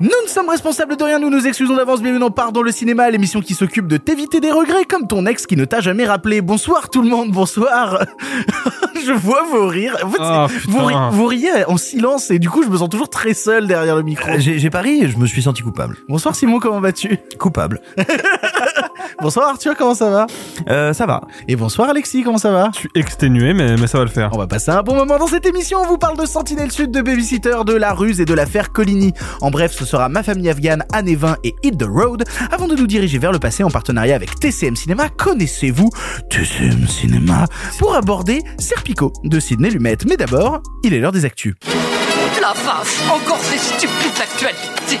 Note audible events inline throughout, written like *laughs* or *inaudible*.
Nous ne sommes responsables de rien, nous nous excusons d'avance, bienvenue dans Pardon le cinéma, l'émission qui s'occupe de t'éviter des regrets comme ton ex qui ne t'a jamais rappelé. Bonsoir tout le monde, bonsoir. *laughs* je vois vos rires. En fait, Ah, vous, ri- putain. vous riez en silence et du coup je me sens toujours très seul derrière le micro. Euh, J'ai j'ai pas ri, je me suis senti coupable. Bonsoir Simon, comment vas-tu? Coupable. *laughs* Bonsoir Arthur, comment ça va? Euh, ça va. Et bonsoir Alexis, comment ça va? Je suis exténué, mais, mais ça va le faire. On va passer un bon moment dans cette émission. On vous parle de Sentinelle Sud, de Babysitter, de La Ruse et de l'affaire Coligny. En bref, ce sera Ma famille afghane, Anne 20 et Hit the Road. Avant de nous diriger vers le passé en partenariat avec TCM Cinéma, connaissez-vous TCM Cinéma? Pour aborder Serpico de Sidney Lumet. Mais d'abord, il est l'heure des actus. La vache, encore ces stupides actualités.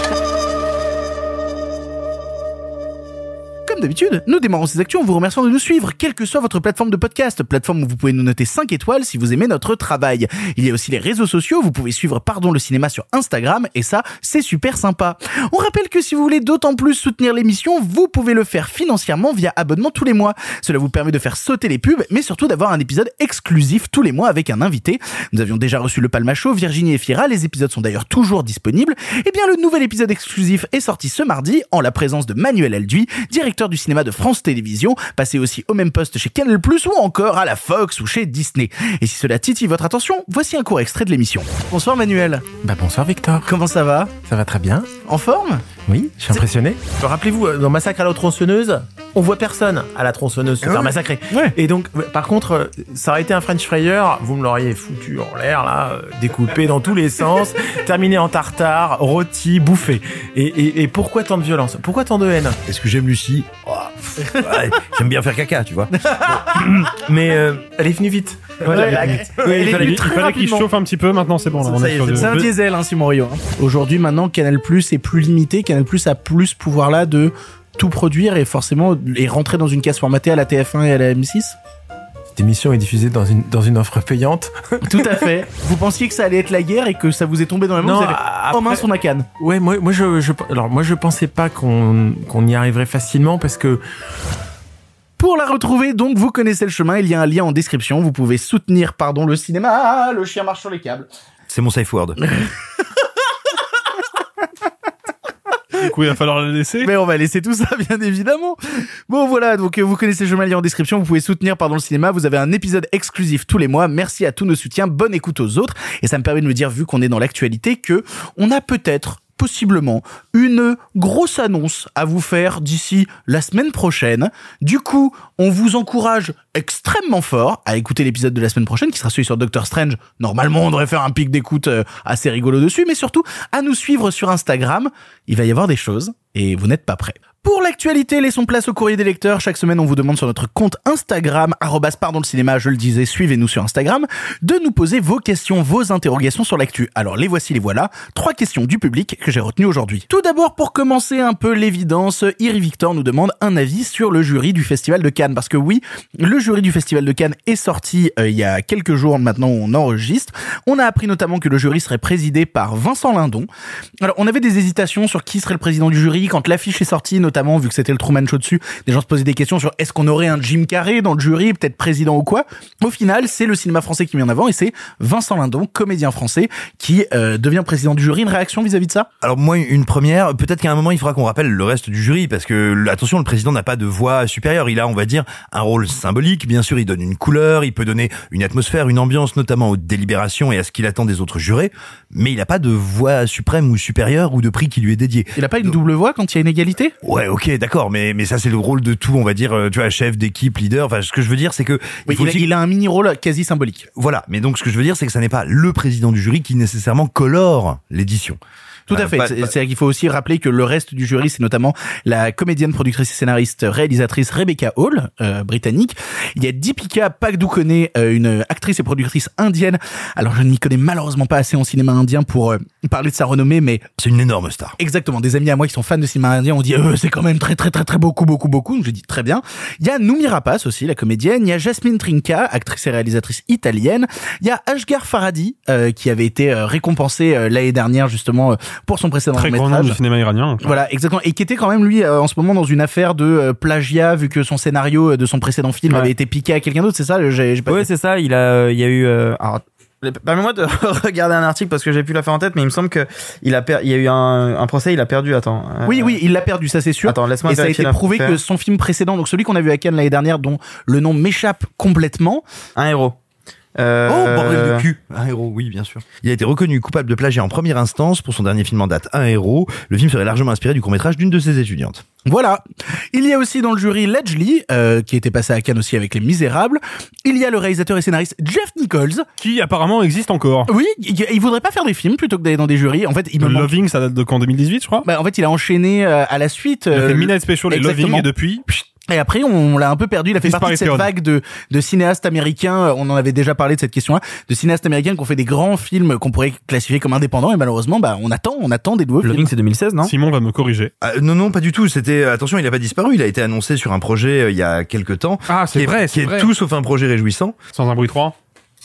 Comme d'habitude, nous démarrons ces actions en vous remerciant de nous suivre, quelle que soit votre plateforme de podcast, plateforme où vous pouvez nous noter 5 étoiles si vous aimez notre travail. Il y a aussi les réseaux sociaux, vous pouvez suivre Pardon le cinéma sur Instagram, et ça, c'est super sympa. On rappelle que si vous voulez d'autant plus soutenir l'émission, vous pouvez le faire financièrement via abonnement tous les mois. Cela vous permet de faire sauter les pubs, mais surtout d'avoir un épisode exclusif tous les mois avec un invité. Nous avions déjà reçu le Palmacho, Virginie et Fira, les épisodes sont d'ailleurs toujours disponibles. Et bien, le nouvel épisode exclusif est sorti ce mardi, en la présence de Manuel Alduy, directeur du cinéma de France Télévisions, passé aussi au même poste chez Canal+, ou encore à la Fox ou chez Disney. Et si cela titille votre attention, voici un court extrait de l'émission. Bonsoir Manuel, Bah bonsoir Victor, comment ça va? Ça va très bien En forme? Oui, je suis impressionné. Rappelez-vous, euh, dans Massacre à la tronçonneuse, on voit personne à la tronçonneuse se faire massacrer. Ouais. Et donc, euh, par contre, euh, ça aurait été un French fryer, vous me l'auriez foutu en l'air, là, euh, découpé dans tous les sens, *laughs* terminé en tartare, rôti, bouffé. Et, et, et pourquoi tant de violence? Pourquoi tant de haine? Est-ce que j'aime Lucie Oh, pff, ouais, *laughs* J'aime bien faire caca, tu vois. *laughs* Mais euh, elle est venue vite. Voilà, Ouais, elle est venue vite. elle est il venue fallait, très il fallait qu'il chauffe un petit peu, maintenant c'est bon. Là, Ça est, c'est un diesel, hein, Simon Rio. hein. Aujourd'hui, maintenant, Canal Plus est plus limité. Canal Plus a plus ce pouvoir-là de tout produire et forcément et rentrer dans une case formatée à la TF1 et à la M6. Cette émission est diffusée dans une, dans une offre payante. *laughs* Tout à fait. vous pensiez que ça allait être la guerre et que ça vous est tombé dans la main. Non, vous avez après- oh mince, on a Cannes. Ouais, moi, moi je, je, alors moi je pensais pas qu'on qu'on y arriverait facilement parce que Pour la retrouver, donc, vous connaissez le chemin. Il y a un lien en description. Vous pouvez soutenir, pardon, le cinéma. Ah, le chien marche sur les câbles. C'est mon safe word. *laughs* Du coup, il va falloir laisser. Mais on va laisser tout ça, *laughs* bien évidemment. Bon, voilà. Donc, euh, vous connaissez le chemin, lien en description. Vous pouvez soutenir, pardon, le cinéma. Vous avez un épisode exclusif tous les mois. Merci à tous nos soutiens. Bonne écoute aux autres. Et ça me permet de me dire, vu qu'on est dans l'actualité, que on a peut-être possiblement une grosse annonce à vous faire d'ici la semaine prochaine. Du coup, on vous encourage extrêmement fort à écouter l'épisode de la semaine prochaine qui sera celui sur Doctor Strange. Normalement, on devrait faire un pic d'écoute euh, assez rigolo dessus, mais surtout à nous suivre sur Instagram. Il va y avoir des choses et vous n'êtes pas prêts. Pour l'actualité, laissons place au courrier des lecteurs. Chaque semaine, on vous demande sur notre compte Instagram, arrobas pardon le cinéma, je le disais, suivez-nous sur Instagram, de nous poser vos questions, vos interrogations sur l'actu. Alors les voici, les voilà. Trois questions du public que j'ai retenues aujourd'hui. Tout d'abord, pour commencer un peu l'évidence, Iri Victor nous demande un avis sur le jury du Festival de Cannes. Parce que oui, le jury du Festival de Cannes est sorti euh, il y a quelques jours maintenant on enregistre. On a appris notamment que le jury serait présidé par Vincent Lindon. Alors, on avait des hésitations sur qui serait le président du jury quand l'affiche est sortie, notamment vu que c'était le Truman Show dessus. Des gens se posaient des questions sur est-ce qu'on aurait un Jim Carrey dans le jury, peut-être président ou quoi. Au final, c'est le cinéma français qui met en avant et c'est Vincent Lindon, comédien français, qui euh, devient président du jury. Une réaction vis-à-vis de ça? Alors moi, une première, peut-être qu'à un moment, il faudra qu'on rappelle le reste du jury, parce que, attention, le président n'a pas de voix supérieure. Il a, on va dire, un rôle symbolique. Bien sûr, il donne une couleur, il peut donner une atmosphère, une ambiance, notamment aux délibérations et à ce qu'il attend des autres jurés. Mais il n'a pas de voix suprême ou supérieure ou de prix qui lui est dédié. Il a pas une double voix quand il y a une égalité? Ouais, ok, d'accord, mais mais ça c'est le rôle de tout, on va dire, euh, tu vois, chef d'équipe, leader. Enfin, ce que je veux dire, c'est que Oui, il, a, il a un mini-rôle quasi symbolique. voilà. Mais donc, ce que je veux dire, c'est que ça n'est pas le président du jury qui nécessairement colore l'édition. Tout à Euh, fait. C'est- pas- C'est-à-dire qu'il faut aussi rappeler que le reste du jury, c'est notamment la comédienne, productrice et scénariste, réalisatrice Rebecca Hall, euh, britannique. Il y a Deepika Padukone, euh, une actrice et productrice indienne. Alors, je ne m'y connais malheureusement pas assez en cinéma indien pour euh, parler de sa renommée, mais C'est une énorme star. Exactement. Des amis à moi qui sont fans de cinéma indien ont dit euh, c'est quand même très très très très beaucoup beaucoup beaucoup. Donc j'ai dit très bien. Il y a Noomi Rapace aussi, la comédienne. Il y a Jasmine Trinca, actrice et réalisatrice italienne. Il y a Ashgar Farhadi euh, qui avait été récompensé l'année dernière justement pour son précédent Très grand nom du cinéma iranien. Voilà, exactement. Et qui était quand même, lui, euh, en ce moment dans une affaire de euh, plagiat, vu que son scénario euh, de son précédent film Ouais. avait été piqué à quelqu'un d'autre, c'est ça J'ai j'ai pas Ouais, c'est ça. Il a, il y a eu. euh, alors, Permets-moi de *laughs* regarder un article parce que j'ai plus la faire en tête, mais il me semble que il a, per- il y a eu un, un procès, il a perdu. Attends. euh, Oui, oui, il l'a perdu, ça c'est sûr. Attends, laisse-moi Et ça a été prouvé que son film précédent, donc celui qu'on a vu à Cannes l'année dernière, dont le nom m'échappe complètement. Un héros. Euh, Oh, bordel de cul Un héros, oui, bien sûr. Il a été reconnu coupable de plagiat en première instance pour son dernier film en date, Un héros. Le film serait largement inspiré du court-métrage d'une de ses étudiantes. Voilà. Il y a aussi dans le jury Ledgely, euh, qui était passé à Cannes aussi avec Les Misérables. Il y a le réalisateur et scénariste Jeff Nichols. Qui apparemment existe encore. Oui, il voudrait pas faire des films plutôt que d'aller dans des jurys. En fait, il me manque- Loving, ça date de quand? 2018, je crois? Bah, en fait, il a enchaîné euh, à la suite. Il a euh, fait Midnight Special et exactement. Loving et depuis? Et après, on l'a un peu perdu. Il a fait partie de cette vague de, de cinéastes américains. euh, On en avait déjà parlé de cette question-là. De cinéastes américains qui ont fait des grands films qu'on pourrait classifier comme indépendants. Et malheureusement, bah, on attend, on attend des nouveaux Le films. Ring, c'est 2016, non? Simon va me corriger. Ah, non, non, pas du tout. C'était attention, il a pas disparu. Il a été annoncé sur un projet euh, il y a quelques temps. Ah, c'est qui est- vrai, qui c'est est vrai. tout sauf un projet réjouissant. Sans un bruit 3.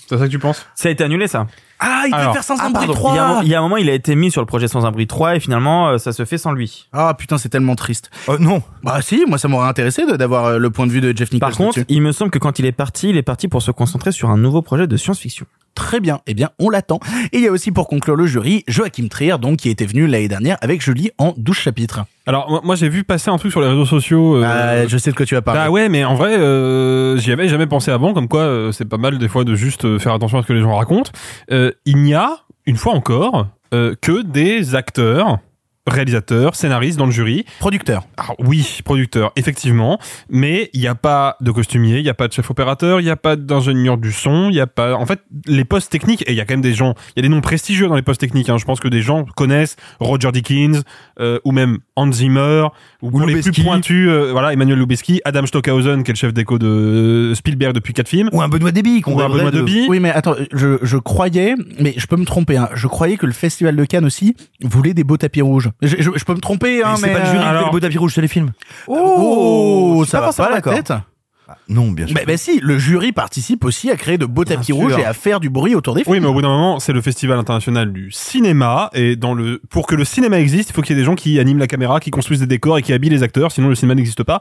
C'est ça que tu penses? Ça a été annulé, ça. Ah, il peut Alors, faire sans Ah, un bruit pardon. 3. Il y, a un, il y a un moment, il a été mis sur le projet Sans un bruit 3 et finalement, euh, ça se fait sans lui. Ah putain, c'est tellement triste. Oh non. Bah si, moi ça m'aurait intéressé de- d'avoir euh, le point de vue de Jeff Nichols. Par contre, là-dessus. il me semble que quand il est parti, il est parti pour se concentrer sur un nouveau projet de science-fiction. Très bien. Eh bien, on l'attend. Et il y a aussi pour conclure le jury Joachim Trier, donc qui était venu l'année dernière avec Julie en 12 chapitres. Alors, moi, j'ai vu passer un truc sur les réseaux sociaux. euh, Ah, je sais de quoi tu vas parler. Bah ouais, mais en vrai, euh, j'y avais jamais pensé avant, comme quoi euh, c'est pas mal des fois de juste faire attention à ce que les gens racontent. Euh, il n'y a, une fois encore, euh, que des acteurs, réalisateurs, scénaristes dans le jury. Producteur. Ah oui, producteur, effectivement. Mais il n'y a pas de costumier, il n'y a pas de chef opérateur, il n'y a pas d'ingénieur du son, il n'y a pas... En fait, les postes techniques, et il y a quand même des gens... Il y a des noms prestigieux dans les postes techniques. Hein. Je pense que des gens connaissent Roger Dickens, euh, ou même Hans Zimmer, ou, pour les plus pointus, euh, voilà, Emmanuel Lubezki, Adam Stockhausen, qui est le chef d'écho de euh, Spielberg depuis quatre films. Ou un Benoît Déby qu'on Ou un Benoît de- Deby. Oui, mais attends, je, je croyais, mais je peux me tromper, hein, je croyais que le Festival de Cannes aussi voulait des beaux tapis rouges. Je, je- je peux me tromper, hein, Mais mais... c'est pas le jury qui fait alors- le beau tapis rouge, c'est les films. Oh, suis ça pas va pas la d'accord. Tête Non, bien sûr. bah, bah si, le jury participe aussi à créer de beaux tapis sûr. rouges et à faire du bruit autour des films. Oui, mais au bout d'un moment, c'est le Festival international du cinéma, et dans le pour que le cinéma existe, il faut qu'il y ait des gens qui animent la caméra, qui construisent des décors et qui habillent les acteurs, sinon le cinéma n'existe pas.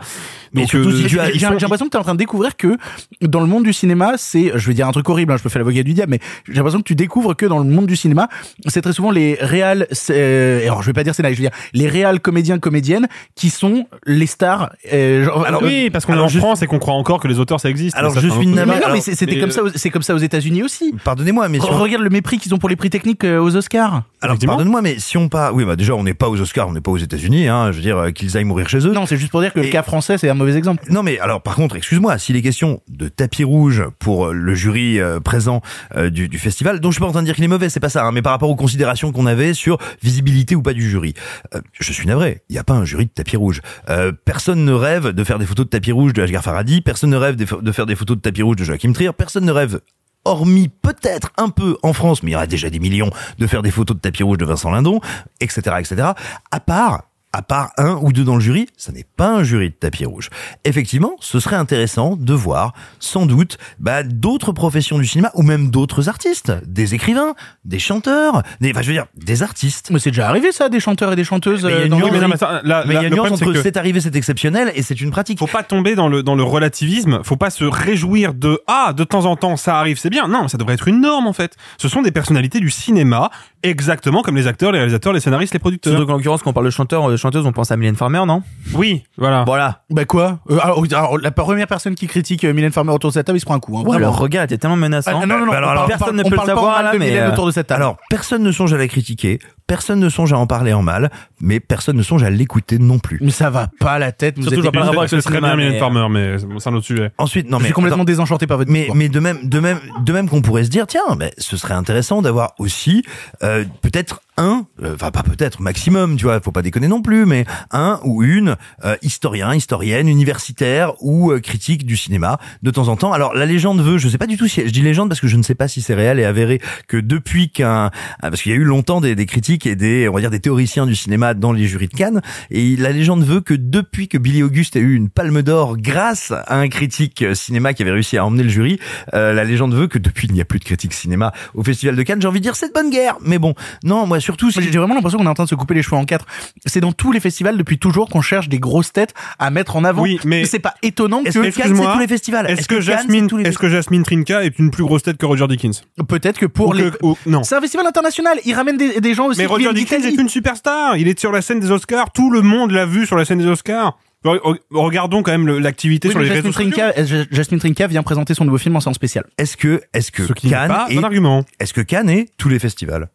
Mais Donc, euh, si J'ai l'impression que tu es en train de découvrir que dans le monde du cinéma, c'est, je vais dire un truc horrible, hein, je peux faire l'avocat du diable, mais j'ai l'impression que tu découvres que dans le monde du cinéma, c'est très souvent les réals, euh, alors je vais pas dire scénaristes, je veux dire les réals comédiens comédiennes qui sont les stars. euh, genre- Alors euh, oui, parce qu'on est en juste- France et qu'on croit encore que les auteurs ça existe. Alors, ça, je suis navré. mais mais c'est- c'était mais, comme euh, ça, aux- c'est comme ça aux États-Unis aussi. Pardonnez-moi, mais si on- Regarde le mépris qu'ils ont pour les prix techniques euh, aux Oscars. alors pardonne-moi, mais si on part, oui, bah déjà on n'est pas aux Oscars, on n'est pas aux États-Unis, hein. Je veux dire euh, qu'ils aillent mourir chez eux. Non, c'est juste pour dire que le cas français, c'est un mauvais exemple. Non mais alors par contre, excuse-moi, s'il est question de tapis rouge pour euh, le jury euh, présent euh, du, du festival, donc je suis pas en train de dire qu'il est mauvais, c'est pas ça, hein, mais par rapport aux considérations qu'on avait sur visibilité ou pas du jury, euh, je suis navré, il n'y a pas un jury de tapis rouge. Euh, personne ne rêve de faire des photos de tapis rouge de Ashgar Farhadi, personne ne rêve de fa- de faire des photos de tapis rouge de Joachim Trier, personne ne rêve hormis peut-être un peu en France, mais il y aura déjà des millions de faire des photos de tapis rouge de Vincent Lindon, etc., etc. À part, à part un ou deux dans le jury, ça n'est pas un jury de tapis rouge. Effectivement, ce serait intéressant de voir, sans doute, bah, d'autres professions du cinéma ou même d'autres artistes, des écrivains, des chanteurs, des, enfin, je veux dire, des artistes. Mais c'est déjà arrivé ça, des chanteurs et des chanteuses Mais il y a euh, une nuance, mais ça, Mais y a nuance problème, que c'est arrivé, c'est exceptionnel et c'est une pratique. faut pas tomber dans le dans le relativisme. Faut pas se réjouir de ah de temps en temps ça arrive, c'est bien. Non, ça devrait être une norme en fait. Ce sont des personnalités du cinéma, exactement comme les acteurs, les réalisateurs, les scénaristes, les producteurs. Surtout qu'en l'occurrence, quand on parle de chanteur de chanteuse, on pense à Mylène Farmer, non? Oui, voilà. Voilà. Bah quoi? Euh, alors, alors, la première personne qui critique euh, Mylène Farmer autour de cette table, il se prend un coup. Hein, Ouais, le vraiment. regard était tellement menaçant. Ah, non, non, non, Bah alors, parle- personne ne peut le savoir, là, mais, Mylène euh, autour de cette table. Alors, personne ne songe à la critiquer, personne ne songe à en parler en mal, mais personne ne songe à l'écouter non plus. mais ça va pas la tête. Vous Surtout, êtes je pas avec Ce cinéma, bien Mylène Farmer, mais c'est un autre sujet. Ensuite, non je mais suis complètement attends, désenchanté par votre mais mais de même de même de même qu'on pourrait se dire tiens mais ce serait intéressant d'avoir aussi euh, peut-être un, euh, enfin pas peut-être, maximum, tu vois, faut pas déconner non plus, mais un ou une euh, historien, historienne, universitaire ou euh, critique du cinéma de temps en temps. Alors la légende veut, je sais pas du tout si je dis légende parce que je ne sais pas si c'est réel et avéré que depuis qu'un ah, parce qu'il y a eu longtemps des, des critiques et des on va dire des théoriciens du cinéma dans les jurys de Cannes et la légende veut que depuis que Billy Auguste a eu une Palme d'Or grâce à un critique cinéma qui avait réussi à emmener le jury, euh, la légende veut que depuis il n'y a plus de critique cinéma au Festival de Cannes. J'ai envie de dire c'est de bonne guerre, mais bon, non, moi surtout J'ai vraiment l'impression qu'on est en train de se couper les cheveux en quatre. C'est dans tous les festivals depuis toujours qu'on cherche des grosses têtes à mettre en avant. Oui, mais- c'est pas étonnant que Cannes, c'est tous les festivals Est-ce que, Jasmine, est-ce que Jasmine Trinka est une plus grosse tête que Roger Dickens peut-être que pour Ou les que- ou- non. c'est un festival international. Il ramène des, des gens aussi. Mais qui Roger Dickens est une superstar. Il est sur la scène des Oscars. Tout le monde l'a vu sur la scène des Oscars. Re- re- Regardons quand même l'activité Oui, sur les Jasmine réseaux sociaux. Trinka, euh, Jasmine Trinka vient présenter son nouveau film en séance spéciale. Est-ce que est-ce que Ce qui n'est Cannes est un argument. Est-ce que Cannes est tous les festivals?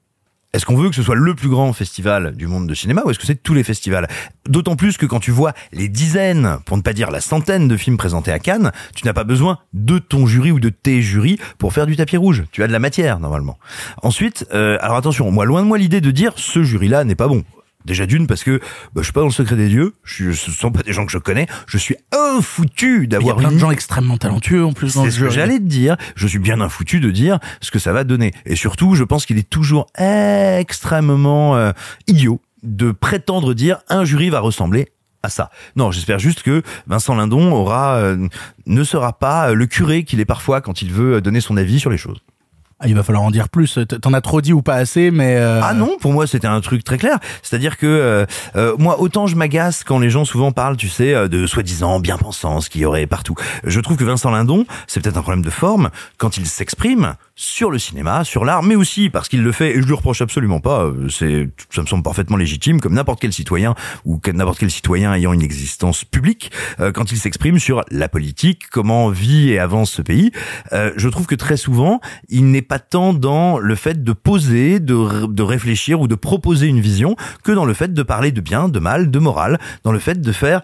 Est-ce qu'on veut que ce soit le plus grand festival du monde de cinéma ou est-ce que c'est tous les festivals? D'autant plus que quand tu vois les dizaines, pour ne pas dire la centaine de films présentés à Cannes, tu n'as pas besoin de ton jury ou de tes jurys pour faire du tapis rouge. Tu as de la matière normalement. Ensuite, euh, alors attention, moi loin de moi l'idée de dire ce jury-là n'est pas bon. Déjà d'une parce que bah, je suis pas dans le secret des dieux, je, ce sont pas des gens que je connais, je suis y a d'avoir plein de gens extrêmement talentueux en plus dans le ce que jury. j'allais te dire. Je suis bien infoutu de dire ce que ça va donner. Et surtout, je pense qu'il est toujours extrêmement euh, idiot de prétendre dire un jury va ressembler à ça. Non, j'espère juste que Vincent Lindon aura euh, ne sera pas le curé qu'il est parfois quand il veut donner son avis sur les choses. Ah, il va falloir en dire plus. T'en as trop dit ou pas assez, mais euh, Ah non, pour moi c'était un truc très clair. C'est-à-dire que euh, euh, moi autant je m'agace quand les gens souvent parlent, tu sais, euh, de soi-disant bien-pensants, ce qu'il y aurait partout. Je trouve que Vincent Lindon, c'est peut-être un problème de forme quand il s'exprime sur le cinéma, sur l'art, mais aussi parce qu'il le fait et je lui reproche absolument pas. euh, C'est ça me semble parfaitement légitime, comme n'importe quel citoyen ou n'importe quel citoyen ayant une existence publique, euh, quand il s'exprime sur la politique, comment vit et avance ce pays. Je trouve que très souvent il n'est pas tant dans le fait de poser, de, de réfléchir ou de proposer une vision que dans le fait de parler de bien, de mal, de morale, dans le fait de faire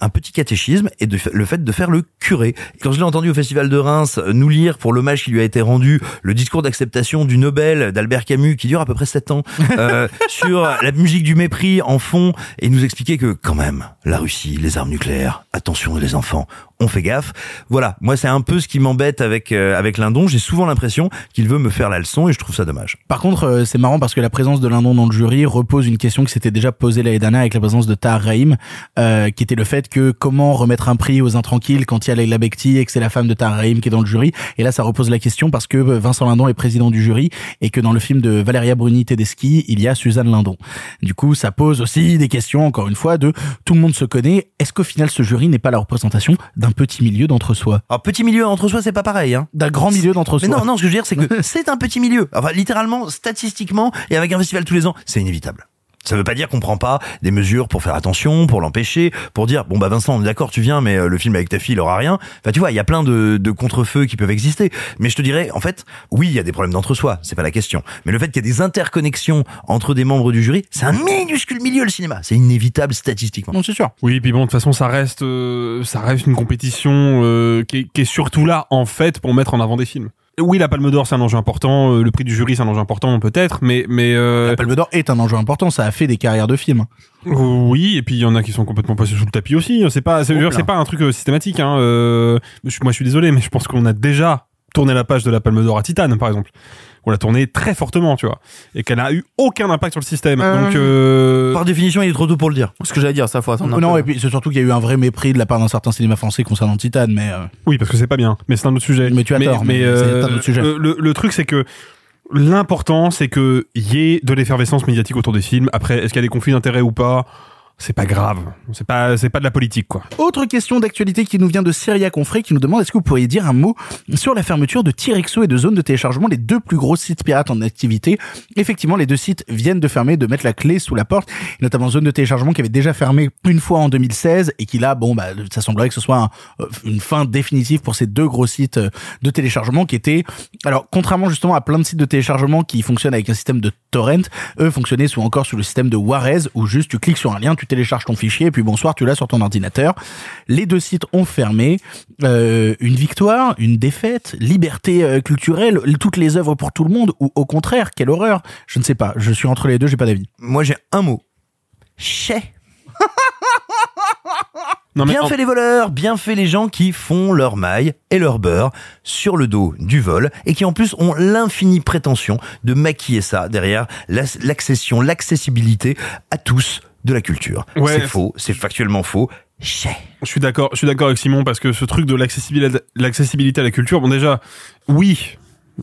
un petit catéchisme et de, le fait de faire le curé. Quand je l'ai entendu au Festival de Reims euh, nous lire pour l'hommage qui lui a été rendu le discours d'acceptation du Nobel d'Albert Camus qui dure à peu près sept ans euh, *laughs* sur la musique du mépris en fond et nous expliquer que quand même la Russie, les armes nucléaires, attention les enfants, on fait gaffe. Voilà, moi c'est un peu ce qui m'embête avec euh, avec Lindon. J'ai souvent l'impression qu'il veut me faire la leçon et je trouve ça dommage. Par contre, euh, c'est marrant parce que la présence de Lindon dans le jury repose une question qui s'était déjà posée l'année dernière avec la présence de Tahar Rahim, euh, qui était le fait que comment remettre un prix aux intranquilles quand il y a Leila Bekti et que c'est la femme de Tahar Rahim qui est dans le jury. Et là, ça repose la question parce que euh, Vincent Lindon est président du jury et que dans le film de Valeria Bruni Tedeschi, il y a Suzanne Lindon. Du coup, ça pose aussi des questions, encore une fois, de tout le monde se connaît. Est-ce qu'au final, ce jury n'est pas la représentation d'un petit milieu d'entre-soi Alors petit milieu entre soi, c'est pas pareil. Hein. D'un grand milieu d'entre-soi Mais non, non, ce que je veux dire, c'est que *laughs* c'est un petit milieu. Enfin, littéralement, statistiquement, et avec un festival tous les ans, c'est inévitable. Ça veut pas dire qu'on prend pas des mesures pour faire attention, pour l'empêcher, pour dire bon bah Vincent, on est d'accord, tu viens, mais euh, le film avec ta fille, il aura rien. Enfin, tu vois, il y a plein de, de contre-feux qui peuvent exister. Mais je te dirais, en fait, oui, il y a des problèmes d'entre-soi, c'est pas la question. Mais le fait qu'il y ait des interconnexions entre des membres du jury, c'est un minuscule milieu le cinéma. C'est inévitable statistiquement. Non, c'est sûr. Oui, puis bon, de toute façon, ça reste, euh, ça reste une compétition euh, qui, est, qui est surtout là, en fait, pour mettre en avant des films. Oui, la Palme d'Or, c'est un enjeu important. euh, le prix du jury, c'est un enjeu important, peut-être. Mais, mais euh, La Palme d'Or est un enjeu important. Ça a fait des carrières de films. oui, et puis il y en a qui sont complètement passés sous le tapis aussi. C'est pas, c'est, veux dire, c'est pas un truc euh, systématique. Hein. Euh, moi, je suis désolé, mais je pense qu'on a déjà tourné la page de la Palme d'Or à Titane, par exemple. On l'a tourné très fortement, tu vois, et qu'elle a eu aucun impact sur le système. Euh, Donc, euh, Par définition, il est trop tôt pour le dire. Ce que j'allais dire, ça faut attendre un non, peu. et puis c'est surtout qu'il y a eu un vrai mépris de la part d'un certain cinéma français concernant Titane, mais euh, Oui, parce que c'est pas bien, mais c'est un autre sujet. Mais tu as tort, mais c'est un autre sujet. euh, Le, le truc, c'est que l'important, c'est que y ait de l'effervescence médiatique autour des films. Après, est-ce qu'il y a des conflits d'intérêts ou pas? C'est pas grave. C'est pas, c'est pas de la politique, quoi. Autre question d'actualité qui nous vient de Syria Confré qui nous demande est-ce que vous pourriez dire un mot sur la fermeture de Tirexo et de Zone de téléchargement, les deux plus gros sites pirates en activité? Effectivement, les deux sites viennent de fermer, de mettre la clé sous la porte, notamment Zone de téléchargement qui avait déjà fermé une fois en 2016 et qui là, bon, bah, ça semblerait que ce soit euh, une fin définitive pour ces deux gros sites euh, de téléchargement qui étaient, alors, contrairement justement à plein de sites de téléchargement qui fonctionnent avec un système de torrent, eux fonctionnaient sous encore sous le système de Warez où juste tu cliques sur un lien, tu télécharges ton fichier et puis bonsoir, tu l'as sur ton ordinateur. Les deux sites ont fermé. Euh, une victoire, une défaite, liberté euh, culturelle, toutes les œuvres pour tout le monde ou au contraire, quelle horreur Je ne sais pas. Je suis entre les deux, j'ai pas d'avis. Moi, j'ai un mot. Chais. *laughs* Non, bien en- fait les voleurs, bien fait les gens qui font leur maille et leur beurre sur le dos du vol et qui en plus ont l'infinie prétention de maquiller ça derrière l'accession, l'accessibilité à tous de la culture. Ouais. c'est faux, c'est factuellement faux. Je suis d'accord, je suis d'accord avec Simon parce que ce truc de l'accessibilité, l'accessibilité à la culture, bon déjà, oui,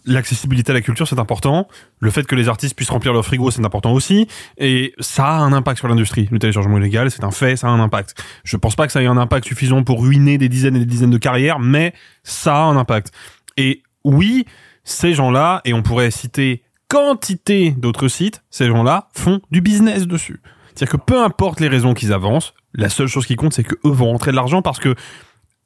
l'accessibilité à la culture c'est important. Le fait que les artistes puissent remplir leur frigo c'est important aussi, et ça a un impact sur l'industrie. Le téléchargement illégal c'est un fait, ça a un impact. Je pense pas que ça ait un impact suffisant pour ruiner des dizaines et des dizaines de carrières, mais ça a un impact. Et oui, ces gens-là, et on pourrait citer quantité d'autres sites, ces gens-là font du business dessus. C'est-à-dire que peu importe les raisons qu'ils avancent, la seule chose qui compte, c'est que eux vont rentrer de l'argent parce que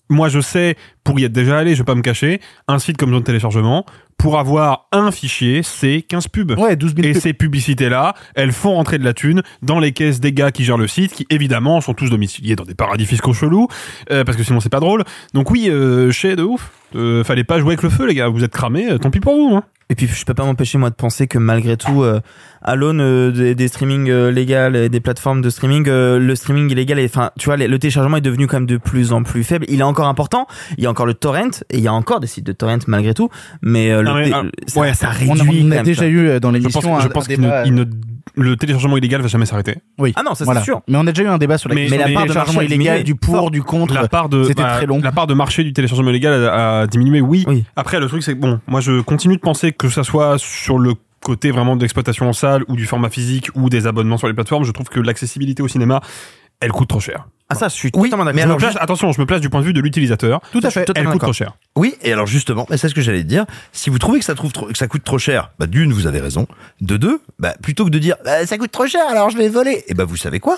moi, je sais, pour y être déjà allé, je vais pas me cacher, un site comme zone de téléchargement, pour avoir un fichier, c'est 15 pubs. Ouais, 12 000 Et pubs. ces publicités-là, elles font rentrer de la thune dans les caisses des gars qui gèrent le site, qui évidemment sont tous domiciliés dans des paradis fiscaux chelous, euh, parce que sinon c'est pas drôle. Donc oui, euh, chez de ouf. Euh, fallait pas jouer avec le feu, les gars. Vous êtes cramés, euh, tant pis pour vous. Hein. Et puis je peux pas m'empêcher moi de penser que malgré tout, euh, à l'aune euh, des, des streamings euh, légales et des plateformes de streaming, euh, le streaming illégal, est- enfin tu vois, les- le téléchargement est devenu quand même de plus en plus faible. Il est encore important. Il y a encore le torrent et il y a encore des sites de torrent malgré tout, mais euh, Non, le mais, ah, ça, ouais, ça On, réduit. a- on a même, déjà eu dans Je l'émission pense, je pense qu'il débat. ne, il ne- le téléchargement illégal va jamais s'arrêter. Oui. Ah non, ça c'est Voilà. sûr. Mais on a déjà eu un débat sur la Mais- question mais la du part de téléchargement marché a illégal, du pour, fort. du contre. La part de C'était bah, très long. La part de marché du téléchargement illégal a, a diminué, oui. Oui. Après, le truc c'est que bon, moi je continue de penser que ça soit sur le côté vraiment de l'exploitation en salle ou du format physique ou des abonnements sur les plateformes, je trouve que l'accessibilité au cinéma, elle coûte trop cher. Ah ça, je suis Oui, totalement mais d'accord. Je me alors, place- juste- attention, je me place du point de vue de l'utilisateur. Tout à fait. Elle coûte trop cher. Oui, et alors justement, c'est ce que j'allais dire. Si vous trouvez que ça, trouve trop- que ça coûte trop cher, bah d'une, vous avez raison. De deux, bah, plutôt que de dire bah, ça coûte trop cher, alors je vais voler, et bah vous savez quoi?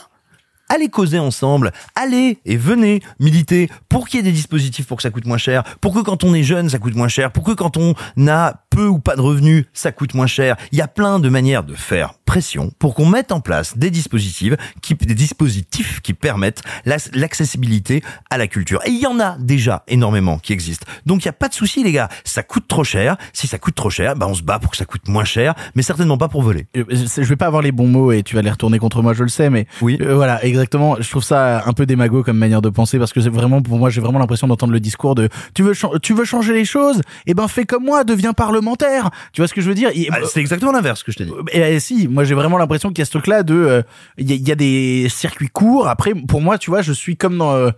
Allez causer ensemble, allez et venez militer pour qu'il y ait des dispositifs pour que ça coûte moins cher, pour que quand on est jeune ça coûte moins cher, pour que quand on a peu ou pas de revenus ça coûte moins cher. Il y a plein de manières de faire pression pour qu'on mette en place des dispositifs qui, des dispositifs qui permettent la- l'accessibilité à la culture. Et il y en a déjà énormément qui existent. Donc il y a pas de souci les gars, ça coûte trop cher. Si ça coûte trop cher, bah on se bat pour que ça coûte moins cher, mais certainement pas pour voler. Euh, Je vais pas avoir les bons mots et tu vas les retourner contre moi, je le sais, mais Oui. euh, voilà, exactement. Je trouve ça un peu démago comme manière de penser parce que c'est vraiment pour moi, j'ai vraiment l'impression d'entendre le discours de tu veux tu veux changer les choses, eh ben fais comme moi, deviens Tu vois ce que je veux dire? Et- Ah, c'est exactement l'inverse que je t'ai dit. Eh, eh, si, moi j'ai vraiment l'impression qu'il y a ce truc-là de, euh, il y, a- il y a des circuits courts. Après, pour moi, tu vois, je suis comme dans. euh,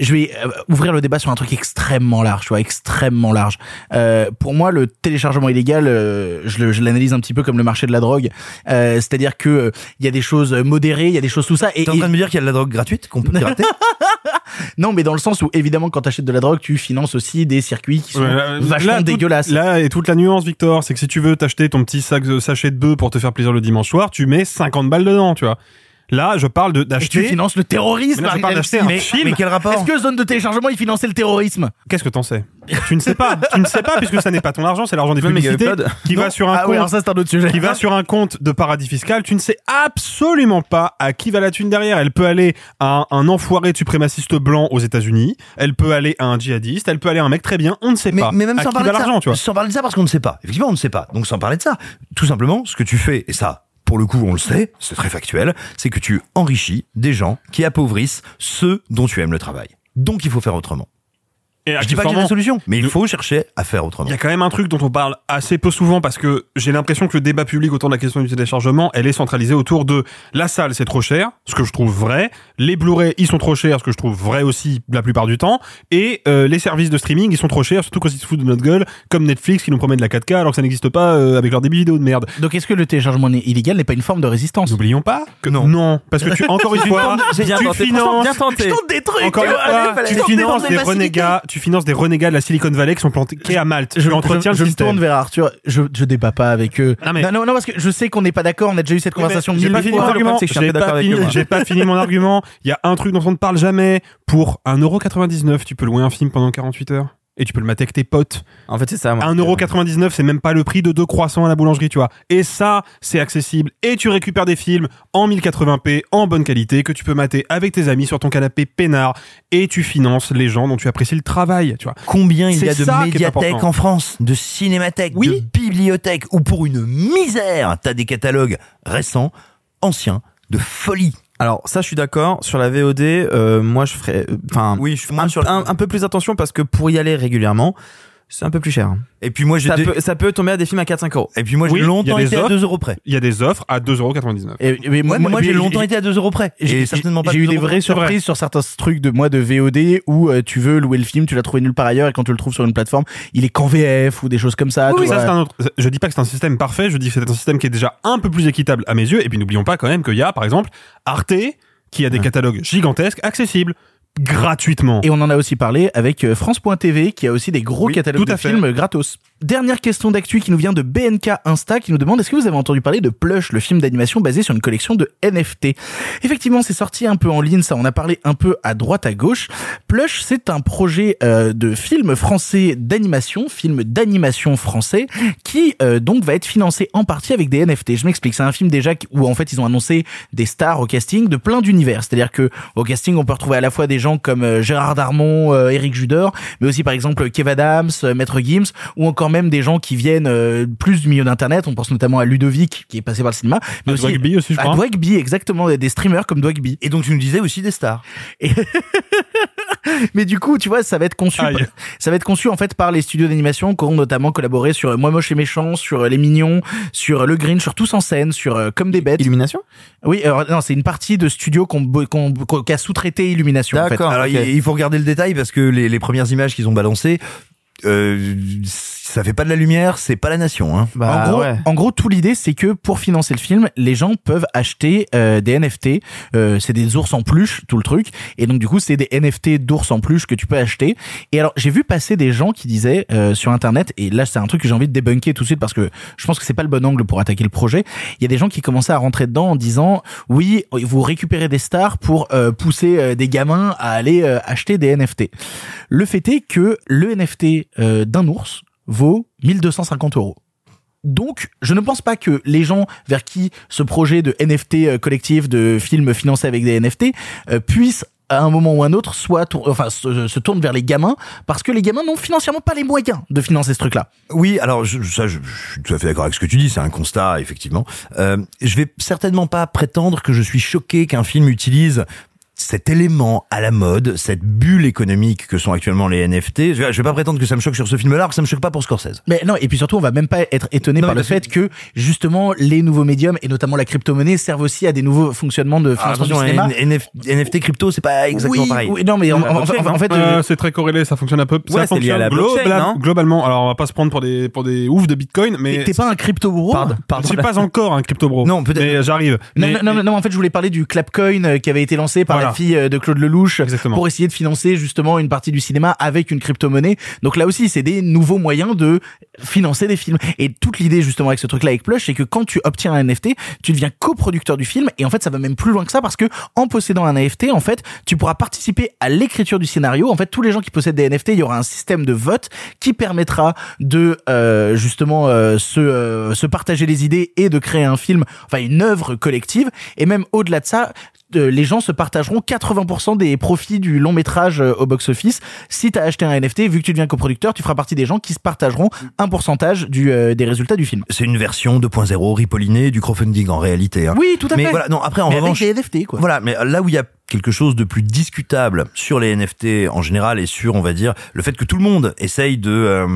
je vais euh, ouvrir le débat sur un truc extrêmement large, tu vois, extrêmement large. Euh, pour moi, le téléchargement illégal, euh, je l'analyse un petit peu comme le marché de la drogue. Euh, C'est-à-dire que euh, il y a des choses modérées, il y a des choses tout ça. Et, T'es en et- train de me dire qu'il y a de la drogue gratuite qu'on peut pirater *laughs* non, mais dans le sens où évidemment, quand t'achètes de la drogue, tu finances aussi des circuits qui sont Ouais, là, vachement là, dégueulasses. Là est toute la nuance, Victor, c'est que si tu veux t'acheter ton petit sac de sachet de bœuf pour te faire plaisir le dimanche soir, tu mets 50 balles dedans, tu vois. Là, je parle de Et tu d'acheter. finances le terrorisme. Mais là, je parle d'acheter un Mais- film. Mais quel rapport Est-ce que zone de téléchargement, il finançait le terrorisme Qu'est-ce que t'en sais Tu ne sais pas. tu ne sais pas puisque ça n'est pas ton argent, c'est l'argent des publicités qui Non. va sur un Ah compte. oui, alors ça c'est un autre sujet. qui va sur un compte de paradis fiscal, tu ne sais absolument pas à qui va la thune derrière. Elle peut aller à un, un enfoiré de suprémaciste blanc aux États-Unis, elle peut aller à un djihadiste, elle peut aller à un mec très bien, on ne sait mais, pas. mais même à sans qui parler va de ça, tu vois. sans parler de ça parce qu'on ne sait pas. Effectivement, on ne sait pas. Donc sans parler de ça, tout simplement, ce que tu fais, et ça, pour le coup, on le sait, c'est très factuel, c'est que tu enrichis des gens qui appauvrissent ceux dont tu aimes le travail. Donc il faut faire autrement. Et Je dis pas qu'il y a des solutions, mais il faut chercher à faire autrement. Il y a quand même un truc dont on parle assez peu souvent parce que j'ai l'impression que le débat public autour de la question du téléchargement, elle est centralisée autour de la salle, c'est trop cher, ce que je trouve vrai, les Blu-ray, ils sont trop chers, ce que je trouve vrai aussi la plupart du temps, et euh, les services de streaming, ils sont trop chers, surtout quand ils se foutent de notre gueule, comme Netflix qui nous promet de la 4K alors que ça n'existe pas euh, avec leur débit vidéo de merde. Donc est-ce que le téléchargement illégal n'est pas une forme de résistance? N'oublions pas que non. Non, parce que tu encore une *laughs* fois, tu finances des trucs encore une fois, fallait tu finances des renégats, tu finances des renégats de la Silicon Valley qui sont plantés à Malte. je, tu entretiens je, je me tourne vers Arthur, je, je débat pas avec eux. Ah, mais- Non, non, non, parce que je sais qu'on n'est pas d'accord, on a déjà eu cette conversation J'ai pas fini mon argument. J'ai pas fini- pas fini mon argument. Il y a un truc dont on ne parle jamais. Pour 1,99€, tu peux louer un film pendant 48 heures. Et tu peux le mater avec tes potes. En fait, c'est ça. moi. 1,99€, c'est même pas le prix de deux croissants à la boulangerie, tu vois. Et ça, c'est accessible. Et tu récupères des films en 1080p, en bonne qualité, que tu peux mater avec tes amis sur ton canapé peinard. Et tu finances les gens dont tu apprécies le travail, tu vois. Combien il y a de médiathèques en France, de cinémathèques, Oui. de bibliothèques, où pour une misère, t'as des catalogues récents, anciens, de folie. Alors ça, je suis d'accord. Sur la VOD, euh, moi, je ferais, euh, enfin, Oui, je suis moins un, sur la- un- un peu plus attention parce que pour y aller régulièrement, c'est un peu plus cher. Et puis moi, j'ai Ça des- peut, ça peut tomber à des films à 4-5 euros. et puis moi, j'ai Oui, il y a longtemps des été à offres. 2 euros près. Il y a des offres à 2,99€. Et, mais Moi, moi, j'ai longtemps été à 2 euros près. J'ai Et certainement pas j'ai eu 2 des euros vraies surprises sur certains trucs de moi de VOD où euh, tu veux louer le film, tu l'as trouvé nulle part ailleurs et quand tu le trouves sur une plateforme, il est qu'en VF ou des choses comme ça. Oui, ça c'est un autre. Je dis pas que c'est un système parfait, je dis que c'est un système qui est déjà un peu plus équitable à mes yeux. Et puis n'oublions pas quand même qu'il y a, par exemple, Arte, qui a des catalogues gigantesques, accessibles, gratuitement. Et on en a aussi parlé avec euh, France.tv qui a aussi des gros Oui, catalogues de fait. films gratos. Dernière question d'actu qui nous vient de BNK Insta qui nous demande est-ce que vous avez entendu parler de Plush, le film d'animation basé sur une collection de NFT Effectivement, c'est sorti un peu en ligne, ça on a parlé un peu à droite à gauche. Plush, c'est un projet euh, de film français d'animation, film d'animation français qui euh, donc va être financé en partie avec des NFT. Je m'explique, c'est un film déjà où en fait ils ont annoncé des stars au casting de plein d'univers. C'est-à-dire que au casting on peut retrouver à la fois des gens comme euh, Gérard Darmon, euh, Eric Judor, mais aussi par exemple Kev Adams, euh, Maître Gims, ou encore même des gens qui viennent euh, plus du milieu d'internet. On pense notamment à Ludovic qui est passé par le cinéma, mais À aussi Dwagby aussi, je à crois. Dwagby, exactement, des streamers comme Dwagby. Et donc tu nous disais aussi des stars. *laughs* Mais du coup, tu vois, ça va être conçu, Aïe. ça va être conçu en fait par les studios d'animation qui auront notamment collaboré sur euh, Moi Moche et Méchant, sur euh, Les Mignons, sur euh, Le Grinch, sur Tous en scène, sur euh, Comme des bêtes. Illumination? Oui, alors, non, c'est une partie de studio qu'on, qu'on, qui a sous-traité Illumination. En fait. D'accord. Alors il faut regarder le détail parce que les, les premières images qu'ils ont balancées, euh, ça fait pas de la lumière, c'est pas la nation. Hein. Bah, en, gros, ouais. en gros, tout l'idée, c'est que pour financer le film, les gens peuvent acheter euh, des NFT. Euh, c'est des ours en peluche, tout le truc. Et donc, du coup, c'est des NFT d'ours en peluche que tu peux acheter. Et alors, j'ai vu passer des gens qui disaient euh, sur Internet, et là, c'est un truc que j'ai envie de débunker tout de suite parce que je pense que c'est pas le bon angle pour attaquer le projet. Il y a des gens qui commençaient à rentrer dedans en disant, oui, vous récupérez des stars pour euh, pousser euh, des gamins à aller euh, acheter des NFT. Le fait est que le NFT euh, d'un ours vaut 1250 euros. Donc, je ne pense pas que les gens vers qui ce projet de NFT euh, collectif, de films financés avec des NFT, euh, puissent à un moment ou un autre, soit enfin se, se vers les gamins parce que les gamins n'ont financièrement pas les moyens de financer ce truc-là. Oui, alors ça, je, je suis tout à fait d'accord avec ce que tu dis, c'est un constat effectivement. Euh, je vais certainement pas prétendre que je suis choqué qu'un film utilise cet élément à la mode, cette bulle économique que sont actuellement les NFT. Je vais, pas prétendre que ça me choque sur ce film-là, alors que ça me choque pas pour Scorsese. Mais non, et puis surtout, on va même pas être étonné par le fait que justement les nouveaux médiums et notamment la crypto-monnaie servent aussi à des nouveaux fonctionnements de Ah, financement attention, du cinéma. NF NFT crypto, c'est pas exactement pareil. oui, non, mais en, fait, Euh, c'est très corrélé, ça fonctionne un peu. Ça c'est lié à fonctionne globalement. Alors, on va pas se prendre pour des pour des oufs de Bitcoin, mais t'es- pas un crypto bro Pardon, je suis pas encore un crypto bro. Non, peut-être- Mais j'arrive. Non, non, non, non, en fait, je voulais parler du Clapcoin euh, qui avait été lancé par. La fille euh, de Claude Lelouch Exactement. pour essayer de financer justement une partie du cinéma avec une crypto-monnaie. Donc là aussi, c'est des nouveaux moyens de financer des films. Et toute l'idée justement avec ce truc-là avec Plush, c'est que quand tu obtiens un NFT, tu deviens coproducteur du film. Et en fait, ça va même plus loin que ça parce que en possédant un NFT, en fait, tu pourras participer à l'écriture du scénario. En fait, tous les gens qui possèdent des NFT, il y aura un système de vote qui permettra de euh, justement euh, se, euh, se partager les idées et de créer un film, enfin une œuvre collective. Et même au-delà de ça, les gens se partageront 80% des profits du long métrage euh, au box-office. Si tu as acheté un NFT, vu que tu deviens coproducteur, tu feras partie des gens qui se partageront un pourcentage du, euh, des résultats du film. C'est une version 2.0 ripollinée du crowdfunding en réalité. Hein. Oui, tout à mais fait. voilà, non, après en Mais revanche, avec des NFT, quoi. Voilà, mais là où il y a quelque chose de plus discutable sur les NFT en général et sur, on va dire, le fait que tout le monde essaye de euh,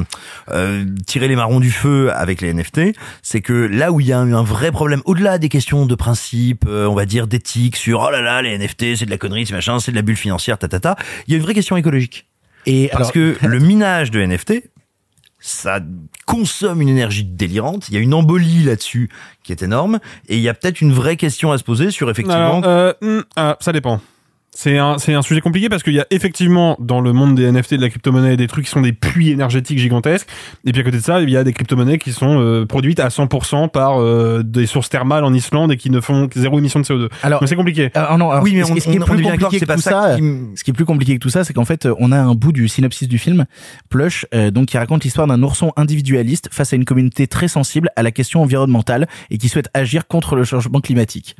euh, tirer les marrons du feu avec les NFT, c'est que là où il y a un, un vrai problème, au-delà des questions de principe, euh, on va dire d'éthique, sur oh là là, les NFT, c'est de la connerie, c'est machin, c'est de la bulle financière, ta ta ta, il y a une vraie question écologique. Et Parce alors- que *laughs* le minage de NFT, ça consomme une énergie délirante. Il y a une embolie là-dessus qui est énorme. Et il y a peut-être une vraie question à se poser sur effectivement. Euh, hmm, ah, ça dépend. C'est un, c'est un sujet compliqué parce qu'il y a effectivement dans le monde des NFT, de la crypto-monnaie, des trucs qui sont des puits énergétiques gigantesques. Et puis à côté de ça, il y a des crypto-monnaies qui sont euh, produites à 100% par euh, des sources thermales en Islande et qui ne font que zéro émission de CO2. Alors, Donc c'est compliqué. Ah, non, alors, Oui, mais ce, on- qui- ce qui est plus compliqué que que c'est tout ça ça, qui m- ce qui est plus compliqué que tout ça, c'est qu'en fait, on a un bout du synopsis du film, Plush, euh, donc qui raconte l'histoire d'un ourson individualiste face à une communauté très sensible à la question environnementale et qui souhaite agir contre le changement climatique.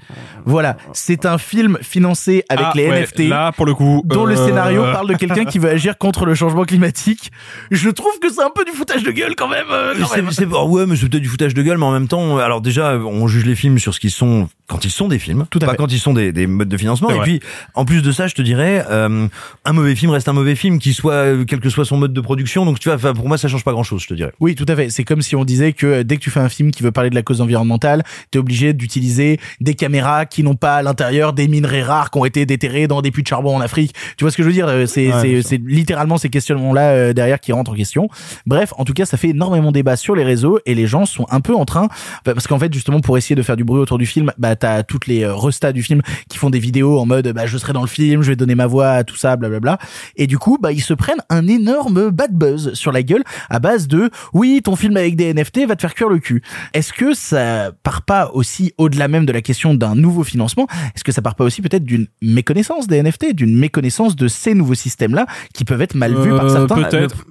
Voilà, c'est un film financé avec Ah, les ouais, NFT. Là, pour le coup. dont le euh, scénario parle de quelqu'un qui veut agir contre le changement climatique. Je trouve que c'est un peu du foutage de gueule quand même. euh, quand C'est- même. oh ouais, mais c'est peut-être du foutage de gueule, mais en même temps, euh, alors déjà, on juge les films sur ce qu'ils sont quand ils sont des films, Tout à pas fait. quand ils sont des, des modes de financement. Et vrai. puis, en plus de ça, je te dirais, euh, un mauvais film reste un mauvais film, qui soit quel que soit son mode de production. Donc tu vois, pour moi, ça change pas grand-chose, je te dirais. Oui, tout à fait. C'est comme si on disait que dès que tu fais un film qui veut parler de la cause environnementale, t'es obligé d'utiliser des caméras qui n'ont pas à l'intérieur des minerais rares qui ont été déterrés dans des puits de charbon en Afrique. Tu vois ce que je veux dire? Euh, C'est Ouais, c'est- littéralement ces questionnements-là euh, derrière qui rentrent en question. Bref, en tout cas, ça fait énormément débat sur les réseaux et les gens sont un peu en train, bah, parce qu'en fait, justement, pour essayer de faire du bruit autour du film, bah t'as toutes les euh, restats du film qui font des vidéos en mode, bah je serai dans le film, je vais donner ma voix à tout ça, blablabla. Et du coup, bah ils se prennent un énorme bad buzz sur la gueule à base de, oui, ton film avec des NFT va te faire cuire le cul. Est-ce que ça part pas aussi au-delà même de la question d'un nouveau financement? Est-ce que ça part pas aussi peut-être d'une méconnaissance? Des NFT, d'une méconnaissance de ces nouveaux systèmes-là qui peuvent être mal vus par euh, certains Peut-être.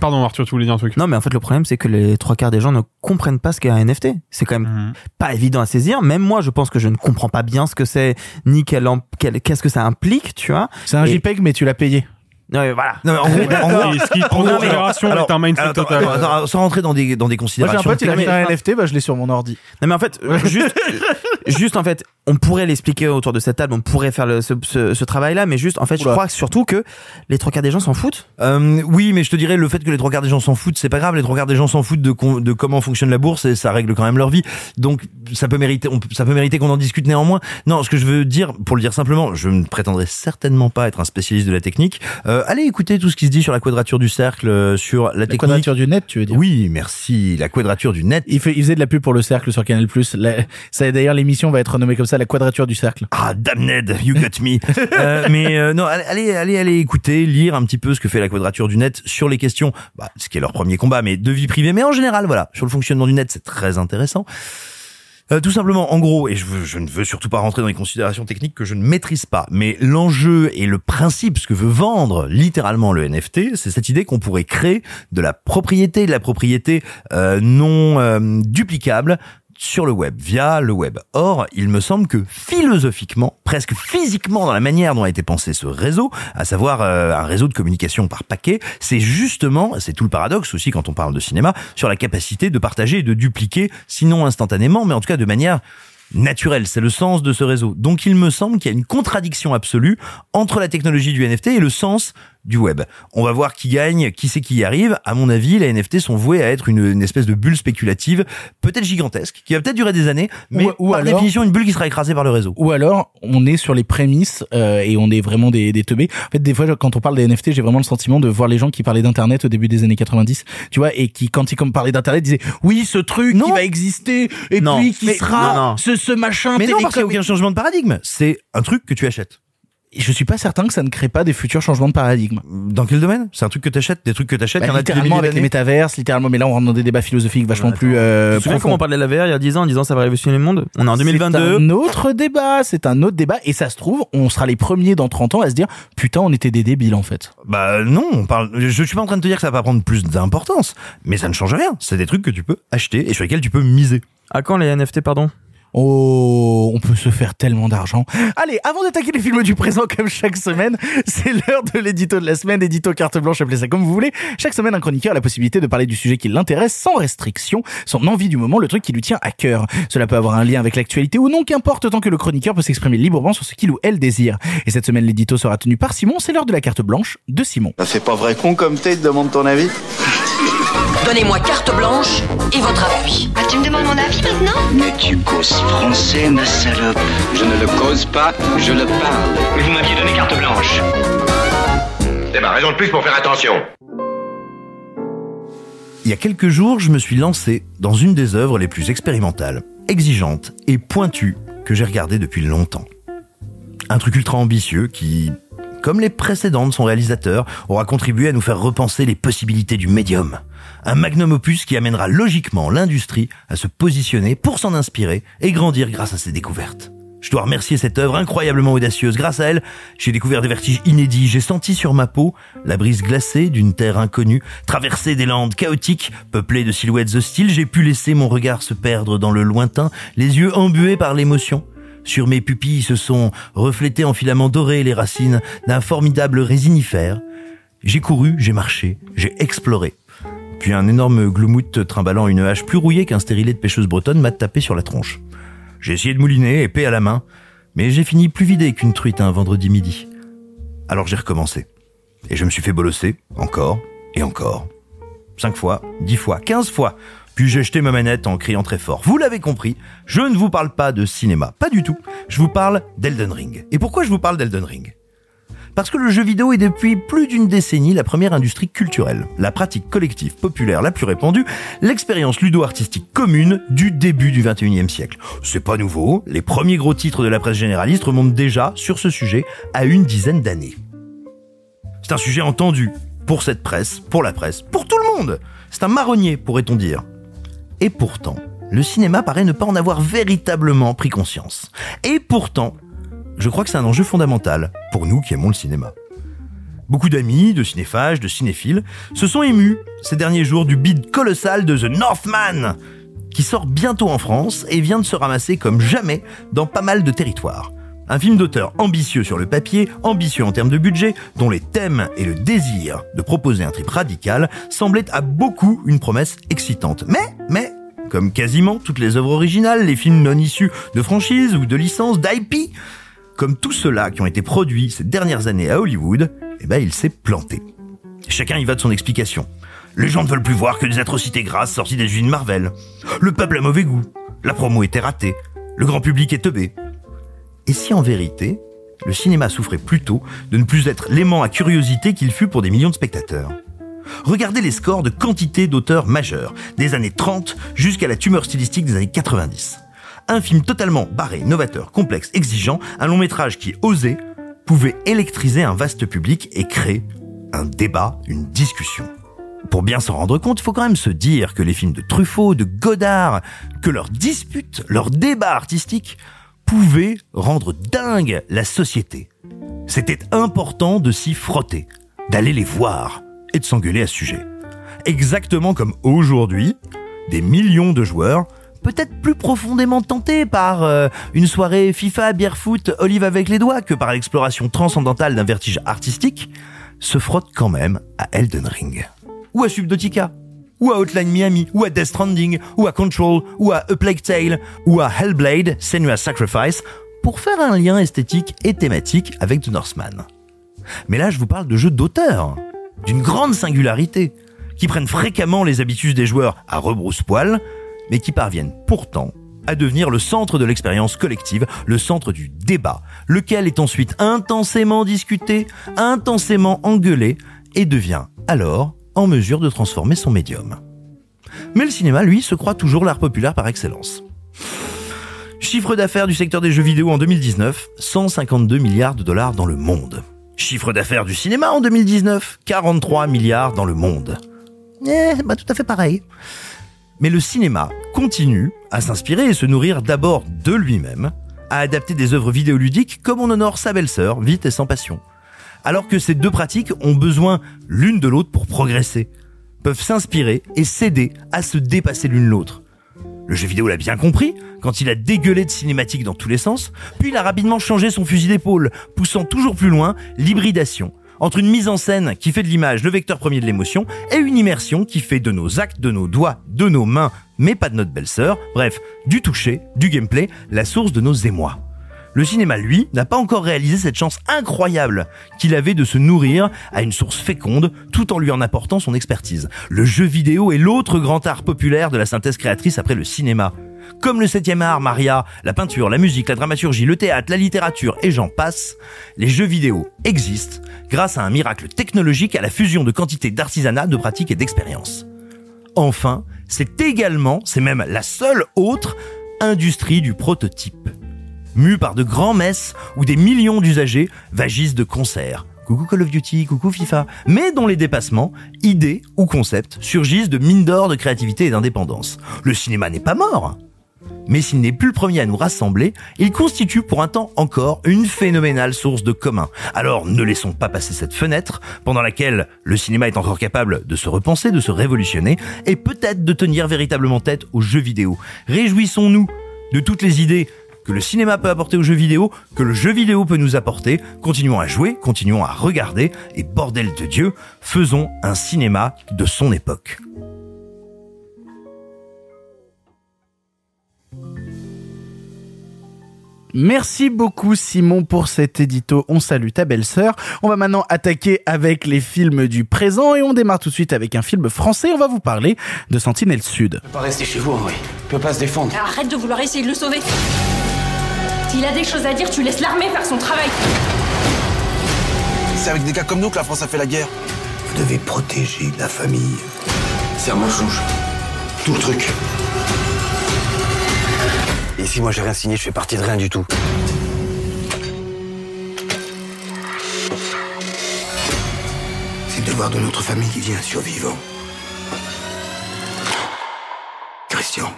Pardon, Arthur, tu voulais dire un truc. Non, mais en fait, le problème, c'est que les trois quarts des gens ne comprennent pas ce qu'est un NFT. C'est quand même Mhm. pas évident à saisir. Même moi, je pense que je ne comprends pas bien ce que c'est, ni quel- qu'est-ce que ça implique, tu vois. C'est un Et- JPEG, mais tu l'as payé. Non, mais voilà. Non, mais en gros, *laughs* en gros, ce qui, pour en génération, alors, est un mindset attends, total. attends, attends, sans rentrer dans des dans des Moi, j'ai un considérations. pote, il a acheté un NFT, bah je l'ai sur mon ordi. Non, mais en fait, *laughs* juste, juste en fait, on pourrait l'expliquer autour de cette table, on pourrait faire le- ce, ce, ce travail-là, mais juste, en fait, je crois surtout que les trois quarts des gens s'en foutent. Euh, oui, mais je te dirais le fait que les trois quarts des gens s'en foutent, c'est pas grave. Les trois quarts des gens s'en foutent de, de comment fonctionne la bourse et ça règle quand même leur vie. Donc ça peut mériter, on peut- ça peut mériter qu'on en discute néanmoins. Non, ce que je veux dire, pour le dire simplement, je ne prétendrai certainement pas être un spécialiste de la technique. Euh, allez écouter tout ce qui se dit sur la quadrature du cercle, euh, sur la, La technique. quadrature du net, tu veux dire? Oui, merci. La quadrature du net. il, fait, il faisait de la pub pour le cercle sur Canal+. La- ça, D'ailleurs, l'émission va être renommée comme ça, la quadrature du cercle. Ah, damned, you got me. *laughs* Euh, mais euh, non, allez, allez, allez, allez écouter, lire un petit peu ce que fait la quadrature du net sur les questions, bah, ce qui est leur premier combat, mais de vie privée, mais en général, voilà, sur le fonctionnement du net, c'est très intéressant. Euh, tout simplement, en gros, et je, veux, je ne veux surtout pas rentrer dans les considérations techniques que je ne maîtrise pas, mais l'enjeu et le principe, ce que veut vendre littéralement le NFT, c'est cette idée qu'on pourrait créer de la propriété, de la propriété euh, non euh, duplicable sur le web, via le web. Or, il me semble que philosophiquement, presque physiquement dans la manière dont a été pensé ce réseau, à savoir euh, un réseau de communication par paquet, c'est justement, c'est tout le paradoxe aussi quand on parle de cinéma, sur la capacité de partager et de dupliquer, sinon instantanément, mais en tout cas de manière naturelle. C'est le sens de ce réseau. Donc il me semble qu'il y a une contradiction absolue entre la technologie du NFT et le sens du web. On va voir qui gagne, qui c'est qui y arrive. À mon avis, les NFT sont voués à être une, une espèce de bulle spéculative, peut-être gigantesque, qui va peut-être durer des années, mais Ou- ou par alors- définition une bulle qui sera écrasée par le réseau. Ou alors, on est sur les prémices euh, et on est vraiment des, des teubés. En fait, des fois, quand on parle des NFT, j'ai vraiment le sentiment de voir les gens qui parlaient d'Internet au début des années 90, tu vois, et qui, quand ils comme parlaient d'Internet, disaient oui, ce truc Non. qui va exister et Non. puis qui Mais- sera non, ce ce machin. Mais non, parce qu'il n'y a aucun changement de paradigme. C'est un truc que tu achètes. Je suis pas certain que ça ne crée pas des futurs changements de paradigme. Dans quel domaine? C'est un truc que tu achètes Des trucs que tu achètes Bah, Il y en a depuis des littéralement avec les métaverses, littéralement. Mais là, on rentre dans des débats philosophiques vachement Ouais, plus euh, tu te souviens comment on parlait de la VR il y a 10 ans en disant ça va révolutionner le monde? On est en C'est 2022. un autre débat, c'est un autre débat, et ça se trouve, on sera les premiers dans 30 ans à se dire, putain, on était des débiles en fait. Bah non, on parle. Je suis pas en train de te dire que ça va pas prendre plus d'importance, mais ça ne change rien. C'est des trucs que tu peux acheter et sur lesquels tu peux miser. À quand les NFT, pardon? Oh, on peut se faire tellement d'argent. Allez, avant d'attaquer les films du présent *laughs* comme chaque semaine, c'est l'heure de l'édito de la semaine, édito carte blanche, appelez ça comme vous voulez. Chaque semaine, un chroniqueur a la possibilité de parler du sujet qui l'intéresse sans restriction, son envie du moment, le truc qui lui tient à cœur. Cela peut avoir un lien avec l'actualité ou non, qu'importe tant que le chroniqueur peut s'exprimer librement sur ce qu'il ou elle désire. Et cette semaine, l'édito sera tenu par Simon, c'est l'heure de la carte blanche de Simon. Ça fait pas vrai con comme t'es, te demande ton avis Donnez-moi carte blanche et votre appui. Ah, tu me demandes mon avis maintenant Mais tu causes français, ma salope. Je ne le cause pas, je le parle. Mais vous m'aviez donné carte blanche. C'est ma raison de plus pour faire attention. Il y a quelques jours, je me suis lancé dans une des œuvres les plus expérimentales, exigeantes et pointues que j'ai regardées depuis longtemps. Un truc ultra ambitieux qui, comme les précédents de son réalisateur, aura contribué à nous faire repenser les possibilités du médium. Un magnum opus qui amènera logiquement l'industrie à se positionner pour s'en inspirer et grandir grâce à ses découvertes. Je dois remercier cette œuvre incroyablement audacieuse. Grâce à elle, j'ai découvert des vertiges inédits. J'ai senti sur ma peau la brise glacée d'une terre inconnue, traversé des landes chaotiques, peuplées de silhouettes hostiles. J'ai pu laisser mon regard se perdre dans le lointain, les yeux embués par l'émotion. Sur mes pupilles se sont reflétés en filaments dorés les racines d'un formidable résinifère. J'ai couru, j'ai marché, j'ai exploré. Puis un énorme gloumout trimballant une hache plus rouillée qu'un stérilet de pêcheuse bretonne m'a tapé sur la tronche. J'ai essayé de mouliner, épée à la main, mais j'ai fini plus vidé qu'une truite un vendredi midi. Alors j'ai recommencé. Et je me suis fait bolosser, encore et encore. Cinq fois, dix fois, quinze fois. Puis j'ai jeté ma manette en criant très fort. Vous l'avez compris, je ne vous parle pas de cinéma, pas du tout. Je vous parle d'Elden Ring. Et pourquoi je vous parle d'Elden Ring? Parce que le jeu vidéo est depuis plus d'une décennie la première industrie culturelle, la pratique collective populaire la plus répandue, l'expérience ludo-artistique commune du début du 21e siècle. C'est pas nouveau, les premiers gros titres de la presse généraliste remontent déjà sur ce sujet à une dizaine d'années. C'est un sujet entendu pour cette presse, pour la presse, pour tout le monde. C'est un marronnier, pourrait-on dire. Et pourtant, le cinéma paraît ne pas en avoir véritablement pris conscience. Et pourtant, je crois que c'est un enjeu fondamental pour nous qui aimons le cinéma. Beaucoup d'amis, de cinéphages, de cinéphiles se sont émus ces derniers jours du bid colossal de The Northman, qui sort bientôt en France et vient de se ramasser comme jamais dans pas mal de territoires. Un film d'auteur ambitieux sur le papier, ambitieux en termes de budget, dont les thèmes et le désir de proposer un trip radical semblaient à beaucoup une promesse excitante. Mais, mais, comme quasiment toutes les œuvres originales, les films non issus de franchises ou de licences d'IP, comme tous ceux-là qui ont été produits ces dernières années à Hollywood, eh ben, il s'est planté. Chacun y va de son explication. Les gens ne veulent plus voir que des atrocités grasses sorties des usines Marvel. Le peuple a mauvais goût. La promo était ratée. Le grand public est teubé. Et si en vérité, le cinéma souffrait plutôt de ne plus être l'aimant à curiosité qu'il fut pour des millions de spectateurs? Regardez les scores de quantité d'auteurs majeurs, des années 30 jusqu'à la tumeur stylistique des années 90 un film totalement barré, novateur, complexe, exigeant, un long métrage qui osait, pouvait électriser un vaste public et créer un débat, une discussion. Pour bien s'en rendre compte, il faut quand même se dire que les films de Truffaut, de Godard, que leurs disputes, leurs débats artistiques pouvaient rendre dingue la société. C'était important de s'y frotter, d'aller les voir et de s'engueuler à ce sujet. Exactement comme aujourd'hui, des millions de joueurs peut-être plus profondément tenté par euh, une soirée FIFA, bière olive avec les doigts que par l'exploration transcendantale d'un vertige artistique, se frotte quand même à Elden Ring. Ou à Subnautica. Ou à Outline Miami, ou à Death Stranding, ou à Control, ou à A Plague Tale, ou à Hellblade, Senua's Sacrifice, pour faire un lien esthétique et thématique avec The Northman. Mais là, je vous parle de jeux d'auteur, d'une grande singularité, qui prennent fréquemment les habitudes des joueurs à rebrousse-poil, mais qui parviennent pourtant à devenir le centre de l'expérience collective, le centre du débat, lequel est ensuite intensément discuté, intensément engueulé, et devient alors en mesure de transformer son médium. Mais le cinéma, lui, se croit toujours l'art populaire par excellence. Chiffre d'affaires du secteur des jeux vidéo en 2019, 152 milliards de dollars dans le monde. Chiffre d'affaires du cinéma en 2019, 43 milliards dans le monde. Eh, bah tout à fait pareil. Mais le cinéma continue à s'inspirer et se nourrir d'abord de lui-même, à adapter des œuvres vidéoludiques comme on honore sa belle-sœur, vite et sans passion. Alors que ces deux pratiques ont besoin l'une de l'autre pour progresser, peuvent s'inspirer et s'aider à se dépasser l'une l'autre. Le jeu vidéo l'a bien compris quand il a dégueulé de cinématiques dans tous les sens, puis il a rapidement changé son fusil d'épaule, poussant toujours plus loin l'hybridation entre une mise en scène qui fait de l'image le vecteur premier de l'émotion et une immersion qui fait de nos actes, de nos doigts, de nos mains, mais pas de notre belle-sœur, bref, du toucher, du gameplay, la source de nos émois. Le cinéma, lui, n'a pas encore réalisé cette chance incroyable qu'il avait de se nourrir à une source féconde tout en lui en apportant son expertise. Le jeu vidéo est l'autre grand art populaire de la synthèse créatrice après le cinéma. Comme le septième art, Maria, la peinture, la musique, la dramaturgie, le théâtre, la littérature et j'en passe, les jeux vidéo existent grâce à un miracle technologique à la fusion de quantités d'artisanat, de pratiques et d'expérience. Enfin, c'est également, c'est même la seule autre industrie du prototype. Mus par de grands messes où des millions d'usagers vagissent de concert. Coucou Call of Duty, coucou FIFA, mais dont les dépassements, idées ou concepts surgissent de mines d'or de créativité et d'indépendance. Le cinéma n'est pas mort, mais s'il n'est plus le premier à nous rassembler, il constitue pour un temps encore une phénoménale source de commun. Alors ne laissons pas passer cette fenêtre pendant laquelle le cinéma est encore capable de se repenser, de se révolutionner et peut-être de tenir véritablement tête aux jeux vidéo. Réjouissons-nous de toutes les idées que le cinéma peut apporter aux jeux vidéo, que le jeu vidéo peut nous apporter. Continuons à jouer, continuons à regarder et bordel de Dieu, faisons un cinéma de son époque. Merci beaucoup Simon pour cet édito. On salue ta belle-sœur. On va maintenant attaquer avec les films du présent et on démarre tout de suite avec un film français. On va vous parler de Sentinelle Sud. Il peut pas rester chez vous, Henri. Il peut pas se défendre. Arrête de vouloir essayer de le sauver. S'il a des choses à dire, tu laisses l'armée faire son travail. C'est avec des gars comme nous que la France a fait la guerre. Vous devez protéger la famille. C'est un mensonge. Tout le truc. Et si moi j'ai rien signé, je fais partie de rien du tout. C'est le devoir de notre famille qui vient survivant. Christian,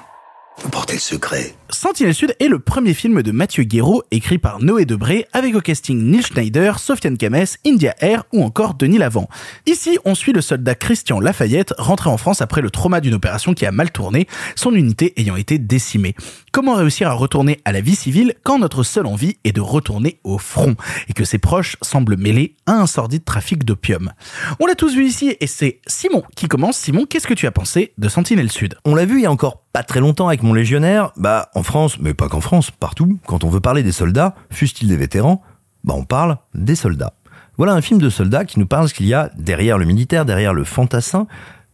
vous portez le secret. Sentinelle Sud est le premier film de Mathieu Guéraud écrit par Noé Debré avec au casting Neil Schneider, Sofiane Kames, India Air ou encore Denis Lavant. Ici, on suit le soldat Christian Lafayette rentré en France après le trauma d'une opération qui a mal tourné, son unité ayant été décimée. Comment réussir à retourner à la vie civile quand notre seule envie est de retourner au front et que ses proches semblent mêlés à un sordide trafic d'opium? On l'a tous vu ici et c'est Simon qui commence. Simon, qu'est-ce que tu as pensé de Sentinelle Sud? On l'a vu il y a encore pas très longtemps avec mon légionnaire, bah en France, mais pas qu'en France, partout, quand on veut parler des soldats, fussent-ils des vétérans, bah on parle des soldats. Voilà un film de soldats qui nous parle ce qu'il y a derrière le militaire, derrière le fantassin,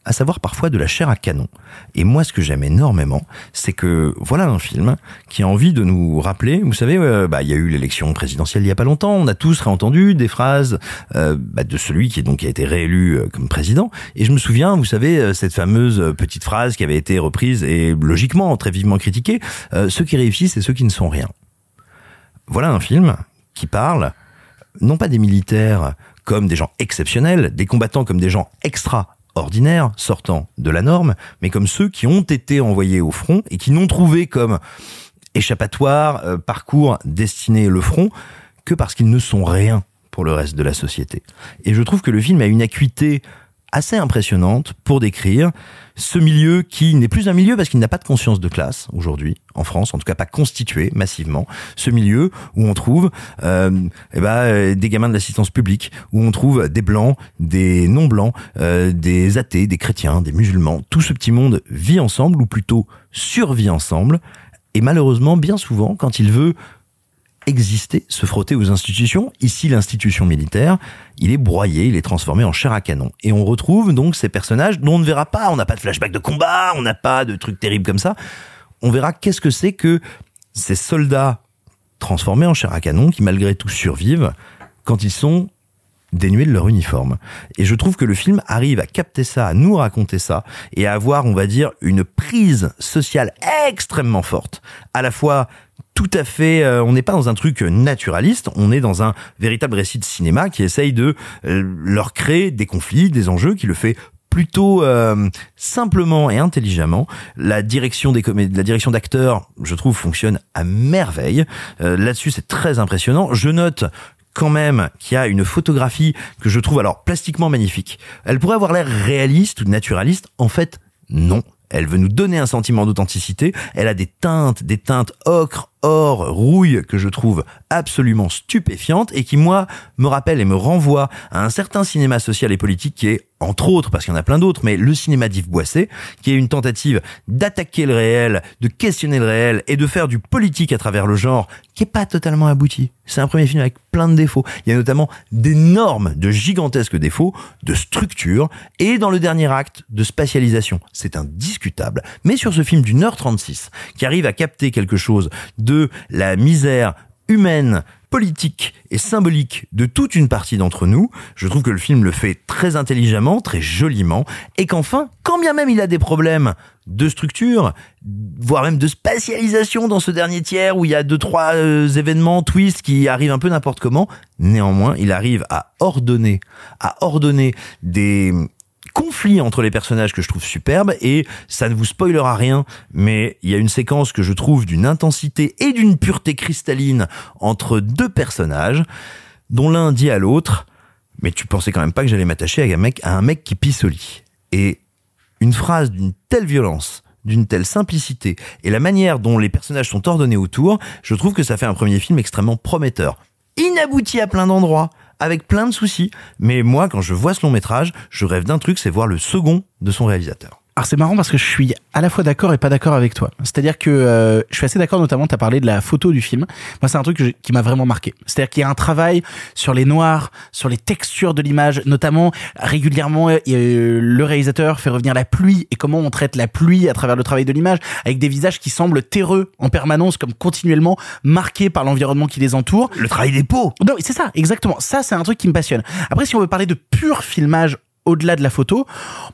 à savoir parfois de la chair à canon. Et moi, ce que j'aime énormément, c'est que voilà un film qui a envie de nous rappeler, vous savez, euh, bah, il y a eu l'élection présidentielle il y a pas longtemps, on a tous réentendu des phrases euh, bah, de celui qui, est donc, a été réélu euh, comme président. Et je me souviens, vous savez, cette fameuse petite phrase qui avait été reprise et logiquement très vivement critiquée, ceux qui réussissent et ceux qui ne sont rien. Voilà un film qui parle non pas des militaires comme des gens exceptionnels, des combattants comme des gens extra ordinaires, sortant de la norme, mais comme ceux qui ont été envoyés au front et qui n'ont trouvé comme échappatoire, euh, parcours destiné le front, que parce qu'ils ne sont rien pour le reste de la société. Et je trouve que le film a une acuité assez impressionnante pour décrire ce milieu qui n'est plus un milieu parce qu'il n'a pas de conscience de classe aujourd'hui en France, en tout cas pas constitué massivement. Ce milieu où on trouve euh, eh ben, euh, des gamins de l'assistance publique, où on trouve des blancs, des non blancs, euh, des athées, des chrétiens, des musulmans. Tout ce petit monde vit ensemble ou plutôt survit ensemble. Et malheureusement, bien souvent, quand il veut exister, se frotter aux institutions. Ici, l'institution militaire, il est broyé, il est transformé en chair à canon. Et on retrouve donc ces personnages dont on ne verra pas, on n'a pas de flashback de combat, on n'a pas de trucs terribles comme ça. On verra qu'est-ce que c'est que ces soldats transformés en chair à canon qui malgré tout survivent quand ils sont dénués de leur uniforme. Et je trouve que le film arrive à capter ça, à nous raconter ça, et à avoir, on va dire, une prise sociale extrêmement forte. À la fois tout à fait, euh, on n'est pas dans un truc naturaliste, on est dans un véritable récit de cinéma qui essaye de euh, leur créer des conflits, des enjeux, qui le fait plutôt euh, simplement et intelligemment. La direction des la direction d'acteurs, je trouve, fonctionne à merveille. Euh, Là-dessus, c'est très impressionnant. Je note quand même qu'il y a une photographie que je trouve alors plastiquement magnifique. Elle pourrait avoir l'air réaliste ou naturaliste. En fait, non. Elle veut nous donner un sentiment d'authenticité. Elle a des teintes, des teintes ocre, or, rouille que je trouve absolument stupéfiantes et qui, moi, me rappellent et me renvoient à un certain cinéma social et politique qui est, entre autres, parce qu'il y en a plein d'autres, mais le cinéma d'Yves Boisset, qui est une tentative d'attaquer le réel, de questionner le réel et de faire du politique à travers le genre qui est pas totalement abouti. C'est un premier film avec plein de défauts. Il y a notamment d'énormes, de gigantesques défauts de structure et dans le dernier acte de spatialisation. C'est indiscutable. Mais sur ce film d'une heure 36 qui arrive à capter quelque chose de la misère humaine, politique et symbolique de toute une partie d'entre nous. Je trouve que le film le fait très intelligemment, très joliment, et qu'enfin, quand bien même il a des problèmes de structure, voire même de spatialisation dans ce dernier tiers où il y a deux trois euh, événements twists qui arrivent un peu n'importe comment, néanmoins, il arrive à ordonner, à ordonner des conflits entre les personnages que je trouve superbes et ça ne vous spoilera rien, mais il y a une séquence que je trouve d'une intensité et d'une pureté cristalline entre deux personnages dont l'un dit à l'autre mais tu pensais quand même pas que j'allais m'attacher à un mec à un mec qui pisse au lit. Et une phrase d'une telle violence, d'une telle simplicité et la manière dont les personnages sont ordonnés autour, je trouve que ça fait un premier film extrêmement prometteur. Inabouti à plein d'endroits, avec plein de soucis, mais moi quand je vois ce long métrage, je rêve d'un truc, c'est voir le second de son réalisateur. Alors c'est marrant parce que je suis à la fois d'accord et pas d'accord avec toi. C'est-à-dire que euh, je suis assez d'accord notamment, tu as parlé de la photo du film. Moi c'est un truc qui m'a vraiment marqué. C'est-à-dire qu'il y a un travail sur les noirs, sur les textures de l'image, notamment régulièrement euh, le réalisateur fait revenir la pluie et comment on traite la pluie à travers le travail de l'image avec des visages qui semblent terreux en permanence comme continuellement marqués par l'environnement qui les entoure. Le travail des peaux. Non, c'est ça, exactement. Ça c'est un truc qui me passionne. Après si on veut parler de pur filmage au-delà de la photo,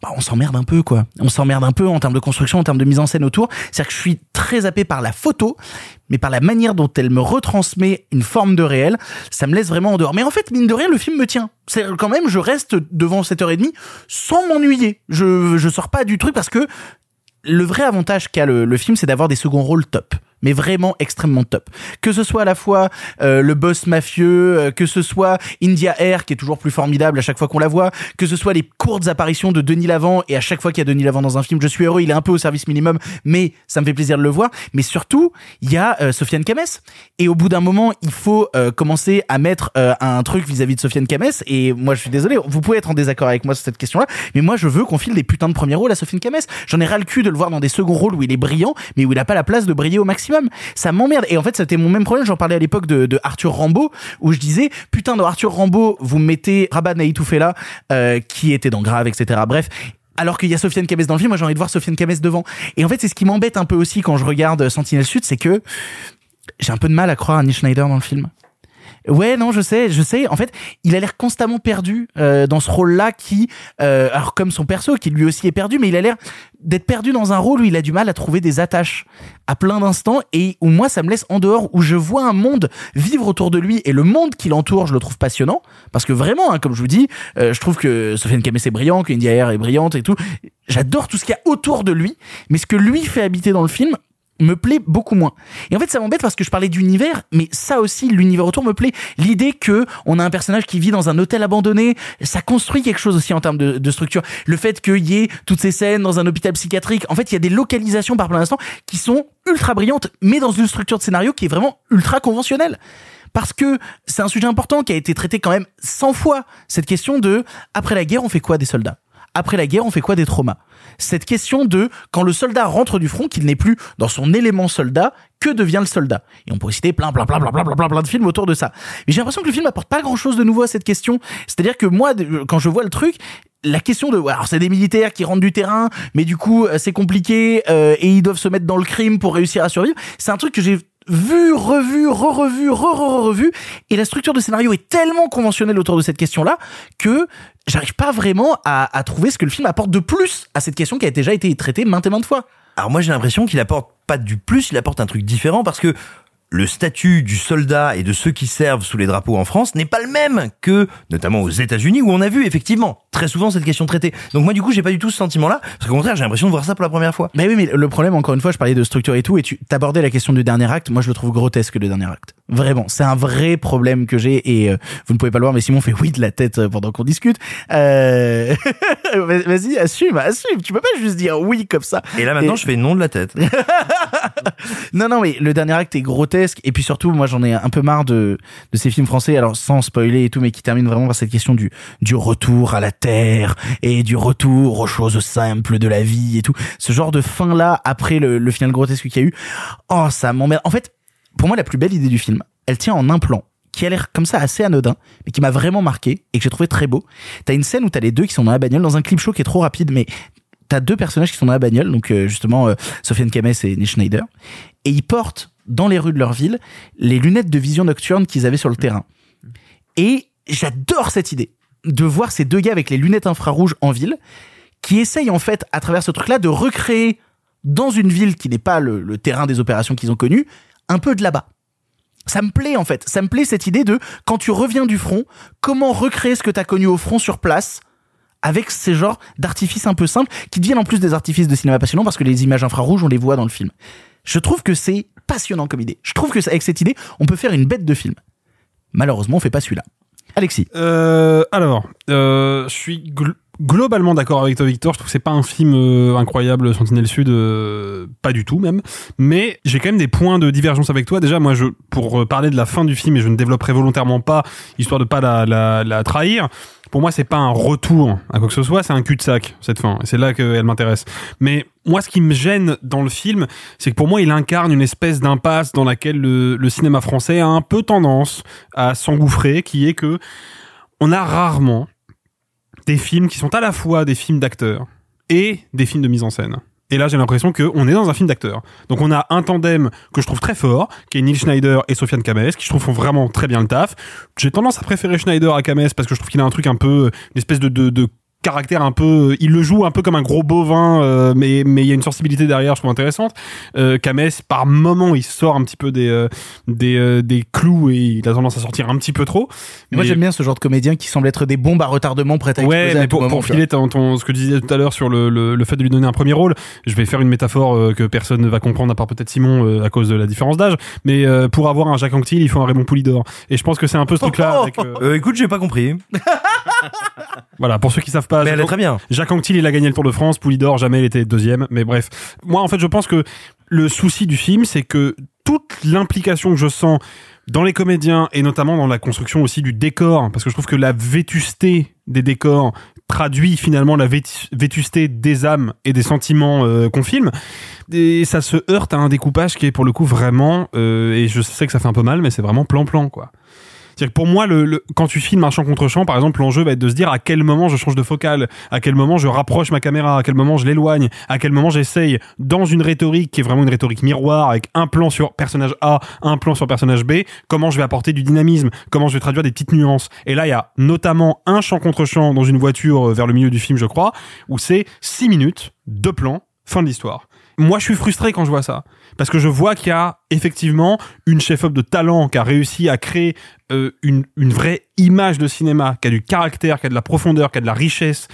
bah, on s'emmerde un peu, quoi. On s'emmerde un peu en termes de construction, en termes de mise en scène autour. C'est-à-dire que je suis très happé par la photo, mais par la manière dont elle me retransmet une forme de réel, ça me laisse vraiment en dehors. Mais en fait, mine de rien, le film me tient. C'est quand même, je reste devant cette heure et demie sans m'ennuyer. Je, je sors pas du truc parce que le vrai avantage qu'a le film, c'est d'avoir des seconds rôles top. Mais vraiment extrêmement top. Que ce soit à la fois euh, le boss mafieux, euh, que ce soit India Air qui est toujours plus formidable à chaque fois qu'on la voit, que ce soit les courtes apparitions de Denis Lavant et à chaque fois qu'il y a Denis Lavant dans un film, je suis heureux. Il est un peu au service minimum, mais ça me fait plaisir de le voir. Mais surtout, il y a euh, Sofiane Kames et au bout d'un moment, il faut euh, commencer à mettre euh, un truc vis-à-vis de Sofiane Kames. Et moi, je suis désolé, vous pouvez être en désaccord avec moi sur cette question-là, mais moi, je veux qu'on file des putains de premiers rôles à Sofiane Kames. J'en ai ras le cul de le voir dans des seconds rôles où il est brillant, mais où il a pas la place de briller au maximum. Ça m'emmerde. Et en fait, c'était mon même problème. J'en parlais à l'époque de, Arthur Rambo, où je disais, putain, dans Arthur Rambo, vous mettez Rabat Naïtoufela, euh, qui était dans Grave, etc. Bref. Alors qu'il y a Sofiane Kames dans le film, moi j'ai envie de voir Sofiane Kames devant. Et en fait, c'est ce qui m'embête un peu aussi quand je regarde Sentinelle Sud, c'est que j'ai un peu de mal à croire à Nick Schneider dans le film. Ouais, non, je sais, je sais. En fait, il a l'air constamment perdu euh, dans ce rôle-là qui, euh, alors comme son perso, qui lui aussi est perdu, mais il a l'air d'être perdu dans un rôle où il a du mal à trouver des attaches à plein d'instants et où moi ça me laisse en dehors, où je vois un monde vivre autour de lui et le monde qui l'entoure, je le trouve passionnant parce que vraiment, hein, comme je vous dis, euh, je trouve que Sofiane Kames est brillant, que India Air est brillante et tout. J'adore tout ce qu'il y a autour de lui, mais ce que lui fait habiter dans le film, me plaît beaucoup moins. Et en fait, ça m'embête parce que je parlais d'univers, mais ça aussi, l'univers autour me plaît. L'idée que on a un personnage qui vit dans un hôtel abandonné, ça construit quelque chose aussi en termes de, de structure. Le fait qu'il y ait toutes ces scènes dans un hôpital psychiatrique, en fait, il y a des localisations par plein d'instants qui sont ultra brillantes, mais dans une structure de scénario qui est vraiment ultra conventionnelle parce que c'est un sujet important qui a été traité quand même 100 fois. Cette question de après la guerre, on fait quoi des soldats? Après la guerre, on fait quoi des traumas? Cette question de quand le soldat rentre du front, qu'il n'est plus dans son élément soldat, que devient le soldat? Et on pourrait citer plein, plein, plein, plein, plein, plein, plein, de films autour de ça. Mais j'ai l'impression que le film apporte pas grand chose de nouveau à cette question. C'est-à-dire que moi, de- quand je vois le truc, la question de alors c'est des militaires qui rentrent du terrain mais du coup euh, c'est compliqué euh, et ils doivent se mettre dans le crime pour réussir à survivre c'est un truc que j'ai vu revu re-revu re-re-revu et la structure de scénario est tellement conventionnelle autour de cette question là que j'arrive pas vraiment à, à trouver ce que le film apporte de plus à cette question qui a déjà été traitée maintes et maintes fois. Alors moi j'ai l'impression qu'il apporte pas du plus, il apporte un truc différent parce que le statut du soldat et de ceux qui servent sous les drapeaux en France n'est pas le même que, notamment aux États-Unis, où on a vu effectivement très souvent cette question traitée. Donc moi du coup j'ai pas du tout ce sentiment-là, parce qu'au contraire j'ai l'impression de voir ça pour la première fois. Mais oui, mais le problème, encore une fois, je parlais de structure et tout, et tu t'abordais la question du dernier acte. Moi, je le trouve grotesque, le dernier acte. Vraiment, c'est un vrai problème que j'ai, et euh, vous ne pouvez pas le voir, mais Simon fait oui de la tête euh, pendant qu'on discute. Euh... *laughs* Vas-y, assume, assume. Tu peux pas juste dire oui comme ça. Et là maintenant Et- je fais non de la tête. *laughs* non, non, mais le dernier acte est grotesque. Et puis surtout, moi, j'en ai un peu marre de, de ces films français, alors sans spoiler et tout, mais qui terminent vraiment par cette question du, du retour à la terre et du retour aux choses simples de la vie et tout. Ce genre de fin-là, après le, le final grotesque qu'il y a eu, oh, ça m'emmerde. En fait, pour moi, la plus belle idée du film, elle tient en un plan qui a l'air comme ça assez anodin, mais qui m'a vraiment marqué et que j'ai trouvé très beau. T'as une scène où t'as les deux qui sont dans la bagnole, dans un clip show qui est trop rapide, mais t'as deux personnages qui sont dans la bagnole, donc euh, justement euh, Sofiane Kames et Nick Schneider. et ils portent dans les rues de leur ville les lunettes de vision nocturne qu'ils avaient sur le terrain. Et j'adore cette idée de voir ces deux gars avec les lunettes infrarouges en ville qui essayent en fait à travers ce truc-là de recréer dans une ville qui n'est pas le, terrain des opérations qu'ils ont connu un peu de là-bas. Ça me plaît en fait, ça me plaît cette idée de quand tu reviens du front, comment recréer ce que tu as connu au front sur place avec ces genres d'artifices un peu simples qui deviennent en plus des artifices de cinéma passionnants parce que les images infrarouges on les voit dans le film. Je trouve que c'est passionnant comme idée. Je trouve que avec cette idée, on peut faire une bête de film. Malheureusement, on fait pas celui-là. Alexis. Euh, alors, euh, je suis gl- globalement d'accord avec toi, Victor. Je trouve que c'est pas un film euh, incroyable, Sentinelle Sud, euh, pas du tout même. Mais j'ai quand même des points de divergence avec toi. Déjà, moi, je pour euh, parler de la fin du film, et je ne développerai volontairement pas, histoire de pas la, la, la trahir. Pour moi, c'est pas un retour à quoi que ce soit, c'est un cul-de-sac cette fin. C'est là qu'elle m'intéresse. Mais moi, ce qui me gêne dans le film, c'est que pour moi, il incarne une espèce d'impasse dans laquelle le, le cinéma français a un peu tendance à s'engouffrer, qui est que on a rarement des films qui sont à la fois des films d'acteurs et des films de mise en scène. Et là, j'ai l'impression qu'on est dans un film d'acteurs. Donc, on a un tandem que je trouve très fort, qui est Neil Schneider et Sofiane Kames, qui je trouve font vraiment très bien le taf. J'ai tendance à préférer Schneider à Kames parce que je trouve qu'il a un truc un peu, une espèce de, de, de caractère un peu il le joue un peu comme un gros bovin euh, mais mais il y a une sensibilité derrière je trouve intéressante euh, Kames par moment il sort un petit peu des euh, des euh, des clous et il a tendance à sortir un petit peu trop Mais Moi j'aime bien ce genre de comédien qui semble être des bombes à retardement prêtes à Ouais, exploser à mais tout pour, moment, pour filer ton, ton- ce que tu disais tout à l'heure sur le, le, le fait de lui donner un premier rôle, je vais faire une métaphore euh, que personne ne va comprendre à part peut-être Simon euh, à cause de la différence d'âge. Mais euh, pour avoir un Jacques Anquetil, il faut un Raymond Poulidor. Et je pense que c'est un peu ce truc-là. *laughs* avec, euh, Euh, écoute, j'ai pas compris. *laughs* voilà, pour ceux qui savent pas. Mais elle est très bien. Jacques Anquetil, il a gagné le Tour de France. Poulidor, jamais il était deuxième. Mais bref, moi en fait, je pense que le souci du film, c'est que toute l'implication que je sens dans les comédiens et notamment dans la construction aussi du décor, parce que je trouve que la vétusté des décors traduit finalement la vétu- vétusté des âmes et des sentiments euh, qu'on filme. Et ça se heurte à un découpage qui est pour le coup vraiment, euh, et je sais que ça fait un peu mal, mais c'est vraiment plan-plan quoi. Pour moi, quand tu filmes un champ contre champ, par exemple, l'enjeu va être de se dire à quel moment je change de focale, à quel moment je rapproche ma caméra, à quel moment je l'éloigne, à quel moment j'essaye, dans une rhétorique qui est vraiment une rhétorique miroir, avec un plan sur personnage A, un plan sur personnage B, comment je vais apporter du dynamisme, comment je vais traduire des petites nuances. Et là, il y a notamment un champ contre champ dans une voiture euh, vers le milieu du film, je crois, où c'est six minutes, deux plans, fin de l'histoire. Moi, je suis frustré quand je vois ça. Parce que je vois qu'il y a effectivement une chef-op de talent qui a réussi à créer euh, une, vraie image de cinéma, qui a du caractère, qui a de la profondeur, qui a de la richesse,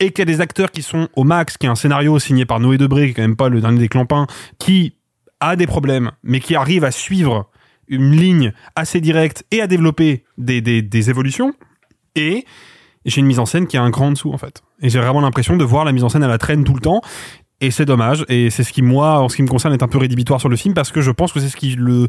et qui a des acteurs qui sont au max, qui a un scénario signé par Noé Debré, qui est quand même pas le dernier des clampins, qui a des problèmes, mais qui arrive à suivre une ligne assez directe et à développer des, évolutions. Et j'ai une mise en scène qui est un cran en dessous, en fait. Et j'ai vraiment l'impression de voir la mise en scène à la traîne tout le temps. Et c'est dommage. Et c'est ce qui, moi, en ce qui me concerne, est un peu rédhibitoire sur le film parce que je pense que c'est ce qui le,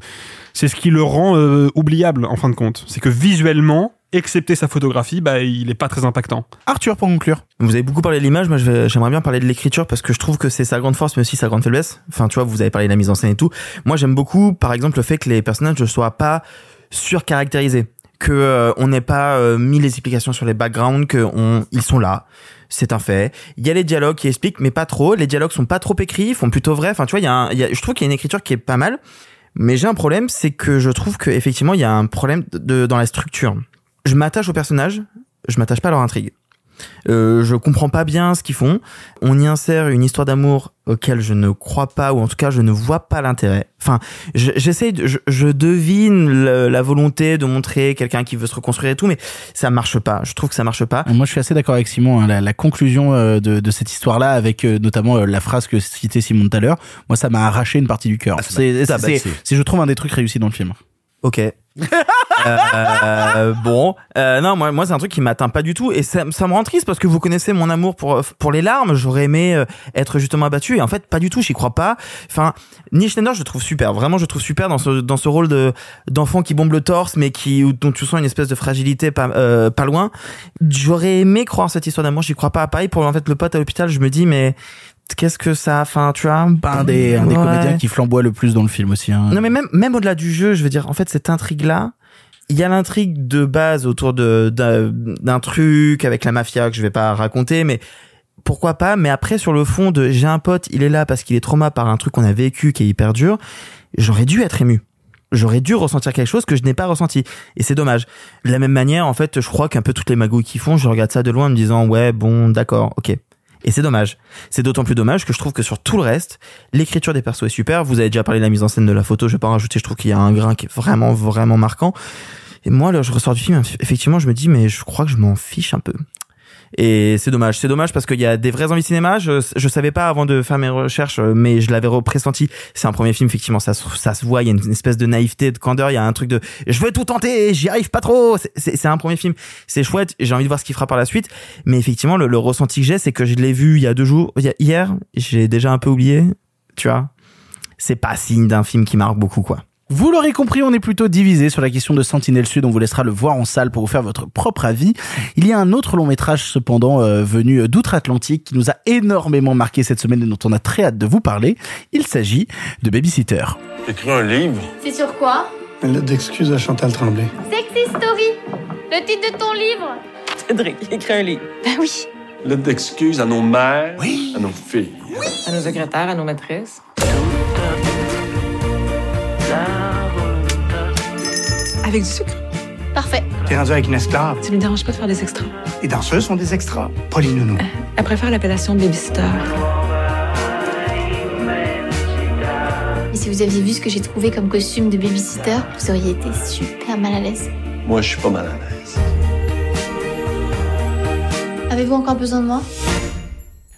c'est ce qui le rend euh, oubliable, en fin de compte. C'est que visuellement, excepté sa photographie, bah, il est pas très impactant. Arthur, pour conclure. Vous avez beaucoup parlé de l'image, moi j'aimerais bien parler de l'écriture parce que je trouve que c'est sa grande force mais aussi sa grande faiblesse. Enfin tu vois, vous avez parlé de la mise en scène et tout. Moi j'aime beaucoup par exemple le fait que les personnages ne soient pas surcaractérisés, que euh, on n'ait pas euh, mis les explications sur les backgrounds, que on, ils sont là. C'est un fait. Il y a les dialogues qui expliquent, mais pas trop. Les dialogues sont pas trop écrits, font plutôt vrai. Enfin, tu vois, il y a, je trouve qu'il y a une écriture qui est pas mal. Mais j'ai un problème, c'est que je trouve que effectivement, il y a un problème dans la structure. Je m'attache aux personnages, je m'attache pas à leur intrigue. Euh, je comprends pas bien ce qu'ils font. On y insère une histoire d'amour auquel je ne crois pas, ou en tout cas je ne vois pas l'intérêt. Enfin, je- j'essaie, je, je devine le- la volonté de montrer quelqu'un qui veut se reconstruire et tout, mais ça marche pas. Je trouve que ça marche pas. Moi, je suis assez d'accord avec Simon. hein. La, la conclusion euh, de, de cette histoire-là, avec euh, notamment euh, la phrase que citait Simon tout à l'heure, moi, ça m'a arraché une partie du cœur. Ah, c'est, je trouve, un des trucs réussis dans le film. Ok. *laughs* Euh, bon, euh, non, moi, moi c'est un truc qui m'atteint pas du tout et ça, ça me rend triste parce que vous connaissez mon amour pour pour les larmes. J'aurais aimé euh, être justement abattu et en fait pas du tout. J'y crois pas. Enfin, Neil Schneider, je le trouve super. Vraiment, je le trouve super dans ce dans ce rôle de d'enfant qui bombe le torse mais qui dont tu sens une espèce de fragilité pas euh, pas loin. J'aurais aimé croire en cette histoire d'amour. J'y crois pas. Pareil pour en fait le pote à l'hôpital. Je me dis mais qu'est-ce que ça enfin tu vois un des, un des Ouais. comédiens qui flamboie le plus dans le film aussi. Hein. non mais même même au-delà du jeu, je veux dire en fait cette intrigue là, il y a l'intrigue de base autour de d'un truc avec la mafia que je vais pas raconter mais pourquoi pas mais après sur le fond de j'ai un pote, il est là parce qu'il est trauma par un truc qu'on a vécu qui est hyper dur. j'aurais dû être ému. J'aurais dû ressentir quelque chose que je n'ai pas ressenti. Et c'est dommage. De la même manière, en fait, je crois qu'un peu toutes les magouilles qui font, je regarde ça de loin en me disant, ouais, bon, d'accord, ok. Et c'est dommage. C'est d'autant plus dommage que je trouve que sur tout le reste, l'écriture des persos est super. Vous avez déjà parlé de la mise en scène de la photo, je vais pas en rajouter, je trouve qu'il y a un grain qui est vraiment, vraiment marquant. Et moi, là, je ressors du film, effectivement, je me dis, mais je crois que je m'en fiche un peu. Et c'est dommage, c'est dommage parce qu'il y a des vraies envies de cinéma. Je, je savais pas avant de faire mes recherches, euh, mais je l'avais pressenti. C'est un premier film, effectivement, ça, ça se voit. Il y a une espèce de naïveté, de candeur. Il y a un truc de, je veux tout tenter, j'y arrive pas trop. C'est- un premier film, c'est chouette. J'ai envie de voir ce qu'il fera par la suite. Mais effectivement, le, le ressenti que j'ai, c'est que je l'ai vu il y a deux jours, hier. J'ai déjà un peu oublié, tu vois. C'est pas signe d'un film qui marque beaucoup, quoi. Vous l'aurez compris, on est plutôt divisé sur la question de Sentinelle Sud. On vous laissera le voir en salle pour vous faire votre propre avis. Il y a un autre long métrage cependant euh, venu d'outre-Atlantique qui nous a énormément marqué cette semaine et dont on a très hâte de vous parler. Il s'agit de Babysitter. Écris un livre C'est sur quoi? Une lettre d'excuse à Chantal Tremblay. Sexy Story Le titre de ton livre? Cédric, écris un livre. Ben oui. Lettre d'excuses à nos mères, à nos filles. À nos secrétaires, à nos maîtresses. Avec du sucre. Parfait. T'es rendu avec une esclave. Ça lui dérange pas de faire des extras? Les danseuses sont des extras. Pas les nounous. Elle préfère l'appellation babysitter. Et si vous aviez vu ce que j'ai trouvé comme costume de babysitter, vous auriez été super mal à l'aise. Moi, je suis pas mal à l'aise. Avez-vous encore besoin de moi?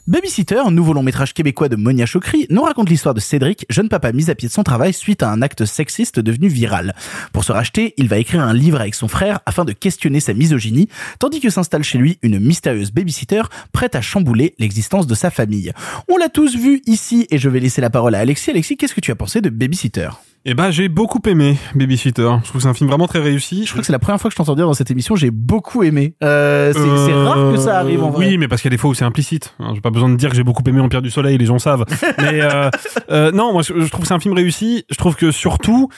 Babysitter, nouveau long métrage québécois de Monia Chokri, nous raconte l'histoire de Cédric, jeune papa mis à pied de son travail suite à un acte sexiste devenu viral. Pour se racheter, il va écrire un livre avec son frère afin de questionner sa misogynie, tandis que s'installe chez lui une mystérieuse babysitter prête à chambouler l'existence de sa famille. On l'a tous vu ici et je vais laisser la parole à Alexis. Alexis, qu'est-ce que tu as pensé de Babysitter? Eh ben, j'ai beaucoup aimé Babysitter. Je trouve que c'est un film vraiment très réussi. Je crois que c'est la première fois que je t'entends dire dans cette émission, j'ai beaucoup aimé. Euh, c'est c'est rare que ça arrive en vrai. Oui, mais parce qu'il y a des fois où c'est implicite. Hein, J'ai pas besoin de dire que j'ai beaucoup aimé Empire du Soleil, les gens savent. *laughs* mais euh, euh, non, moi je trouve que c'est un film réussi. Je trouve que surtout,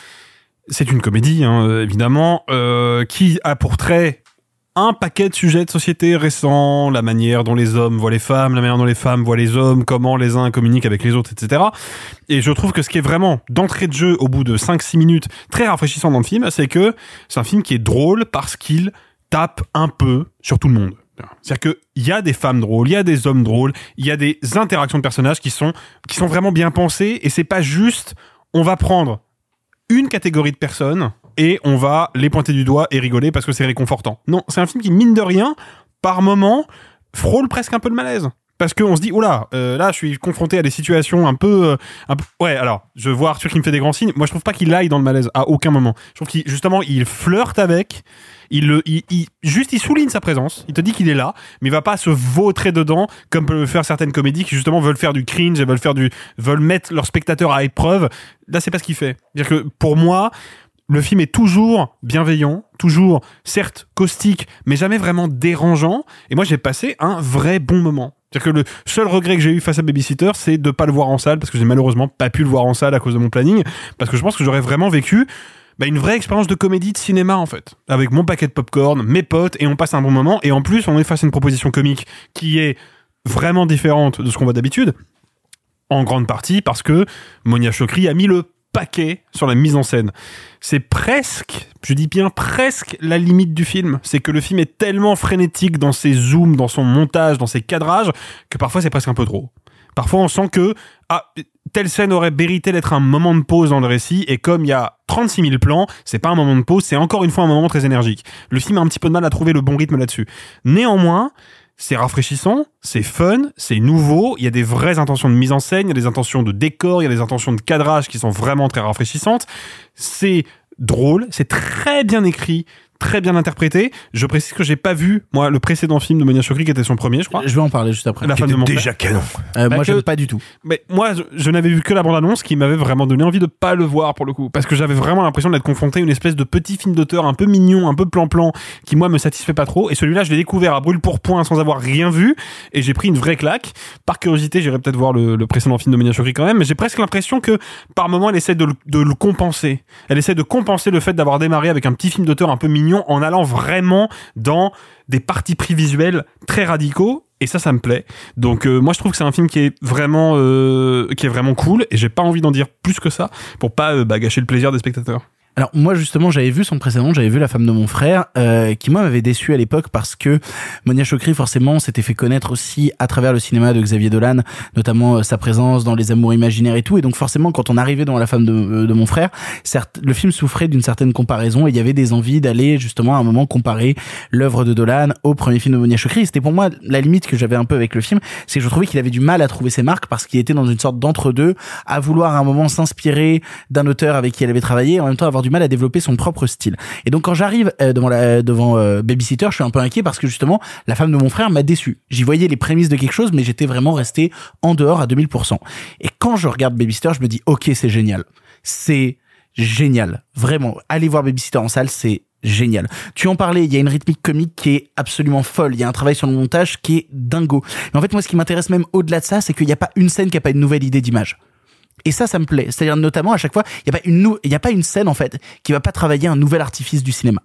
c'est une comédie, hein, euh, évidemment, euh, qui a pour trait un paquet de sujets de société récents, la manière dont les hommes voient les femmes, la manière dont les femmes voient les hommes, comment les uns communiquent avec les autres, etc. Et je trouve que ce qui est vraiment d'entrée de jeu au bout de 5-6 minutes très rafraîchissant dans le film, c'est que c'est un film qui est drôle parce qu'il tape un peu sur tout le monde. C'est-à-dire qu'il y a des femmes drôles, il y a des hommes drôles, il y a des interactions de personnages qui sont, qui sont vraiment bien pensées et c'est pas juste on va prendre une catégorie de personnes et on va les pointer du doigt et rigoler parce que c'est réconfortant. Non, c'est un film qui, mine de rien, par moment, frôle presque un peu le malaise. Parce qu'on se dit, oula, euh, là, je suis confronté à des situations un peu, euh, un peu... Ouais, alors, je vois Arthur qui me fait des grands signes. Moi, je trouve pas qu'il aille dans le malaise à aucun moment. Je trouve qu'il, justement, il flirte avec, il le, il- juste, il souligne sa présence. Il te dit qu'il est là, mais il va pas se vautrer dedans comme peuvent le faire certaines comédies qui, justement, veulent faire du cringe et veulent faire du, veulent mettre leurs spectateurs à épreuve. Là, c'est pas ce qu'il fait. C'est-à-dire que, pour moi, le film est toujours bienveillant, toujours certes caustique, mais jamais vraiment dérangeant. Et moi, j'ai passé un vrai bon moment. C'est-à-dire que le seul regret que j'ai eu face à Babysitter, c'est de pas le voir en salle, parce que j'ai malheureusement pas pu le voir en salle à cause de mon planning, parce que je pense que j'aurais vraiment vécu bah, une vraie expérience de comédie de cinéma en fait, avec mon paquet de popcorn, mes potes, et on passe un bon moment. Et en plus, on est face à une proposition comique qui est vraiment différente de ce qu'on voit d'habitude en grande partie parce que Monia Chokri a mis le paquet sur la mise en scène. C'est presque, je dis bien presque, la limite du film. C'est que le film est tellement frénétique dans ses zooms, dans son montage, dans ses cadrages, que parfois c'est presque un peu trop. Parfois on sent que ah, telle scène aurait mérité d'être un moment de pause dans le récit, et comme il y a 36 000 plans, c'est pas un moment de pause, c'est encore une fois un moment très énergique. Le film a un petit peu de mal à trouver le bon rythme là-dessus. Néanmoins, c'est rafraîchissant, c'est fun, c'est nouveau, il y a des vraies intentions de mise en scène, il y a des intentions de décor, il y a des intentions de cadrage qui sont vraiment très rafraîchissantes. C'est drôle, c'est très bien écrit, très bien interprété. Je précise que j'ai pas vu, moi, le précédent film de Monia Chokri qui était son premier, je crois. Je vais en parler juste après. La Qui femme de était mon déjà canon. Euh, Bah moi, que- j'aime pas du tout. Mais moi, je, je n'avais vu que la bande-annonce qui m'avait vraiment donné envie de pas le voir pour le coup. Parce que j'avais vraiment l'impression d'être confronté à une espèce de petit film d'auteur un peu mignon, un peu plan-plan, qui moi me satisfait pas trop. Et celui-là, je l'ai découvert à brûle pour point sans avoir rien vu. Et j'ai pris une vraie claque. Par curiosité, j'irai peut-être voir le, le précédent film de Monia Chokri quand même. Mais j'ai presque l'impression que par moment, elle essaie de le, de le compenser. Elle essaie de compenser le fait d'avoir démarré avec un petit film d'auteur un peu mignon en allant vraiment dans des partis pris visuels très radicaux. Et ça, ça me plaît. Donc euh, moi, je trouve que c'est un film qui est vraiment, euh, qui est vraiment cool. Et j'ai pas envie d'en dire plus que ça pour pas euh, bah, gâcher le plaisir des spectateurs. Alors moi justement j'avais vu son précédent, j'avais vu La femme de mon frère, euh, qui moi m'avait déçu à l'époque parce que Monia Chokri forcément s'était fait connaître aussi à travers le cinéma de Xavier Dolan, notamment euh, sa présence dans Les Amours imaginaires et tout, et donc forcément quand on arrivait dans La femme de, euh, de mon frère, certes le film souffrait d'une certaine comparaison et il y avait des envies d'aller justement à un moment comparer l'œuvre de Dolan au premier film de Monia Chokri. C'était pour moi la limite que j'avais un peu avec le film, c'est que je trouvais qu'il avait du mal à trouver ses marques parce qu'il était dans une sorte d'entre-deux, à vouloir à un moment s'inspirer d'un auteur avec qui il avait travaillé, en même temps avoir du mal à développer son propre style. Et donc quand j'arrive euh, devant devant euh, Babysitter, je suis un peu inquiet parce que justement la femme de mon frère m'a déçu. J'y voyais les prémices de quelque chose, mais j'étais vraiment resté en dehors à 2000%. Et quand je regarde Babysitter, je me dis ok c'est génial, c'est génial, vraiment. Allez voir Babysitter en salle, c'est génial. Tu en parlais, il y a une rythmique comique qui est absolument folle. Il y a un travail sur le montage qui est dingo. Mais en fait, moi, ce qui m'intéresse même au-delà de ça, c'est qu'il n'y a pas une scène qui a pas une nouvelle idée d'image. Et ça, ça me plaît. C'est-à-dire notamment à chaque fois, il n'y a pas une, y a pas une scène en fait qui va pas travailler un nouvel artifice du cinéma.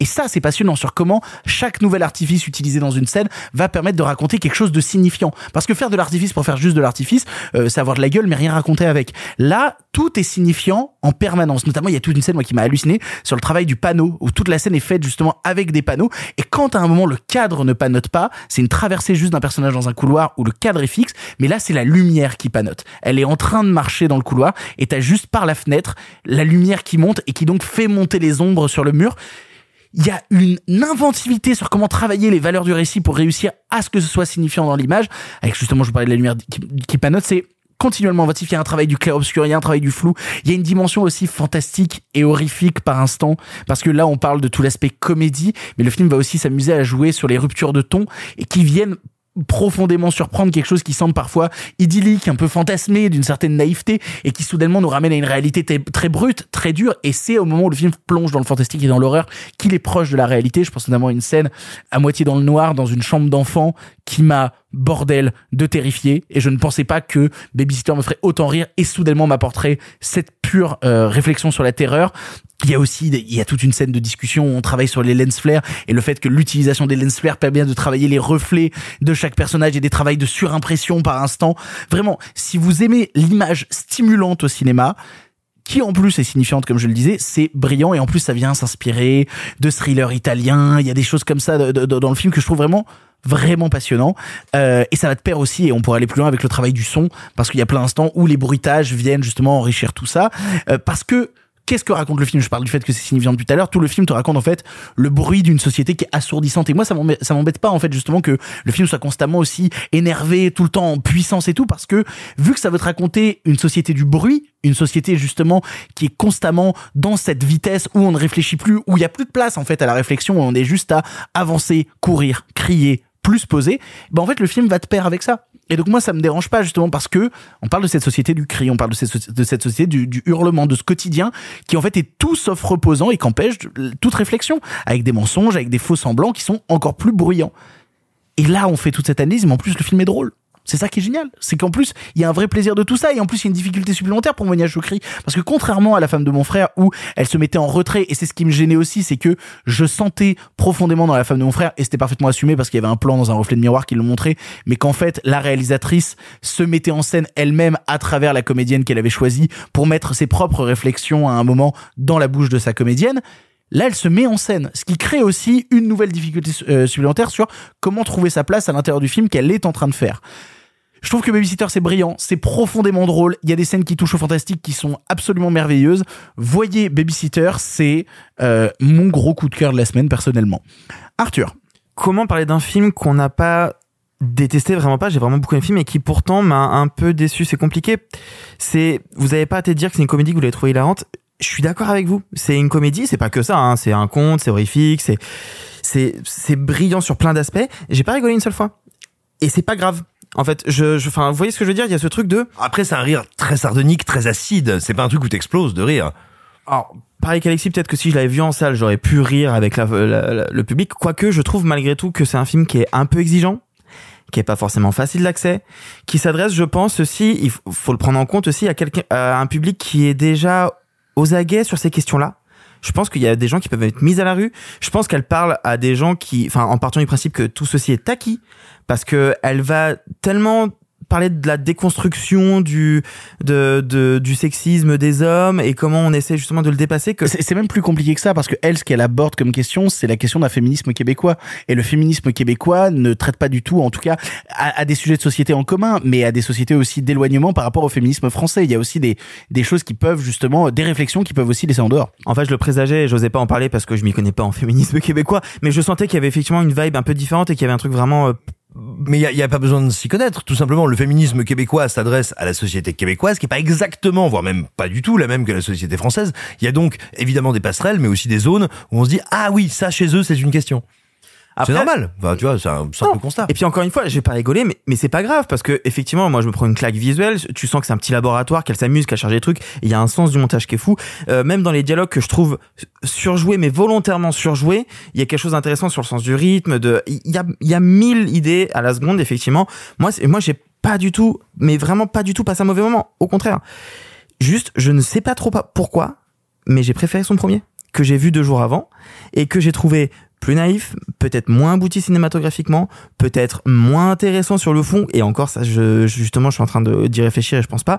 Et ça, c'est passionnant sur comment chaque nouvel artifice utilisé dans une scène va permettre de raconter quelque chose de signifiant. Parce que faire de l'artifice pour faire juste de l'artifice, euh, c'est avoir de la gueule, mais rien raconter avec. Là, tout est signifiant en permanence. Notamment, il y a toute une scène moi qui m'a halluciné sur le travail du panneau, où toute la scène est faite justement avec des panneaux. Et quand à un moment le cadre ne panote pas, c'est une traversée juste d'un personnage dans un couloir où le cadre est fixe, mais là c'est la lumière qui panote. Elle est en train de marcher dans le couloir et t'as juste par la fenêtre la lumière qui monte et qui donc fait monter les ombres sur le mur il y a une inventivité sur comment travailler les valeurs du récit pour réussir à ce que ce soit signifiant dans l'image. Avec justement, je vous parlais de la lumière qui, qui panote, c'est continuellement inventif. Il y a un travail du clair-obscur, il y a un travail du flou. Il y a une dimension aussi fantastique et horrifique par instant. Parce que là, on parle de tout l'aspect comédie, mais le film va aussi s'amuser à jouer sur les ruptures de ton et qui viennent profondément surprendre quelque chose qui semble parfois idyllique, un peu fantasmé, d'une certaine naïveté, et qui soudainement nous ramène à une réalité très brute, très dure, et c'est au moment où le film plonge dans le fantastique et dans l'horreur qu'il est proche de la réalité. Je pense notamment à une scène à moitié dans le noir, dans une chambre d'enfant, qui m'a bordel de terrifier, et je ne pensais pas que Babysitter me ferait autant rire, et soudainement m'apporterait cette pure euh, réflexion sur la terreur. Il y a aussi, des- il y a toute une scène de discussion où on travaille sur les lens flares et le fait que l'utilisation des lens flares permet de travailler les reflets de chaque personnage et des travails de surimpression par instant. Vraiment, si vous aimez l'image stimulante au cinéma, qui en plus est signifiante comme je le disais, c'est brillant et en plus ça vient s'inspirer de thrillers italiens, il y a des choses comme ça dans le film que je trouve vraiment vraiment passionnant. Euh, et ça va te pair aussi et on pourrait aller plus loin avec le travail du son parce qu'il y a plein d'instants où les bruitages viennent justement enrichir tout ça. Euh, parce que Qu'est-ce que raconte le film? Je parle du fait que c'est signifiant depuis tout à l'heure. Tout le film te raconte en fait le bruit d'une société qui est assourdissante. Et moi, ça m'embête, pas en fait justement que le film soit constamment aussi énervé, tout le temps en puissance et tout, parce que vu que ça veut te raconter une société du bruit, une société justement qui est constamment dans cette vitesse où on ne réfléchit plus, où il y a plus de place en fait à la réflexion, où on est juste à avancer, courir, crier, plus posé, ben en fait le film va te perdre avec ça. Et donc moi ça me dérange pas justement parce que on parle de cette société du cri, on parle de cette, société du, du hurlement, de ce quotidien qui en fait est tout sauf reposant et qu'empêche toute réflexion, avec des mensonges, avec des faux semblants qui sont encore plus bruyants. Et là on fait toute cette analyse, mais en plus le film est drôle. C'est ça qui est génial, c'est qu'en plus il y a un vrai plaisir de tout ça et en plus il y a une difficulté supplémentaire pour Monia Chokri parce que contrairement à la femme de mon frère où elle se mettait en retrait et c'est ce qui me gênait aussi, c'est que je sentais profondément dans la femme de mon frère et c'était parfaitement assumé parce qu'il y avait un plan dans un reflet de miroir qui le montrait, mais qu'en fait la réalisatrice se mettait en scène elle-même à travers la comédienne qu'elle avait choisie pour mettre ses propres réflexions à un moment dans la bouche de sa comédienne. Là, elle se met en scène, ce qui crée aussi une nouvelle difficulté euh, supplémentaire sur comment trouver sa place à l'intérieur du film qu'elle est en train de faire. Je trouve que Babysitter c'est brillant, c'est profondément drôle. Il y a des scènes qui touchent au fantastique qui sont absolument merveilleuses. Voyez Babysitter, c'est euh, mon gros coup de cœur de la semaine personnellement. Arthur. Comment parler d'un film qu'on n'a pas détesté vraiment pas? J'ai vraiment beaucoup aimé le film et qui pourtant m'a un peu déçu c'est compliqué c'est vous avez pas à te dire que c'est une comédie que vous l'avez trouvé hilarante je suis d'accord avec vous c'est une comédie c'est pas que ça hein. c'est un conte c'est horrifique c'est c'est c'est brillant sur plein d'aspects j'ai pas rigolé une seule fois et c'est pas grave en fait je je enfin vous voyez ce que je veux dire? Il y a ce truc de Après, c'est un rire très sardonique, très acide. C'est pas un truc où t'exploses de rire. alors, pareil qu'Alexis, peut-être que si je l'avais vu en salle, j'aurais pu rire avec la- la- la- le public. Quoique, je trouve malgré tout que c'est un film qui est un peu exigeant, qui est pas forcément facile d'accès, qui s'adresse, je pense aussi, il faut- faut le prendre en compte aussi à quelqu'un, à un public qui est déjà aux aguets sur ces questions-là. Je pense qu'il y a des gens qui peuvent être mis à la rue. Je pense qu'elle parle à des gens qui, enfin, en partant du principe que tout ceci est acquis, parce que elle va tellement parler de la déconstruction du de, de du sexisme des hommes et comment on essaie justement de le dépasser que c'est même plus compliqué que ça parce que elle ce qu'elle aborde comme question c'est la question d'un féminisme québécois. Et le féminisme québécois ne traite pas du tout en tout cas à, à des sujets de société en commun mais à des sociétés aussi d'éloignement par rapport au féminisme français. Il y a aussi des des choses qui peuvent justement des réflexions qui peuvent aussi laisser en dehors. En fait, je le présageais et j'osais pas en parler parce que je m'y connais pas en *laughs* féminisme québécois, mais je sentais qu'il y avait effectivement une vibe un peu différente et qu'il y avait un truc vraiment euh, Mais il y a, a pas besoin de s'y connaître. Tout simplement, le féminisme québécois s'adresse à la société québécoise, qui est pas exactement, voire même pas du tout la même que la société française. Il y a donc évidemment des passerelles, mais aussi des zones où on se dit ah oui, ça chez eux c'est une question. C'est normal. Enfin, tu vois, c'est un simple constat. Et puis encore une fois, je vais pas rigoler, mais, mais c'est pas grave parce que effectivement, moi je me prends une claque visuelle. Tu sens que c'est un petit laboratoire, qu'elle s'amuse, qu'elle charge des trucs. Il y a un sens du montage qui est fou. Euh, même dans les dialogues que je trouve surjoués, mais volontairement surjoués, il y a quelque chose d'intéressant sur le sens du rythme. De, il y a, il y a mille idées à la seconde, effectivement. Moi, c'est- moi j'ai pas du tout, mais vraiment pas du tout passé un mauvais moment. Au contraire, juste, je ne sais pas trop pourquoi, mais j'ai préféré son premier que j'ai vu deux jours avant et que j'ai trouvé plus naïf, peut-être moins abouti cinématographiquement, peut-être moins intéressant sur le fond, et encore ça, je, justement, je suis en train d'y réfléchir et je pense pas,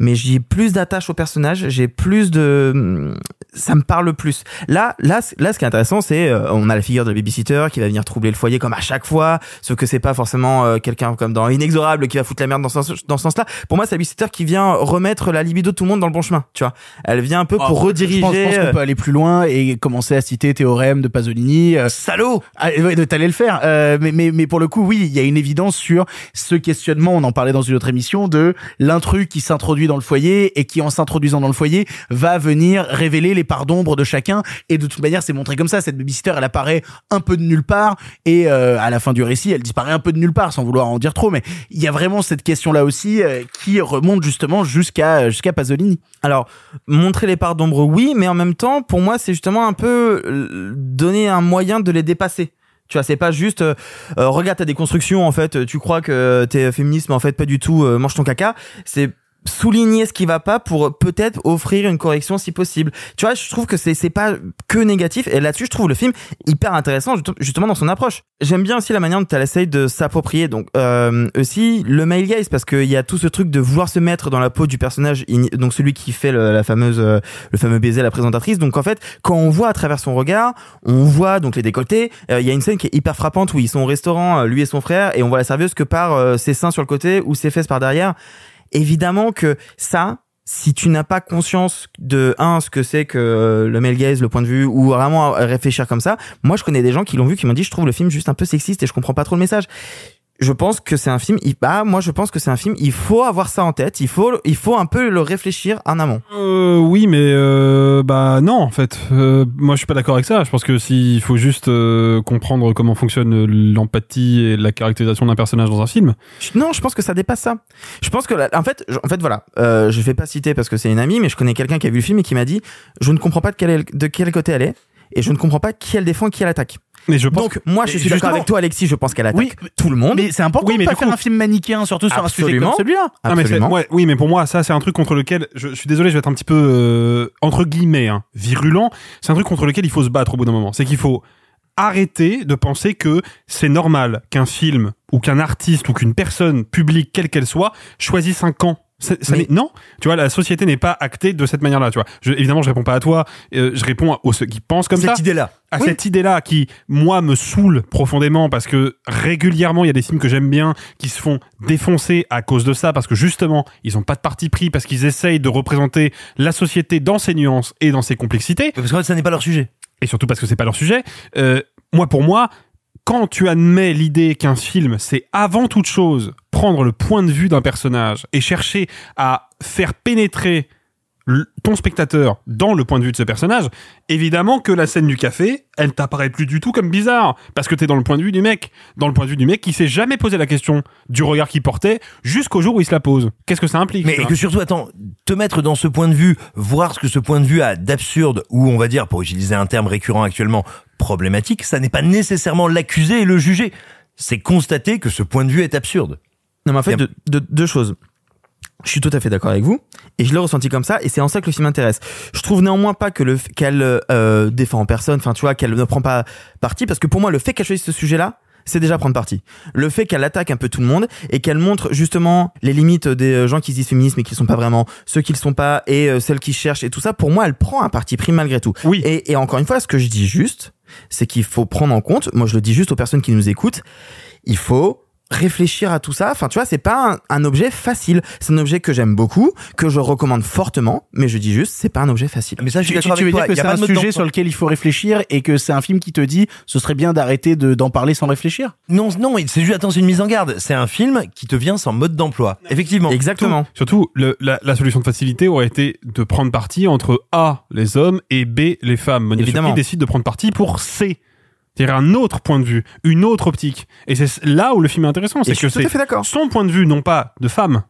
mais j'ai plus d'attache au personnage, j'ai plus de, ça me parle plus. Là, là, là, ce qui est intéressant, c'est, euh, on a la figure de babysitter qui va venir troubler le foyer comme à chaque fois, sauf que c'est pas forcément euh, quelqu'un comme dans Inexorable qui va foutre la merde dans ce, sens- dans ce sens-là. Pour moi, c'est la babysitter qui vient remettre la libido de tout le monde dans le bon chemin, tu vois. Elle vient un peu pour rediriger. Je pense, je pense qu'on peut aller plus loin et commencer à citer théorème de Pasolini. euh, Salaud ah, ouais, T'allais le faire. Euh, mais, mais, mais pour le coup, oui, il y a une évidence sur ce questionnement, on en parlait dans une autre émission, de l'intrus qui s'introduit dans le foyer et qui, en s'introduisant dans le foyer, va venir révéler les parts d'ombre de chacun. Et de toute manière, c'est montré comme ça. Cette babysitter, elle apparaît un peu de nulle part et euh, à la fin du récit, elle disparaît un peu de nulle part, sans vouloir en dire trop. Mais il y a vraiment cette question-là aussi euh, qui remonte justement jusqu'à jusqu'à Pasolini. Alors, montrer les parts d'ombre, oui, mais en même temps, pour moi, c'est justement un peu euh, donner un moyen de les dépasser. Tu vois, c'est pas juste regarde ta déconstruction en fait, tu crois que t'es féministe, mais en fait pas du tout, mange ton caca. C'est souligner ce qui va pas pour peut-être offrir une correction si possible. Tu vois, je trouve que c'est c'est pas que négatif et là-dessus je trouve le film hyper intéressant ju- justement dans son approche. J'aime bien aussi la manière dont elle essaye de s'approprier donc euh, aussi le male gaze parce qu'il y a tout ce truc de vouloir se mettre dans la peau du personnage donc celui qui fait le, la fameuse le fameux baiser à la présentatrice. Donc en fait, quand on voit à travers son regard, on voit donc les décolletés, Euh, il y a une scène qui est hyper frappante où ils sont au restaurant euh, lui et son frère et on voit la serveuse que par euh, ses seins sur le côté ou ses fesses par derrière évidemment que ça, si tu n'as pas conscience de un ce que c'est que euh, le male gaze, le point de vue, ou vraiment réfléchir comme ça, moi je connais des gens qui l'ont vu qui m'ont dit je trouve le film juste un peu sexiste et je comprends pas trop le message. Je pense que c'est un film. il- Bah, moi, je pense que c'est un film. Il faut avoir ça en tête. Il faut, il faut un peu le réfléchir en amont. Euh, oui, mais euh, bah non, en fait. Euh, moi, je suis pas d'accord avec ça. Je pense que s'il faut juste euh, comprendre comment fonctionne l'empathie et la caractérisation d'un personnage dans un film. Non, je pense que ça dépasse ça. Je pense que, en fait, en fait, voilà. Euh, je vais pas citer parce que c'est une amie, mais je connais quelqu'un qui a vu le film et qui m'a dit, je ne comprends pas de quel, de quel côté elle est, et je ne comprends pas qui elle défend, qui elle attaque. Mais je pense Donc, moi, je suis d'accord avec toi, Alexis. Je pense qu'elle attaque Oui, tout le monde. Mais c'est important Oui, mais de pas faire un film manichéen, surtout sur un sujet comme celui-là. Ah, mais ouais, oui, mais pour moi, ça, c'est un truc contre lequel, je, je suis désolé, je vais être un petit peu, euh, entre guillemets, hein, virulent. C'est un truc contre lequel il faut se battre au bout d'un moment. C'est qu'il faut arrêter de penser que c'est normal qu'un film ou qu'un artiste ou qu'une personne publique, quelle qu'elle soit, choisisse un camp. Ça Mais- n'est- non, tu vois, la société n'est pas actée de cette manière-là, tu vois. Je, évidemment, je réponds pas à toi, euh, je réponds à- aux ceux qui pensent comme ça Cette idée-là. à cette idée-là qui, moi, me saoule profondément parce que régulièrement, il y a des films que j'aime bien qui se font défoncer à cause de ça parce que justement, ils ont pas de parti pris parce qu'ils essayent de représenter la société dans ses nuances et dans ses complexités. Parce fait, ça n'est pas leur sujet. Et surtout parce que c'est pas leur sujet. Euh, moi, pour moi, quand tu admets l'idée qu'un film, c'est avant toute chose prendre le point de vue d'un personnage et chercher à faire pénétrer ton spectateur dans le point de vue de ce personnage, évidemment que la scène du café, elle t'apparaît plus du tout comme bizarre, parce que t'es dans le point de vue du mec, dans le point de vue du mec qui s'est jamais posé la question du regard qu'il portait jusqu'au jour où il se la pose. Qu'est-ce que ça implique Mais et que surtout, attends, te mettre dans ce point de vue, voir ce que ce point de vue a d'absurde, ou on va dire, pour utiliser un terme récurrent actuellement, problématique, ça n'est pas nécessairement l'accuser et le juger. C'est constater que ce point de vue est absurde. Non, mais en fait, deux choses. Je suis tout à fait d'accord avec vous et je l'ai ressenti comme ça et c'est en ça que le film m'intéresse. Je trouve néanmoins pas que le qu'elle euh, défend en personne, enfin tu vois qu'elle ne prend pas parti parce que pour moi le fait qu'elle choisisse ce sujet-là, c'est déjà prendre parti. Le fait qu'elle attaque un peu tout le monde et qu'elle montre justement les limites des euh, gens qui se disent féministes mais qui ne sont pas vraiment, ceux qui le sont pas et euh, celles qui cherchent et tout ça, pour moi elle prend un parti pris malgré tout. Oui. Et, et encore une fois, ce que je dis juste, c'est qu'il faut prendre en compte, moi je le dis juste aux personnes qui nous écoutent, il faut réfléchir à tout ça. Enfin, tu vois, c'est pas un, un objet facile. C'est un objet que j'aime beaucoup, que je recommande fortement, mais je dis juste, c'est pas un objet facile. Mais ça, je suis Tu, tu d'accord veux avec dire toi. que Il y a c'est pas un sujet sur lequel il faut réfléchir et que c'est un film qui te dit ce serait bien d'arrêter de- d'en parler sans réfléchir? Non, non, c'est juste, attends, c'est une mise en garde. C'est un film qui te vient sans mode d'emploi. Effectivement. Exactement. Surtout, le- la, la solution de facilité aurait été de prendre parti entre A, les hommes, et B, les femmes. Monia Évidemment. Décide de prendre parti pour C. C'est-à-dire un autre point de vue, une autre optique. Et c'est là où le film est intéressant, c'est que c'est son point de vue, non pas de femme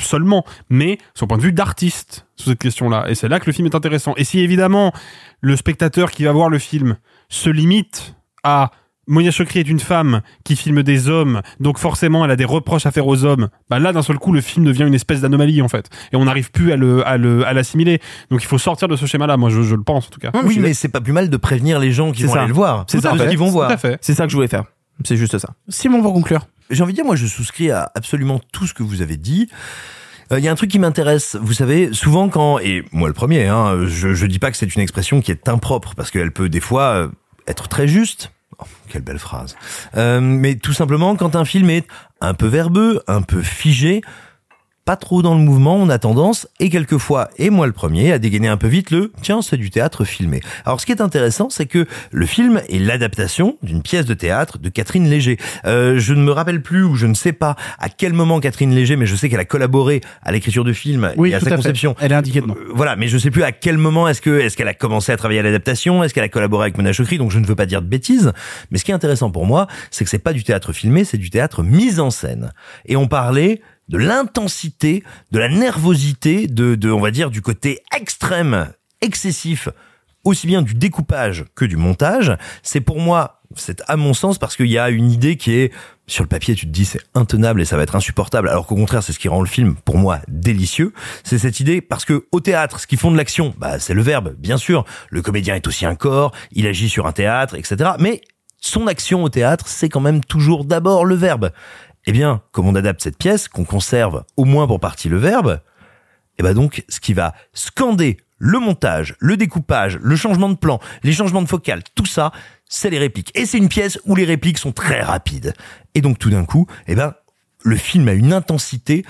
seulement, mais son point de vue d'artiste sur cette question-là. Et c'est là que le film est intéressant. Et si évidemment le spectateur qui va voir le film se limite à Monia Chokri est une femme qui filme des hommes, donc forcément elle a des reproches à faire aux hommes. Bah là, d'un seul coup, le film devient une espèce d'anomalie en fait, et on n'arrive plus à le à le à l'assimiler. Donc il faut sortir de ce schéma-là. Moi, je, je le pense en tout cas. Oui, mais c'est pas plus mal de prévenir les gens qui vont ça. aller le voir. C'est ça, qu'ils vont Tout voir. à fait. C'est ça que je voulais faire. C'est juste ça. Simon, pour conclure. J'ai envie de dire, moi, je souscris à absolument tout ce que vous avez dit. Euh, Il y a un truc qui m'intéresse, vous savez, souvent quand, et moi le premier, hein, je, je dis pas que c'est une expression qui est impropre, parce qu'elle peut des fois euh, être très juste. Oh, quelle belle phrase. Euh, mais tout simplement, quand un film est un peu verbeux, un peu figé, pas trop dans le mouvement, on a tendance, et quelquefois, et moi le premier, à dégainer un peu vite le « tiens, c'est du théâtre filmé ». Alors ce qui est intéressant, c'est que le film est l'adaptation d'une pièce de théâtre de Catherine Léger. Euh, je ne me rappelle plus, ou je ne sais pas à quel moment Catherine Léger, mais je sais qu'elle a collaboré à l'écriture du film Oui, et à sa à fait. conception. Elle est indiquée dedans. Euh, Voilà, mais je sais plus à quel moment est-ce que est-ce qu'elle a commencé à travailler à l'adaptation, est-ce qu'elle a collaboré avec Mona Chokri, donc je ne veux pas dire de bêtises, mais ce qui est intéressant pour moi, c'est que c'est pas du théâtre filmé, c'est du théâtre mis en scène. Et on parlait de l'intensité, de la nervosité, de, de on va dire du côté extrême, excessif aussi bien du découpage que du montage. C'est pour moi, c'est à mon sens parce qu'il y a une idée qui est sur le papier, tu te dis c'est intenable et ça va être insupportable, alors qu'au contraire c'est ce qui rend le film pour moi délicieux. C'est cette idée parce que au théâtre, ce qui font de l'action, bah c'est le verbe, bien sûr. Le comédien est aussi un corps, il agit sur un théâtre, etc. Mais son action au théâtre, c'est quand même toujours d'abord le verbe. Eh bien, comme on adapte cette pièce, qu'on conserve au moins pour partie le verbe, et ben donc, ce qui va scander le montage, le découpage, le changement de plan, les changements de focale, tout ça, c'est les répliques. Et c'est une pièce où les répliques sont très rapides. Et donc, tout d'un coup, eh ben, le film a une intensité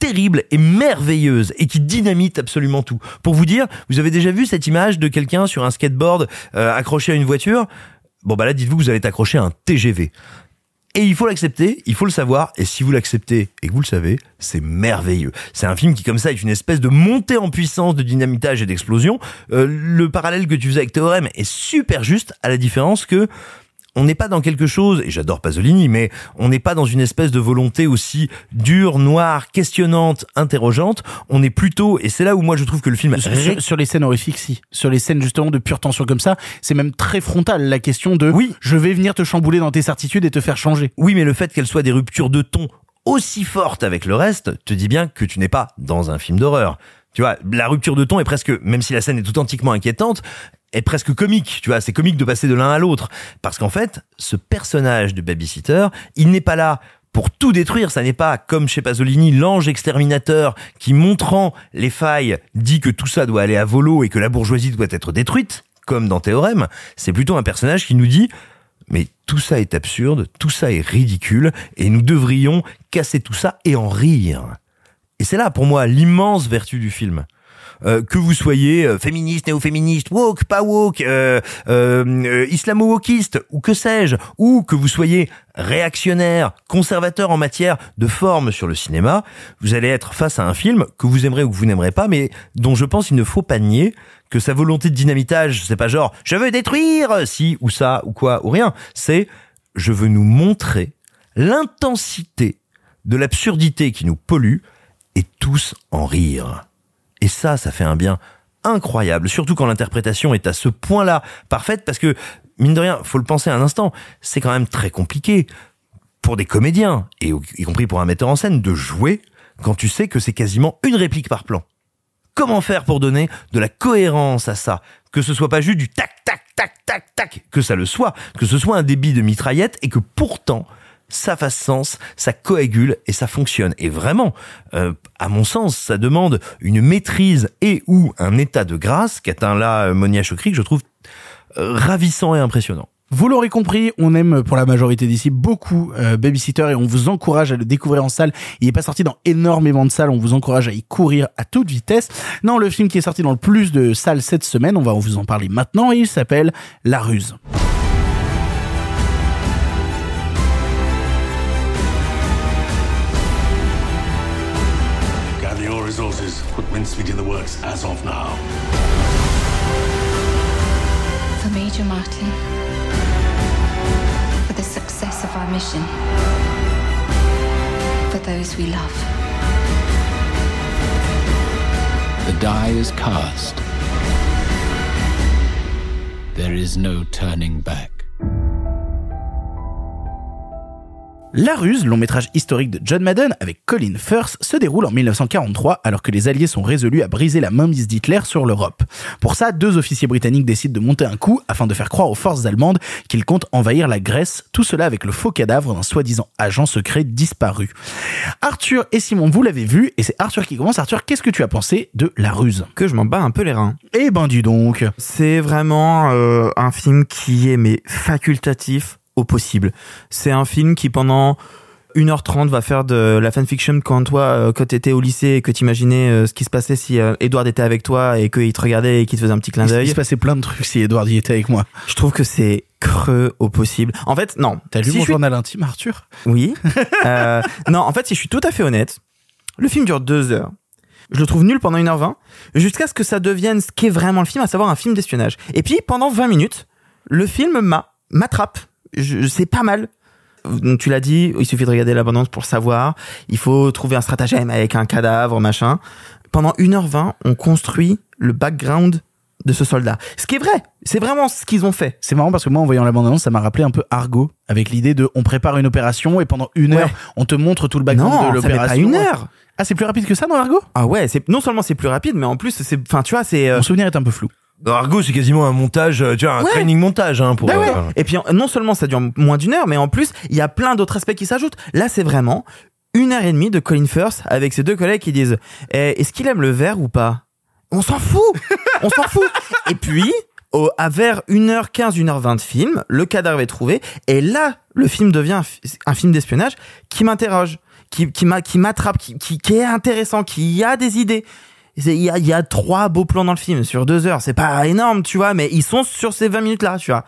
terrible et merveilleuse et qui dynamite absolument tout. Pour vous dire, vous avez déjà vu cette image de quelqu'un sur un skateboard euh, accroché à une voiture? Bon bah là, dites-vous que vous allez être accroché à un TGV. Et il faut l'accepter, il faut le savoir, et si vous l'acceptez et que vous le savez, c'est merveilleux. C'est un film qui, comme ça, est une espèce de montée en puissance de dynamitage et d'explosion. Euh, le parallèle que tu faisais avec Théorème est super juste, à la différence que on n'est pas dans quelque chose, et j'adore Pasolini, mais on n'est pas dans une espèce de volonté aussi dure, noire, questionnante, interrogeante. On est plutôt, et c'est là où moi je trouve que le film Sur, sur- sur les scènes horrifiques, si. Sur les scènes justement de pure tension comme ça, c'est même très frontal la question de Oui. je vais venir te chambouler dans tes certitudes et te faire changer. Oui, mais le fait qu'elle soit des ruptures de ton aussi fortes avec le reste te dit bien que tu n'es pas dans un film d'horreur. Tu vois, la rupture de ton est presque, même si la scène est authentiquement inquiétante, est presque comique. Tu vois, c'est comique de passer de l'un à l'autre. Parce qu'en fait, ce personnage de babysitter, il n'est pas là pour tout détruire. Ça n'est pas, comme chez Pasolini, l'ange exterminateur qui, montrant les failles, dit que tout ça doit aller à volo et que la bourgeoisie doit être détruite, comme dans Théorème. C'est plutôt un personnage qui nous dit mais tout ça est absurde, tout ça est ridicule, et nous devrions casser tout ça et en rire. Et c'est là, pour moi, l'immense vertu du film. Euh, que vous soyez euh, féministe, néo-féministe, woke, pas woke, euh, islamo-wokiste, ou que sais-je, ou que vous soyez réactionnaire, conservateur en matière de forme sur le cinéma, vous allez être face à un film que vous aimerez ou que vous n'aimerez pas, mais dont je pense il ne faut pas nier que sa volonté de dynamitage, c'est pas genre je veux détruire si ou ça ou quoi ou rien, c'est je veux nous montrer l'intensité de l'absurdité qui nous pollue et tous en rire. Et ça, ça fait un bien incroyable, surtout quand l'interprétation est à ce point-là parfaite, parce que, mine de rien, faut le penser un instant, c'est quand même très compliqué pour des comédiens, et y compris pour un metteur en scène, de jouer quand tu sais que c'est quasiment une réplique par plan. Comment faire pour donner de la cohérence à ça? Que ce soit pas juste du tac, tac, tac, tac, tac, que ça le soit, que ce soit un débit de mitraillette et que pourtant ça fasse sens, ça coagule et ça fonctionne. Et vraiment, euh, à mon sens, ça demande une maîtrise et ou un état de grâce qu'atteint là euh, Monia Chokri que je trouve euh, ravissant et impressionnant. Vous l'aurez compris, on aime pour la majorité d'ici beaucoup euh, Babysitter et on vous encourage à le découvrir en salle. Il est pas sorti dans énormément de salles, on vous encourage à y courir à toute vitesse. Non, le film qui est sorti dans le plus de salles cette semaine, on va vous en parler maintenant, il s'appelle La Ruse. Resources. Put mincemeat in the works as of now. For Major Martin. For the success of our mission. For those we love. The die is cast. There is no turning back. La Ruse, long métrage historique de John Madden avec Colin Firth, se déroule en 1943 alors que les Alliés sont résolus à briser la mainmise d'Hitler sur l'Europe. Pour ça, deux officiers britanniques décident de monter un coup afin de faire croire aux forces allemandes qu'ils comptent envahir la Grèce, tout cela avec le faux cadavre d'un soi-disant agent secret disparu. Arthur et Simon, vous l'avez vu, et c'est Arthur qui commence. Arthur, qu'est-ce que tu as pensé de La Ruse? Que je m'en bats un peu les reins. Eh ben dis donc C'est vraiment euh, un film qui est mais facultatif au possible. C'est un film qui pendant 1h30 va faire de la fanfiction quand toi, euh, quand t'étais au lycée et que t'imaginais euh, ce qui se passait si euh, Edward était avec toi et qu'il te regardait et qu'il te faisait un petit clin Il d'œil. se passait plein de trucs si Edward y était avec moi. Je trouve que c'est creux au possible. En fait, non. T'as lu Si mon suis- journal intime, Arthur? Oui. *laughs* Non, en fait, si je suis tout à fait honnête, le film dure deux heures. Je le trouve nul pendant 1h20, jusqu'à ce que ça devienne ce qu'est vraiment le film, à savoir un film d'espionnage. Et puis, pendant 20 minutes, le film m'a, m'attrape. Je, c'est pas mal. Donc, tu l'as dit, il suffit de regarder l'abondance pour le savoir. Il faut trouver un stratagème avec un cadavre, machin. Pendant 1h20, on construit le background de ce soldat. Ce qui est vrai. C'est vraiment ce qu'ils ont fait. C'est marrant parce que moi, en voyant la bande-annonce, ça m'a rappelé un peu Argo, avec l'idée de on prépare une opération et pendant une heure, on te montre tout le background Non, de ça pas l'opération. une heure. Ah, c'est plus rapide que ça dans Argo? Ah ouais, c'est non seulement c'est plus rapide, mais en plus c'est, enfin tu vois, c'est. euh, Mon souvenir est un peu flou. Dans Argo, c'est quasiment un montage, euh, tu vois, un Ouais. training montage hein, pour. Bah ouais. euh, Et puis non seulement ça dure moins d'une heure, mais en plus il y a plein d'autres aspects qui s'ajoutent. Là, c'est vraiment une heure et demie de Colin Firth avec ses deux collègues qui disent eh, Est-ce qu'il aime le verre ou pas? On s'en fout On s'en fout *laughs* Et puis, au, à vers 1h15, 1h20 de film, le cadavre est trouvé, et là, le film devient un, fi- un film d'espionnage qui m'interroge, qui, qui m'attrape, qui, qui, qui est intéressant, qui a des idées. Il y a, trois beaux plans dans le film sur deux heures. C'est pas énorme, tu vois, mais ils sont sur ces 20 minutes-là, tu vois.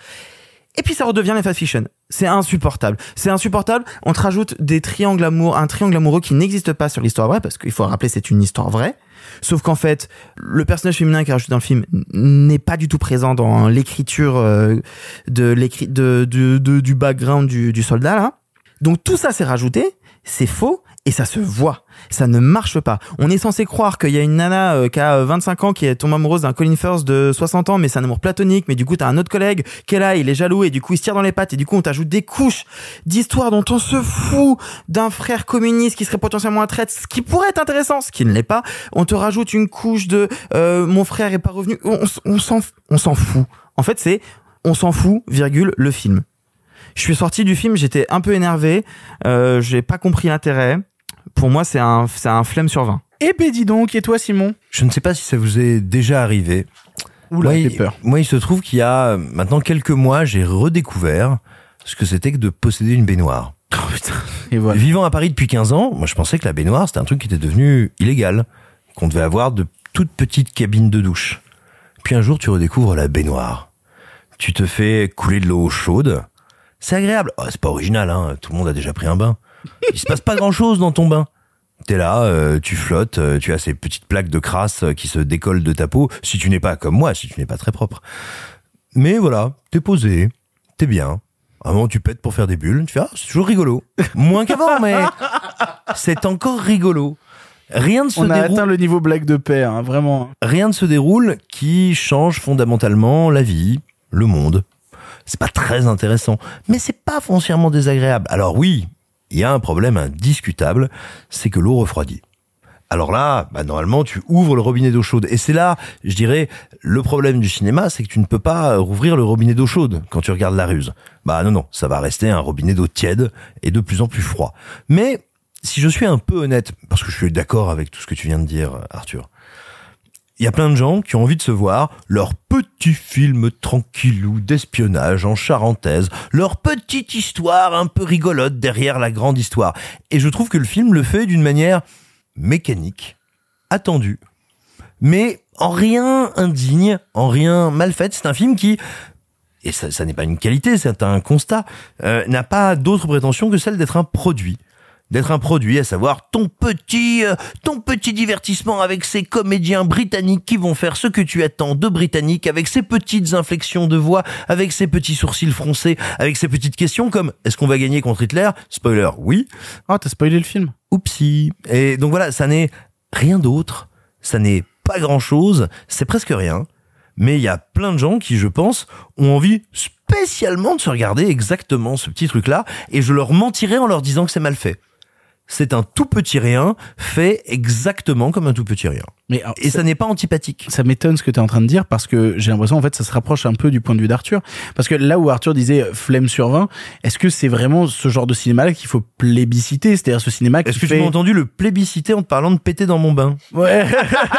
Et puis ça redevient les fast fiction. C'est insupportable. C'est insupportable. On te rajoute des triangles amoureux, un triangle amoureux qui n'existe pas sur l'histoire vraie, parce qu'il faut rappeler c'est une histoire vraie. Sauf qu'en fait, le personnage féminin qui est rajouté dans le film n'est pas du tout présent dans l'écriture euh, de l'écrit de, de, de- du background du, du soldat là. Donc tout ça c'est rajouté, c'est faux et ça se voit. Ça ne marche pas. On est censé croire qu'il y a une nana euh, qui a euh, 25 ans qui est tombée amoureuse d'un Colin Firth de 60 ans, mais c'est un amour platonique. Mais du coup, t'as un autre collègue qui est là, il est jaloux et du coup, il se tire dans les pattes et du coup, on t'ajoute des couches d'histoires dont on se fout d'un frère communiste qui serait potentiellement un traître, ce qui pourrait être intéressant, ce qui ne l'est pas. On te rajoute une couche de euh, mon frère est pas revenu. On s'en on s'en fout. En fait, c'est on s'en fout, virgule, le film. Je suis sorti du film, j'étais un peu énervé, euh, j'ai pas compris l'intérêt. Pour moi, c'est un, c'est un flemme sur 20. Eh ben dis donc, et toi Simon? Je ne sais pas si ça vous est déjà arrivé. Oula, moi, j'ai il, peur. moi, il se trouve qu'il y a euh, maintenant quelques mois, j'ai redécouvert ce que c'était que de posséder une baignoire. *laughs* Oh putain, et voilà. Vivant à Paris depuis 15 ans, moi je pensais que la baignoire c'était un truc qui était devenu illégal, qu'on devait avoir de toutes petites cabines de douche. Puis un jour tu redécouvres la baignoire. Tu te fais couler de l'eau chaude. C'est agréable. Oh, c'est pas original, hein. Tout le monde a déjà pris un bain. Il se passe pas grand chose dans ton bain. T'es là, euh, tu flottes, euh, tu as ces petites plaques de crasse euh, qui se décollent de ta peau, si tu n'es pas comme moi, si tu n'es pas très propre. Mais voilà, t'es posé, t'es bien. À un moment, tu pètes pour faire des bulles, tu fais, ah, c'est toujours rigolo. Moins qu'avant, *laughs* mais c'est encore rigolo. Rien ne se On a déroule atteint le niveau blague de père, hein, vraiment. rien ne se déroule qui change fondamentalement la vie, le monde. C'est pas très intéressant, mais c'est pas foncièrement désagréable. Alors oui, il y a un problème indiscutable, c'est que l'eau refroidit. alors là, bah, normalement, tu ouvres le robinet d'eau chaude. Et c'est là, je dirais, le problème du cinéma, c'est que tu ne peux pas rouvrir le robinet d'eau chaude quand tu regardes la ruse. Bah non, non, ça va rester un robinet d'eau tiède et de plus en plus froid. Mais si je suis un peu honnête, parce que je suis d'accord avec tout ce que tu viens de dire, Arthur, il y a plein de gens qui ont envie de se voir leur petit film tranquillou d'espionnage en charentaise, leur petite histoire un peu rigolote derrière la grande histoire. Et je trouve que le film le fait d'une manière mécanique, attendue, mais en rien indigne, en rien mal faite. C'est un film qui, et ça, n'est pas une qualité, c'est un constat, euh, n'a pas d'autre prétention que celle d'être un produit d'être un produit, à savoir ton petit, euh, ton petit divertissement avec ces comédiens britanniques qui vont faire ce que tu attends de britanniques, avec ces petites inflexions de voix, avec ces petits sourcils froncés, avec ces petites questions comme est-ce qu'on va gagner contre Hitler? Spoiler, oui. Ah, t'as spoilé le film. Oupsie. Et donc voilà, ça n'est rien d'autre, ça n'est pas grand-chose, c'est presque rien. Mais il y a plein de gens qui, je pense, ont envie spécialement de se regarder exactement ce petit truc-là, et je leur mentirais en leur disant que c'est mal fait c'est un tout petit rien fait exactement comme un tout petit rien. Mais alors, et ça, n'est pas antipathique. Ça m'étonne ce que tu es en train de dire parce que j'ai l'impression en fait ça se rapproche un peu du point de vue d'Arthur parce que là où Arthur disait euh, flemme sur 20, est-ce que c'est vraiment ce genre de cinéma là qu'il faut plébisciter, c'est-à-dire ce cinéma qui Est-ce que fait tu m'as entendu le plébisciter en te parlant de péter dans mon bain? Ouais.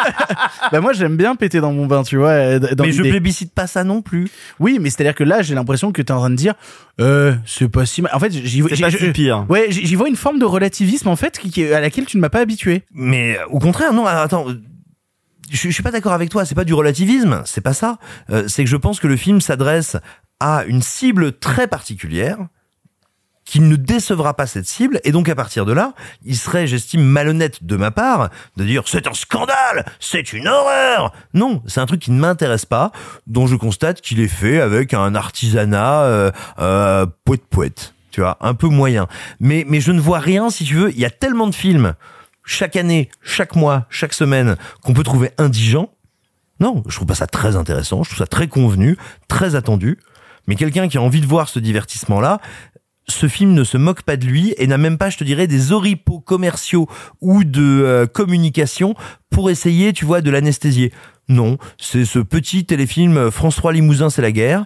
*laughs* bah moi j'aime bien péter dans mon bain, tu vois. dans Mais je plébiscite pas ça non plus. Oui, mais c'est-à-dire que là, j'ai l'impression que tu es en train de dire, euh, c'est pas si mal. En fait, j'y vois, si pire. Ouais, j'y vois une forme de relativisme en fait qui, qui- à laquelle tu ne m'as pas habitué. Mais au contraire, non, attends. Je, je suis pas d'accord avec toi, c'est pas du relativisme, c'est pas ça. Euh, c'est que je pense que le film s'adresse à une cible très particulière qui ne décevra pas cette cible et donc à partir de là, il serait, j'estime, malhonnête de ma part de dire c'est un scandale, c'est une horreur. Non, c'est un truc qui ne m'intéresse pas, dont je constate qu'il est fait avec un artisanat euh, euh, poète poète, tu vois, un peu moyen. Mais mais je ne vois rien si tu veux. Il y a tellement de films chaque année, chaque mois, chaque semaine qu'on peut trouver indigents. Non, je trouve pas ça très intéressant. Je trouve ça très convenu, très attendu. Mais quelqu'un qui a envie de voir ce divertissement-là, ce film ne se moque pas de lui et n'a même pas, je te dirais, des oripeaux commerciaux ou de euh, communication pour essayer, tu vois, de l'anesthésier. Non, c'est ce petit téléfilm euh, France 3 Limousin, c'est la guerre,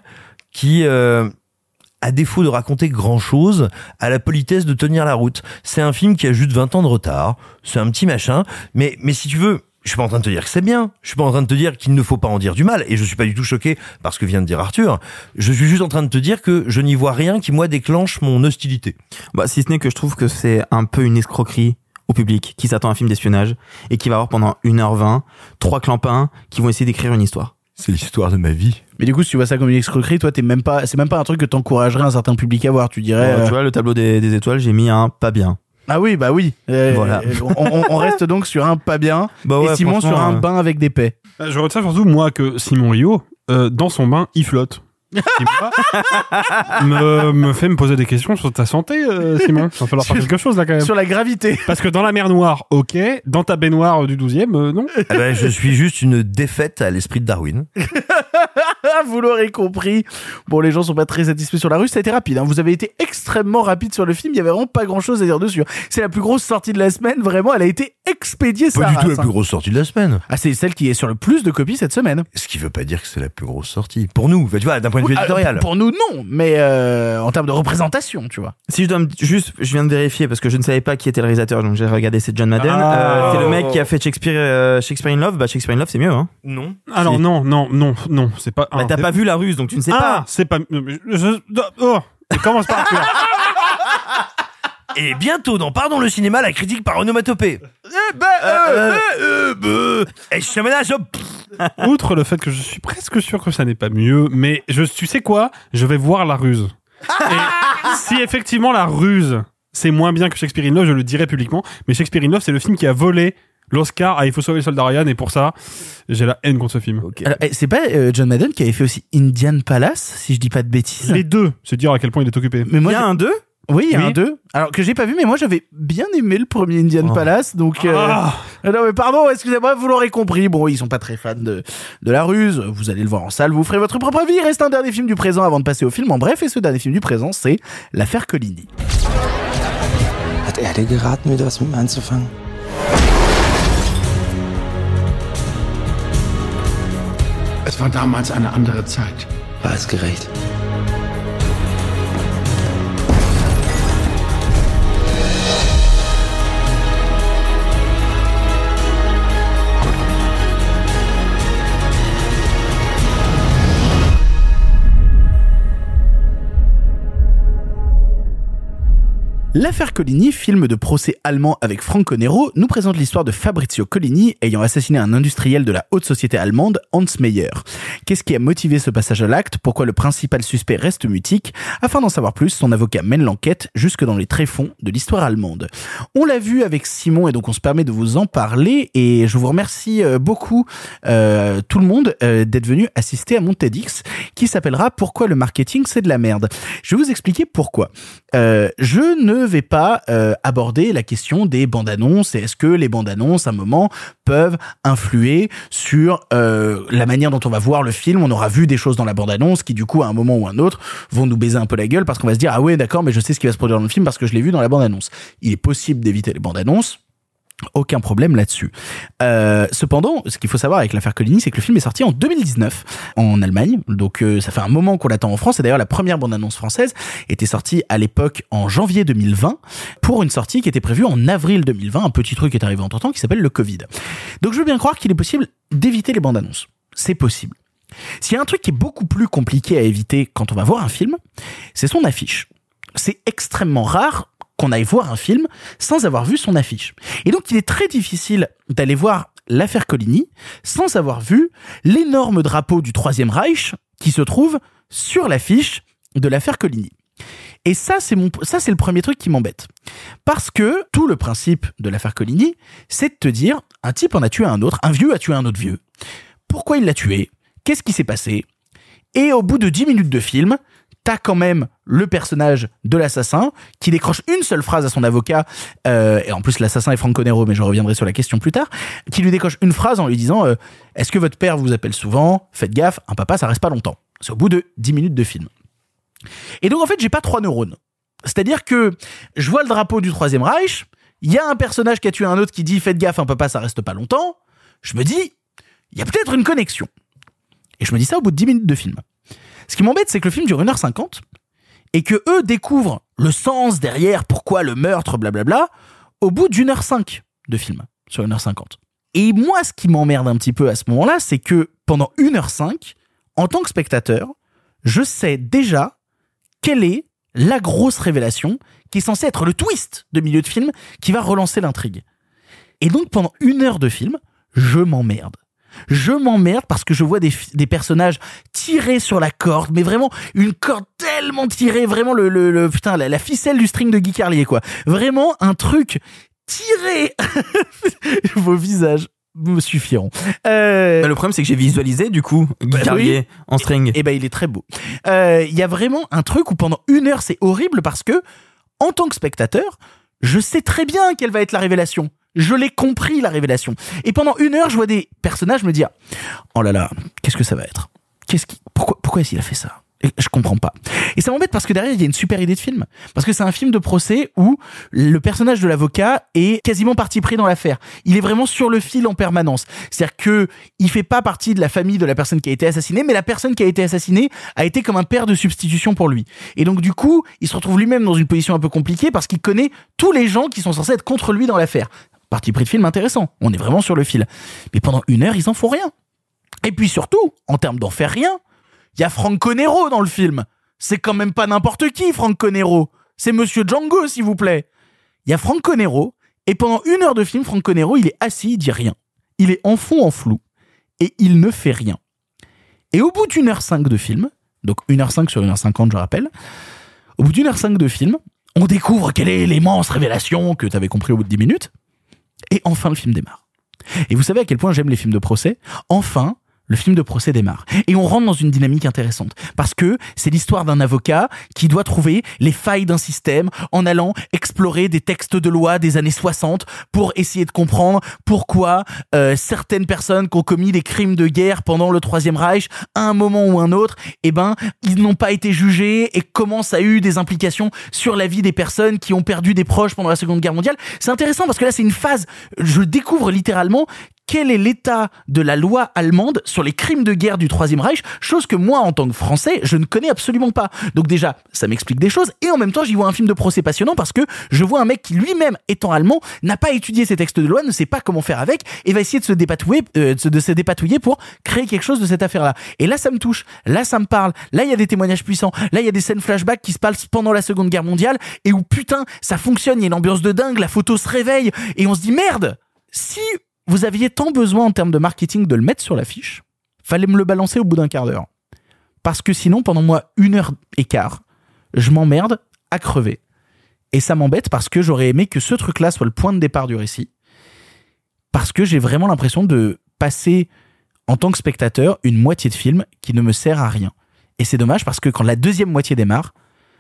qui, euh, à défaut de raconter grand chose, a la politesse de tenir la route. C'est un film qui a juste 20 ans de retard. C'est un petit machin. Mais, mais si tu veux, je suis pas en train de te dire que c'est bien. Je suis pas en train de te dire qu'il ne faut pas en dire du mal. Et je suis pas du tout choqué par ce que vient de dire Arthur. Je suis juste en train de te dire que je n'y vois rien qui, moi, déclenche mon hostilité. Bah, si ce n'est que je trouve que c'est un peu une escroquerie au public qui s'attend à un film d'espionnage et qui va avoir pendant 1h20 trois clampins qui vont essayer d'écrire une histoire. C'est l'histoire de ma vie. Mais du coup, si tu vois ça comme une escroquerie, toi, t'es même pas, c'est même pas un truc que t'encouragerais un certain public à voir. Tu dirais. Euh, euh, Tu vois, le tableau des, des étoiles, j'ai mis un pas bien. Ah oui, bah oui. Euh, Voilà. on, on- *laughs* reste donc sur un pas bien Bah ouais, et Simon sur un euh, bain avec des paix. Euh, Je retiens surtout, moi, que Simon Rio, euh, dans son bain, il flotte. Qui, moi, *laughs* me, me fait me poser des questions sur ta santé, euh, Simon. Il va falloir faire quelque chose là quand même. Sur la gravité. Parce que dans la mer Noire, ok. Dans ta baignoire du 12e, euh, non. Eh ben, je suis juste une défaite à l'esprit de Darwin. *laughs* Vous l'aurez compris. Bon, les gens sont pas très satisfaits sur la rue. Ça a été rapide. hein. Vous avez été extrêmement rapide sur le film. Il y avait vraiment pas grand chose à dire dessus. C'est la plus grosse sortie de la semaine. Vraiment, elle a été expédiée. Pas du tout la hein. plus grosse sortie de la semaine. Ah, c'est celle qui est sur le plus de copies cette semaine. Ce qui veut pas dire que c'est la plus grosse sortie. Pour nous, tu vois, d'un point de vue Ah, éditorial. pour nous, non. Mais euh, en termes de représentation, tu vois. Si je dois me, juste, je viens de vérifier parce que je ne savais pas qui était le réalisateur, donc j'ai regardé, c'est John Madden. Ah. Euh, c'est le mec qui a fait Shakespeare, euh, Shakespeare in Love. Bah, Shakespeare in Love, c'est mieux, hein. Non. Alors non, non, non, non, c'est pas. Bah, ah, t'as pas vu la ruse, donc tu ne sais Ah, pas. c'est pas. je- oh, commence par Arthur. Et bientôt dans Pardon le cinéma, la critique par onomatopée. Eh ben, Euh, euh, euh, Et je te menace, hop. *laughs* Outre le fait que je suis presque sûr que ça n'est pas mieux, mais je, tu sais quoi? Je vais voir la ruse. Et *laughs* si effectivement la ruse c'est moins bien que Shakespeare in Love, je le dirai publiquement. Mais Shakespeare in Love, c'est le film qui a volé l'Oscar à Il faut sauver le soldat Ryan, et pour ça, j'ai la haine contre ce film. Eh, c'est pas euh, John Madden qui avait fait aussi Indian Palace, si je dis pas de bêtises? Les deux, c'est dire à quel point il est occupé. Mais moi, Il y a un 2 Oui, il y a Oui. un 2. Alors que j'ai pas vu, mais moi j'avais bien aimé le premier Indian Oh. Palace, donc. euh, Ah. ah Non mais pardon, excusez-moi, vous l'aurez compris. Bon, ils sont pas très fans de de la ruse. Vous allez le voir en salle, vous ferez votre propre avis. Il reste un dernier film du présent avant de passer au film. En bref, et ce dernier film du présent, c'est l'affaire Colini. Hat er dir geraten, wieder was mit mir anzufangen? Es war damals eine andere Zeit. War es gerecht? L'affaire Collini, film de procès allemand avec Franco Nero, nous présente l'histoire de Fabrizio Collini ayant assassiné un industriel de la haute société allemande, Hans Meyer. Qu'est-ce qui a motivé ce passage à l'acte? Pourquoi le principal suspect reste mutique? Afin d'en savoir plus, son avocat mène l'enquête jusque dans les tréfonds de l'histoire allemande. On l'a vu avec Simon et donc on se permet de vous en parler et je vous remercie euh, beaucoup euh, tout le monde euh, d'être venu assister à mon TEDx qui s'appellera Pourquoi le marketing c'est de la merde? Je vais vous expliquer pourquoi. Euh, je ne vais pas euh, aborder la question des bandes annonces et est-ce que les bandes annonces à un moment peuvent influer sur euh, la manière dont on va voir le film. On aura vu des choses dans la bande annonce qui du coup à un moment ou un autre vont nous baiser un peu la gueule parce qu'on va se dire ah ouais d'accord mais je sais ce qui va se produire dans le film parce que je l'ai vu dans la bande annonce. Il est possible d'éviter les bandes annonces. Aucun problème là-dessus. Euh, cependant, ce qu'il faut savoir avec l'affaire Collini, c'est que le film est sorti en 2019 en Allemagne. Donc euh, ça fait un moment qu'on l'attend en France. Et d'ailleurs, la première bande-annonce française était sortie à l'époque en janvier 2020 pour une sortie qui était prévue en avril 2020. Un petit truc est arrivé entre temps qui s'appelle le Covid. Donc je veux bien croire qu'il est possible d'éviter les bandes-annonces. C'est possible. S'il y a un truc qui est beaucoup plus compliqué à éviter quand on va voir un film, c'est son affiche. C'est extrêmement rare qu'on aille voir un film sans avoir vu son affiche. Et donc il est très difficile d'aller voir l'affaire Coligny sans avoir vu l'énorme drapeau du Troisième Reich qui se trouve sur l'affiche de l'affaire Coligny. Et ça, c'est le premier truc qui m'embête. Parce que tout le principe de l'affaire Coligny, c'est de te dire, un type en a tué un autre, un vieux a tué un autre vieux. Pourquoi il l'a tué? Qu'est-ce qui s'est passé? Et au bout de 10 minutes de film, quand même le personnage de l'assassin qui décroche une seule phrase à son avocat, euh, et en plus l'assassin est Franco Nero, mais je reviendrai sur la question plus tard, qui lui décroche une phrase en lui disant euh, Est-ce que votre père vous appelle souvent? Faites gaffe, un papa ça reste pas longtemps. C'est au bout de 10 minutes de film. Et donc en fait j'ai pas trois neurones. C'est-à-dire que je vois le drapeau du Troisième Reich, il y a un personnage qui a tué un autre qui dit Faites gaffe, un papa ça reste pas longtemps. Je me dis, il y a peut-être une connexion. Et je me dis ça au bout de 10 minutes de film. Ce qui m'embête, c'est que le film dure 1h50 et que eux découvrent le sens derrière pourquoi le meurtre, blablabla, au bout d'une heure cinq de film, sur 1h50. Et moi, ce qui m'emmerde un petit peu à ce moment-là, c'est que pendant 1h05, en tant que spectateur, je sais déjà quelle est la grosse révélation qui est censée être le twist de milieu de film qui va relancer l'intrigue. Et donc pendant une heure de film, je m'emmerde. Je m'emmerde parce que je vois des, des, personnages tirés sur la corde, mais vraiment une corde tellement tirée, vraiment le, le, le putain la, la, ficelle du string de Guy Carlier quoi. Vraiment un truc tiré. *laughs* Vos visages me suffiront. Euh... le problème c'est que j'ai visualisé du coup Guy bah, Carlier oui. en string. Et, et ben il est très beau. Il euh, y a vraiment un truc où pendant une heure c'est horrible parce que en tant que spectateur, je sais très bien quelle va être la révélation. Je l'ai compris, la révélation. Et pendant une heure, je vois des personnages me dire Oh là là, qu'est-ce que ça va être? Qu'est-ce qui, Pourquoi, est-ce qu'il a fait ça? Je comprends pas. Et ça m'embête parce que derrière, il y a une super idée de film. Parce que c'est un film de procès où le personnage de l'avocat est quasiment parti pris dans l'affaire. Il est vraiment sur le fil en permanence. C'est-à-dire que il fait pas partie de la famille de la personne qui a été assassinée, mais la personne qui a été assassinée a été comme un père de substitution pour lui. Et donc, du coup, il se retrouve lui-même dans une position un peu compliquée parce qu'il connaît tous les gens qui sont censés être contre lui dans l'affaire. Parti pris de film intéressant. On est vraiment sur le fil. Mais pendant une heure, ils en font rien. Et puis surtout, en termes d'en faire rien, il y a Franco Nero dans le film. C'est quand même pas n'importe qui, Franco Nero. C'est Monsieur Django, s'il vous plaît. Il y a Franco Nero, et pendant une heure de film, Franco Nero, il est assis, il dit rien. Il est en fond, en flou, et il ne fait rien. Et au bout d'une heure cinq de film, donc une heure cinq sur une heure cinquante, je rappelle, au bout d'une heure cinq de film, on découvre quelle est l'immense révélation que tu avais compris au bout de dix minutes, et enfin le film démarre. Et vous savez à quel point j'aime les films de procès? Enfin, le film de procès démarre. Et on rentre dans une dynamique intéressante. Parce que c'est l'histoire d'un avocat qui doit trouver les failles d'un système en allant explorer des textes de loi des années 60 pour essayer de comprendre pourquoi euh, certaines personnes qui ont commis des crimes de guerre pendant le Troisième Reich, à un moment ou un autre, eh ben, ils n'ont pas été jugés et comment ça a eu des implications sur la vie des personnes qui ont perdu des proches pendant la Seconde Guerre mondiale. C'est intéressant parce que là, c'est une phase, je découvre littéralement quel est l'état de la loi allemande sur les crimes de guerre du Troisième Reich, chose que moi, en tant que Français, je ne connais absolument pas. Donc déjà, ça m'explique des choses, et en même temps, j'y vois un film de procès passionnant parce que je vois un mec qui lui-même, étant allemand, n'a pas étudié ces textes de loi, ne sait pas comment faire avec, et va essayer de se dépatouiller, euh, de se- dépatouiller pour créer quelque chose de cette affaire-là. Et là, ça me touche, là, ça me parle, là, il y a des témoignages puissants, là, il y a des scènes flashback qui se passent pendant la Seconde Guerre mondiale, et où putain, ça fonctionne, il y a une ambiance de dingue, la photo se réveille, et on se dit merde, si vous aviez tant besoin en termes de marketing de le mettre sur l'affiche, fallait me le balancer au bout d'un quart d'heure. Parce que sinon, pendant moi, une heure et quart, je m'emmerde à crever. Et ça m'embête parce que j'aurais aimé que ce truc-là soit le point de départ du récit. Parce que j'ai vraiment l'impression de passer, en tant que spectateur, une moitié de film qui ne me sert à rien. Et c'est dommage parce que quand la deuxième moitié démarre,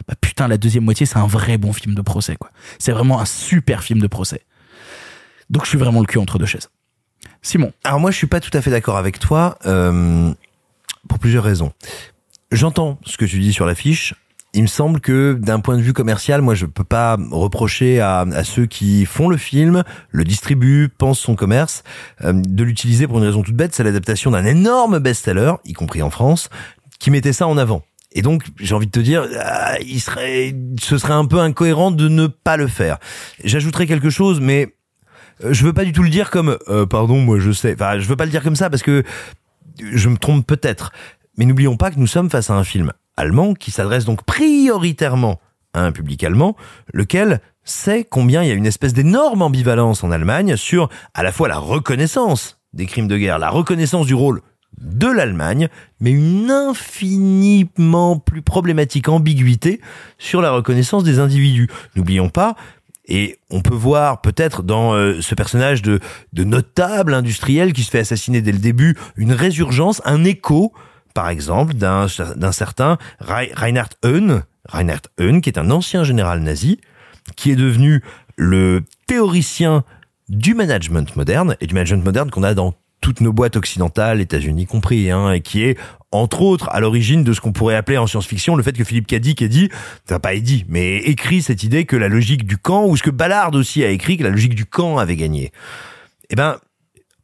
bah putain, la deuxième moitié, c'est un vrai bon film de procès, quoi. C'est vraiment un super film de procès. Donc je suis vraiment le cul entre deux chaises. Simon. Alors moi, je suis pas tout à fait d'accord avec toi euh, pour plusieurs raisons. J'entends ce que tu dis sur l'affiche. Il me semble que d'un point de vue commercial, moi, je peux pas reprocher à, à ceux qui font le film, le distribuent, pensent son commerce, euh, de l'utiliser pour une raison toute bête. C'est l'adaptation d'un énorme best-seller, y compris en France, qui mettait ça en avant. Et donc, j'ai envie de te dire, ah, il serait, ce serait un peu incohérent de ne pas le faire. J'ajouterais quelque chose, mais euh, je veux pas du tout le dire comme euh, pardon moi je sais enfin je veux pas le dire comme ça parce que je me trompe peut-être mais n'oublions pas que nous sommes face à un film allemand qui s'adresse donc prioritairement à un public allemand lequel sait combien il y a une espèce d'énorme ambivalence en Allemagne sur à la fois la reconnaissance des crimes de guerre la reconnaissance du rôle de l'Allemagne, mais une infiniment plus problématique ambiguïté sur la reconnaissance des individus. N'oublions pas, et on peut voir peut-être dans euh, ce personnage de, de notable industriel qui se fait assassiner dès le début une résurgence, un écho, par exemple, d'un certain Rei- Reinhard Reinhard Heun, qui est un ancien général nazi, qui est devenu le théoricien du management moderne et du management moderne qu'on a dans toutes nos boîtes occidentales, États-Unis compris, hein, et qui est entre autres à l'origine de ce qu'on pourrait appeler en science-fiction le fait que Philippe Cadic ait dit, enfin pas dit, mais écrit cette idée que la logique du camp, ou ce que Ballard aussi a écrit, que la logique du camp avait gagné. Eh ben,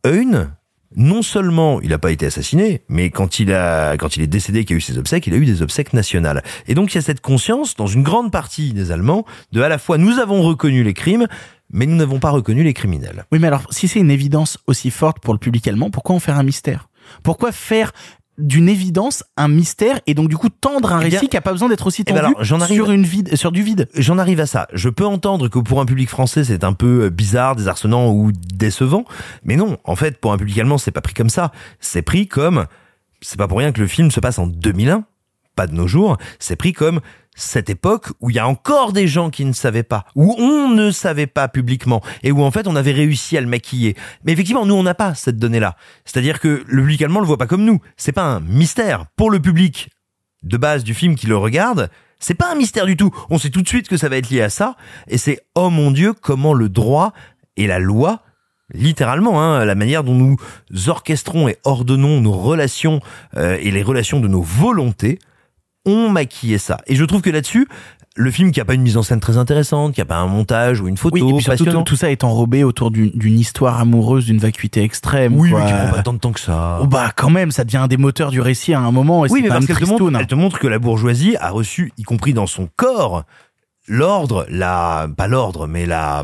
Heun, non seulement il n'a pas été assassiné, mais quand il a, quand il est décédé, qu'il a eu ses obsèques, il a eu des obsèques nationales. Et donc il y a cette conscience dans une grande partie des Allemands de à la fois nous avons reconnu les crimes, mais nous n'avons pas reconnu les criminels. Oui, mais alors, si c'est une évidence aussi forte pour le public allemand, pourquoi en faire un mystère? Pourquoi faire d'une évidence un mystère et donc du coup tendre un Eh récit qui a pas besoin d'être aussi eh ben tendu alors, j'en arrive- sur une vide sur du vide J'en arrive à ça. Je peux entendre que pour un public français, c'est un peu euh, bizarre, désarçonnant ou décevant. Mais non, en fait, pour un public allemand, c'est pas pris comme ça. C'est pris comme, c'est pas pour rien que le film se passe en 2001, pas de nos jours. C'est pris comme cette époque où il y a encore des gens qui ne savaient pas, où on ne savait pas publiquement, et où en fait on avait réussi à le maquiller. Mais effectivement, nous on n'a pas cette donnée-là. C'est-à-dire que le public allemand le voit pas comme nous. C'est pas un mystère pour le public de base du film qui le regarde. C'est pas un mystère du tout. On sait tout de suite que ça va être lié à ça, et c'est oh mon dieu comment le droit et la loi littéralement, hein, la manière dont nous orchestrons et ordonnons nos relations euh, et les relations de nos volontés ont maquillé ça. Et je trouve que là-dessus, le film qui a pas une mise en scène très intéressante, qui a pas un montage ou une photo oui et puis surtout passionnant. tout, tout ça est enrobé autour d'une histoire amoureuse d'une vacuité extrême Oui, quoi. mais qui prend pas tant de temps que ça. Oh, bah quand même ça devient un des moteurs du récit à un moment et Oui, mais parce qu'elle te, montre, tristoun. elle te montre que la bourgeoisie a reçu, y compris dans son corps, l'ordre, la, pas l'ordre, mais la,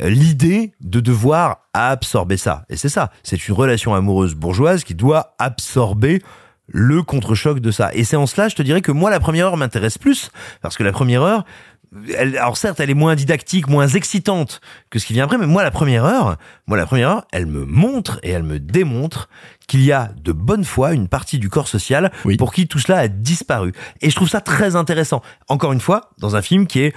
euh, l'idée de devoir absorber ça. Et c'est ça. C'est une relation amoureuse bourgeoise qui doit absorber le contre-choc de ça. Et c'est en cela, je te dirais que moi, la première heure m'intéresse plus, parce que la première heure, elle, alors certes, elle est moins didactique, moins excitante que ce qui vient après, mais moi, la première heure, moi, la première heure, elle me montre et elle me démontre qu'il y a de bonne foi une partie du corps social pour qui tout cela a disparu. Et je trouve ça très intéressant. Encore une fois, dans un film qui est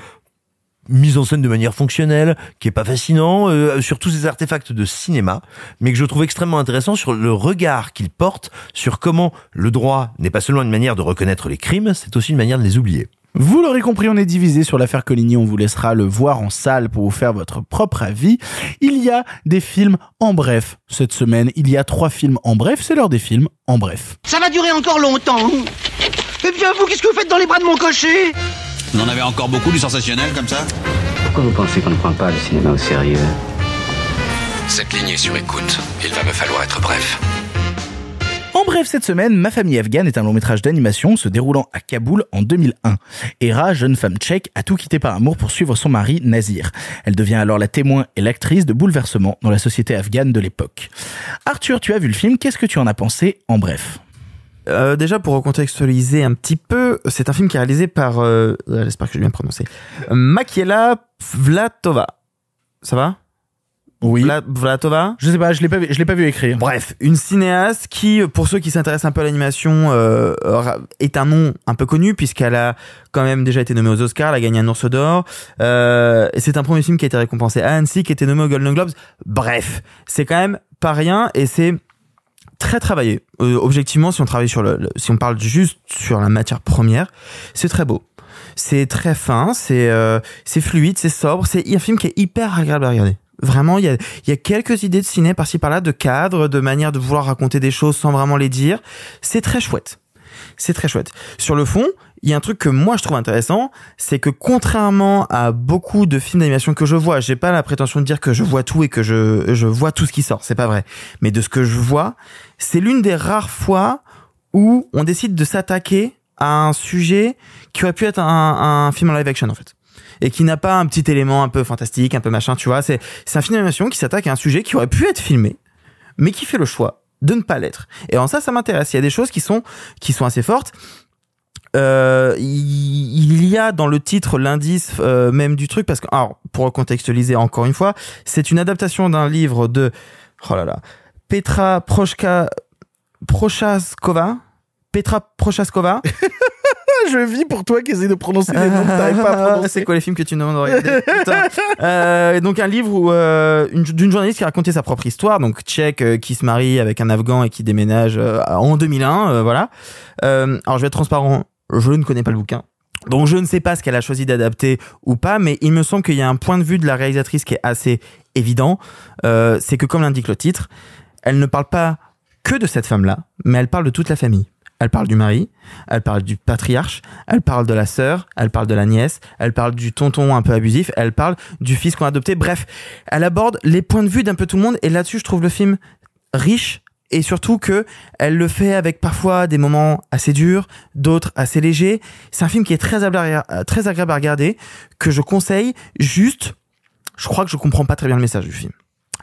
mise en scène de manière fonctionnelle, qui est pas fascinant, euh, sur tous ces artefacts de cinéma, mais que je trouve extrêmement intéressant sur le regard qu'il porte sur comment le droit n'est pas seulement une manière de reconnaître les crimes, c'est aussi une manière de les oublier. Vous l'aurez compris, on est divisé sur l'affaire Coligny. On vous laissera le voir en salle pour vous faire votre propre avis. Il y a des films en bref cette semaine. Il y a trois films en bref. C'est l'heure des films en bref. Ça va durer encore longtemps. Eh bien, vous, qu'est-ce que vous faites dans les bras de mon cocher? Vous en avez encore beaucoup du sensationnel comme ça Pourquoi vous pensez qu'on ne prend pas le cinéma au sérieux Cette ligne est sur écoute. Il va me falloir être bref. En bref, cette semaine, Ma famille afghane est un long métrage d'animation se déroulant à Kaboul en 2001. Hera, jeune femme tchèque, a tout quitté par amour pour suivre son mari Nazir. Elle devient alors la témoin et l'actrice de bouleversements dans la société afghane de l'époque. Arthur, tu as vu le film, qu'est-ce que tu en as pensé en bref? Euh, déjà pour recontextualiser un petit peu, c'est un film qui est réalisé par, euh, euh, j'espère que je vais bien prononcer, euh, Makiela Vlatova. Ça va? Oui. Vla- Vlatova? Je sais pas, je l'ai pas, vu- je l'ai pas vu écrire. Bref, une cinéaste qui, pour ceux qui s'intéressent un peu à l'animation, euh, est un nom un peu connu puisqu'elle a quand même déjà été nommée aux Oscars, elle a gagné un ours d'or. Euh, et c'est un premier film qui a été récompensé à Annecy, qui a été nommé aux Golden Globes. Bref, c'est quand même pas rien et c'est très travaillé. Euh, objectivement, si on travaille sur le, le- si on parle juste sur la matière première, c'est très beau. C'est très fin, c'est euh, c'est fluide, c'est sobre, c'est un film qui est hyper agréable à regarder. Vraiment, il y a, y a quelques idées de ciné par-ci par-là, de cadre, de manière de vouloir raconter des choses sans vraiment les dire. C'est très chouette. C'est très chouette. Sur le fond, il y a un truc que moi je trouve intéressant, c'est que contrairement à beaucoup de films d'animation que je vois, j'ai pas la prétention de dire que je vois tout et que je, je vois tout ce qui sort, c'est pas vrai. Mais de ce que je vois, c'est l'une des rares fois où on décide de s'attaquer à un sujet qui aurait pu être un, un film en live action en fait et qui n'a pas un petit élément un peu fantastique, un peu machin, tu vois. C'est un film d'animation qui s'attaque à un sujet qui aurait pu être filmé, mais qui fait le choix de ne pas l'être. Et en ça, ça m'intéresse. Il y a des choses qui sont qui sont assez fortes. Euh, il y a dans le titre l'indice euh, même du truc parce que alors pour contextualiser encore une fois, c'est une adaptation d'un livre de oh là là Petra Prochka Prochaskova Petra Prochaskova *laughs* je vis pour toi qui essaie de prononcer les noms que t'arrives pas à *laughs* prononcer. C'est quoi les films que tu demandes de regarder. Euh, Donc un livre où euh, une- d'une journaliste qui a raconté sa propre histoire, donc tchèque euh, qui se marie avec un Afghan et qui déménage en 2001, euh, voilà. Alors je vais être transparent, je ne connais pas le bouquin. Donc je ne sais pas ce qu'elle a choisi d'adapter ou pas, mais il me semble qu'il y a un point de vue de la réalisatrice qui est assez évident. Euh, c'est que comme l'indique le titre, elle ne parle pas que de cette femme-là, mais elle parle de toute la famille. Elle parle du mari, elle parle du patriarche, elle parle de la sœur, elle parle de la nièce, elle parle du tonton un peu abusif, elle parle du fils qu'on a adopté. Bref, elle aborde les points de vue d'un peu tout le monde et là-dessus, je trouve le film riche et surtout que elle le fait avec parfois des moments assez durs, d'autres assez légers. C'est un film qui est très agréable, à- très agréable à regarder, que je conseille. Juste, je crois que je comprends pas très bien le message du film.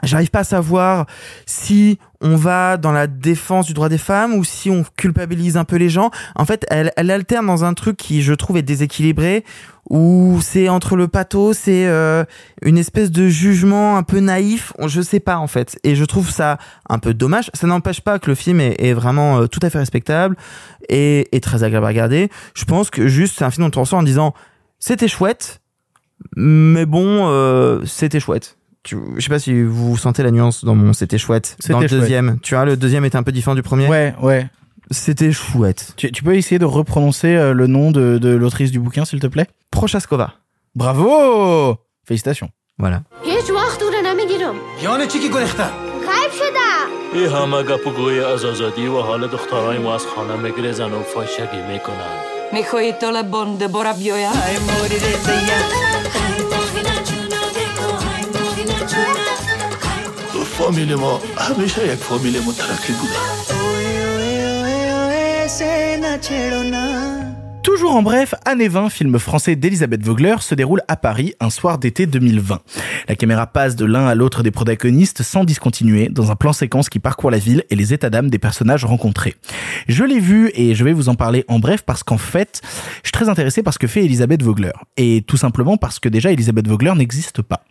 J'arrive pas à savoir si on va dans la défense du droit des femmes ou si on culpabilise un peu les gens. En fait, elle, elle alterne dans un truc qui, je trouve, est déséquilibré, où c'est entre le pathos, c'est euh, une espèce de jugement un peu naïf. Je sais pas en fait, et je trouve ça un peu dommage. Ça n'empêche pas que le film est, vraiment euh, tout à fait respectable et, et très agréable à regarder. Je pense que juste c'est un film dont on ressort en disant c'était chouette, mais bon, euh, c'était chouette. Tu, je sais pas si vous sentez la nuance dans mon c'était chouette. Dans le C'était chouette. deuxième, tu vois, le deuxième était un peu différent du premier. Ouais, ouais. C'était chouette. Tu, tu peux essayer de reprononcer euh, le nom de, de l'autrice du bouquin, s'il te plaît? Prochaskova. Bravo Félicitations. Voilà. فامیل ما همیشه یک فامیل مترقی بوده Toujours en bref, Année 20, film français d'Elisabeth Vogler, se déroule à Paris un soir d'été 2020. La caméra passe de l'un à l'autre des protagonistes sans discontinuer, dans un plan séquence qui parcourt la ville et les états d'âme des personnages rencontrés. Je l'ai vu et je vais vous en parler en bref parce qu'en fait, je suis très intéressé par ce que fait Elisabeth Vogler. Et tout simplement parce que déjà, Elisabeth Vogler n'existe pas.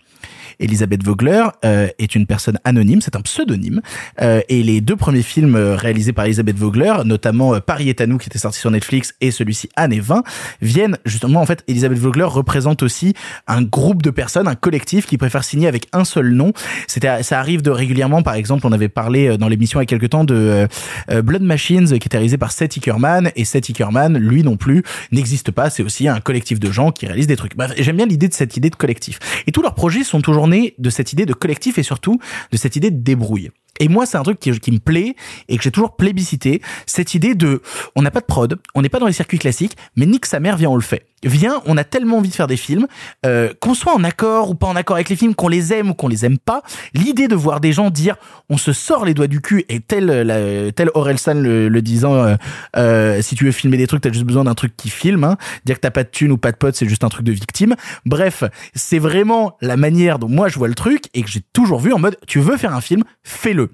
Elisabeth Vogler euh, est une personne anonyme, c'est un pseudonyme, euh, et les deux premiers films euh, réalisés par Elisabeth Vogler, notamment euh, Paris est à nous qui était sorti sur Netflix et celui-ci Année 20, viennent justement en fait Elisabeth Vogler représente aussi un groupe de personnes, un collectif qui préfère signer avec un seul nom. C'était ça arrive de régulièrement par exemple, on avait parlé euh, dans l'émission il y a quelques temps de Blood Machines qui était réalisé par Seth Ickerman et Seth Ickerman lui non plus n'existe pas, c'est aussi un collectif de gens qui réalisent des trucs. Bref, j'aime bien l'idée de cette idée de collectif. Et tous leurs projets sont toujours de cette idée de collectif et surtout de cette idée de débrouille. Et moi, c'est un truc qui, me plaît et que j'ai toujours plébiscité. Cette idée de, on n'a pas de prod, on n'est pas dans les circuits classiques, mais nique sa mère, viens, on le fait. Viens, on a tellement envie de faire des films, euh, qu'on soit en accord ou pas en accord avec les films, qu'on les aime ou qu'on les aime pas. L'idée de voir des gens dire, on se sort les doigts du cul et tel, la, tel Orelsan le, le disant, euh, euh, si tu veux filmer des trucs, t'as juste besoin d'un truc qui filme. Hein. Dire que t'as pas de thune ou pas de pote, c'est juste un truc de victime. Bref, c'est vraiment la manière dont moi je vois le truc et que j'ai toujours vu en mode, tu veux faire un film, fais-le.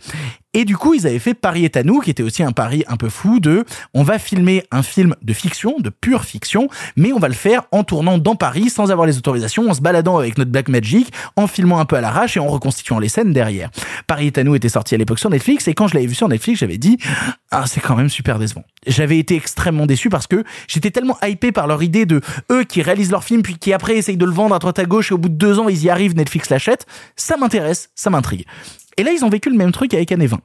Et du coup, ils avaient fait Paris est à nous, qui était aussi un pari un peu fou de, on va filmer un film de fiction, de pure fiction, mais on va le faire en tournant dans Paris sans avoir les autorisations, en se baladant avec notre Black Magic, en filmant un peu à l'arrache et en reconstituant les scènes derrière. Paris est à nous était sorti à l'époque sur Netflix et quand je l'avais vu sur Netflix, j'avais dit, ah, c'est quand même super décevant. J'avais été extrêmement déçu parce que j'étais tellement hypé par leur idée de eux qui réalisent leur film puis qui après essayent de le vendre à droite à gauche et au bout de deux ans ils y arrivent, Netflix l'achète. Ça m'intéresse, ça m'intrigue. Et là, ils ont vécu le même truc avec Anne 20.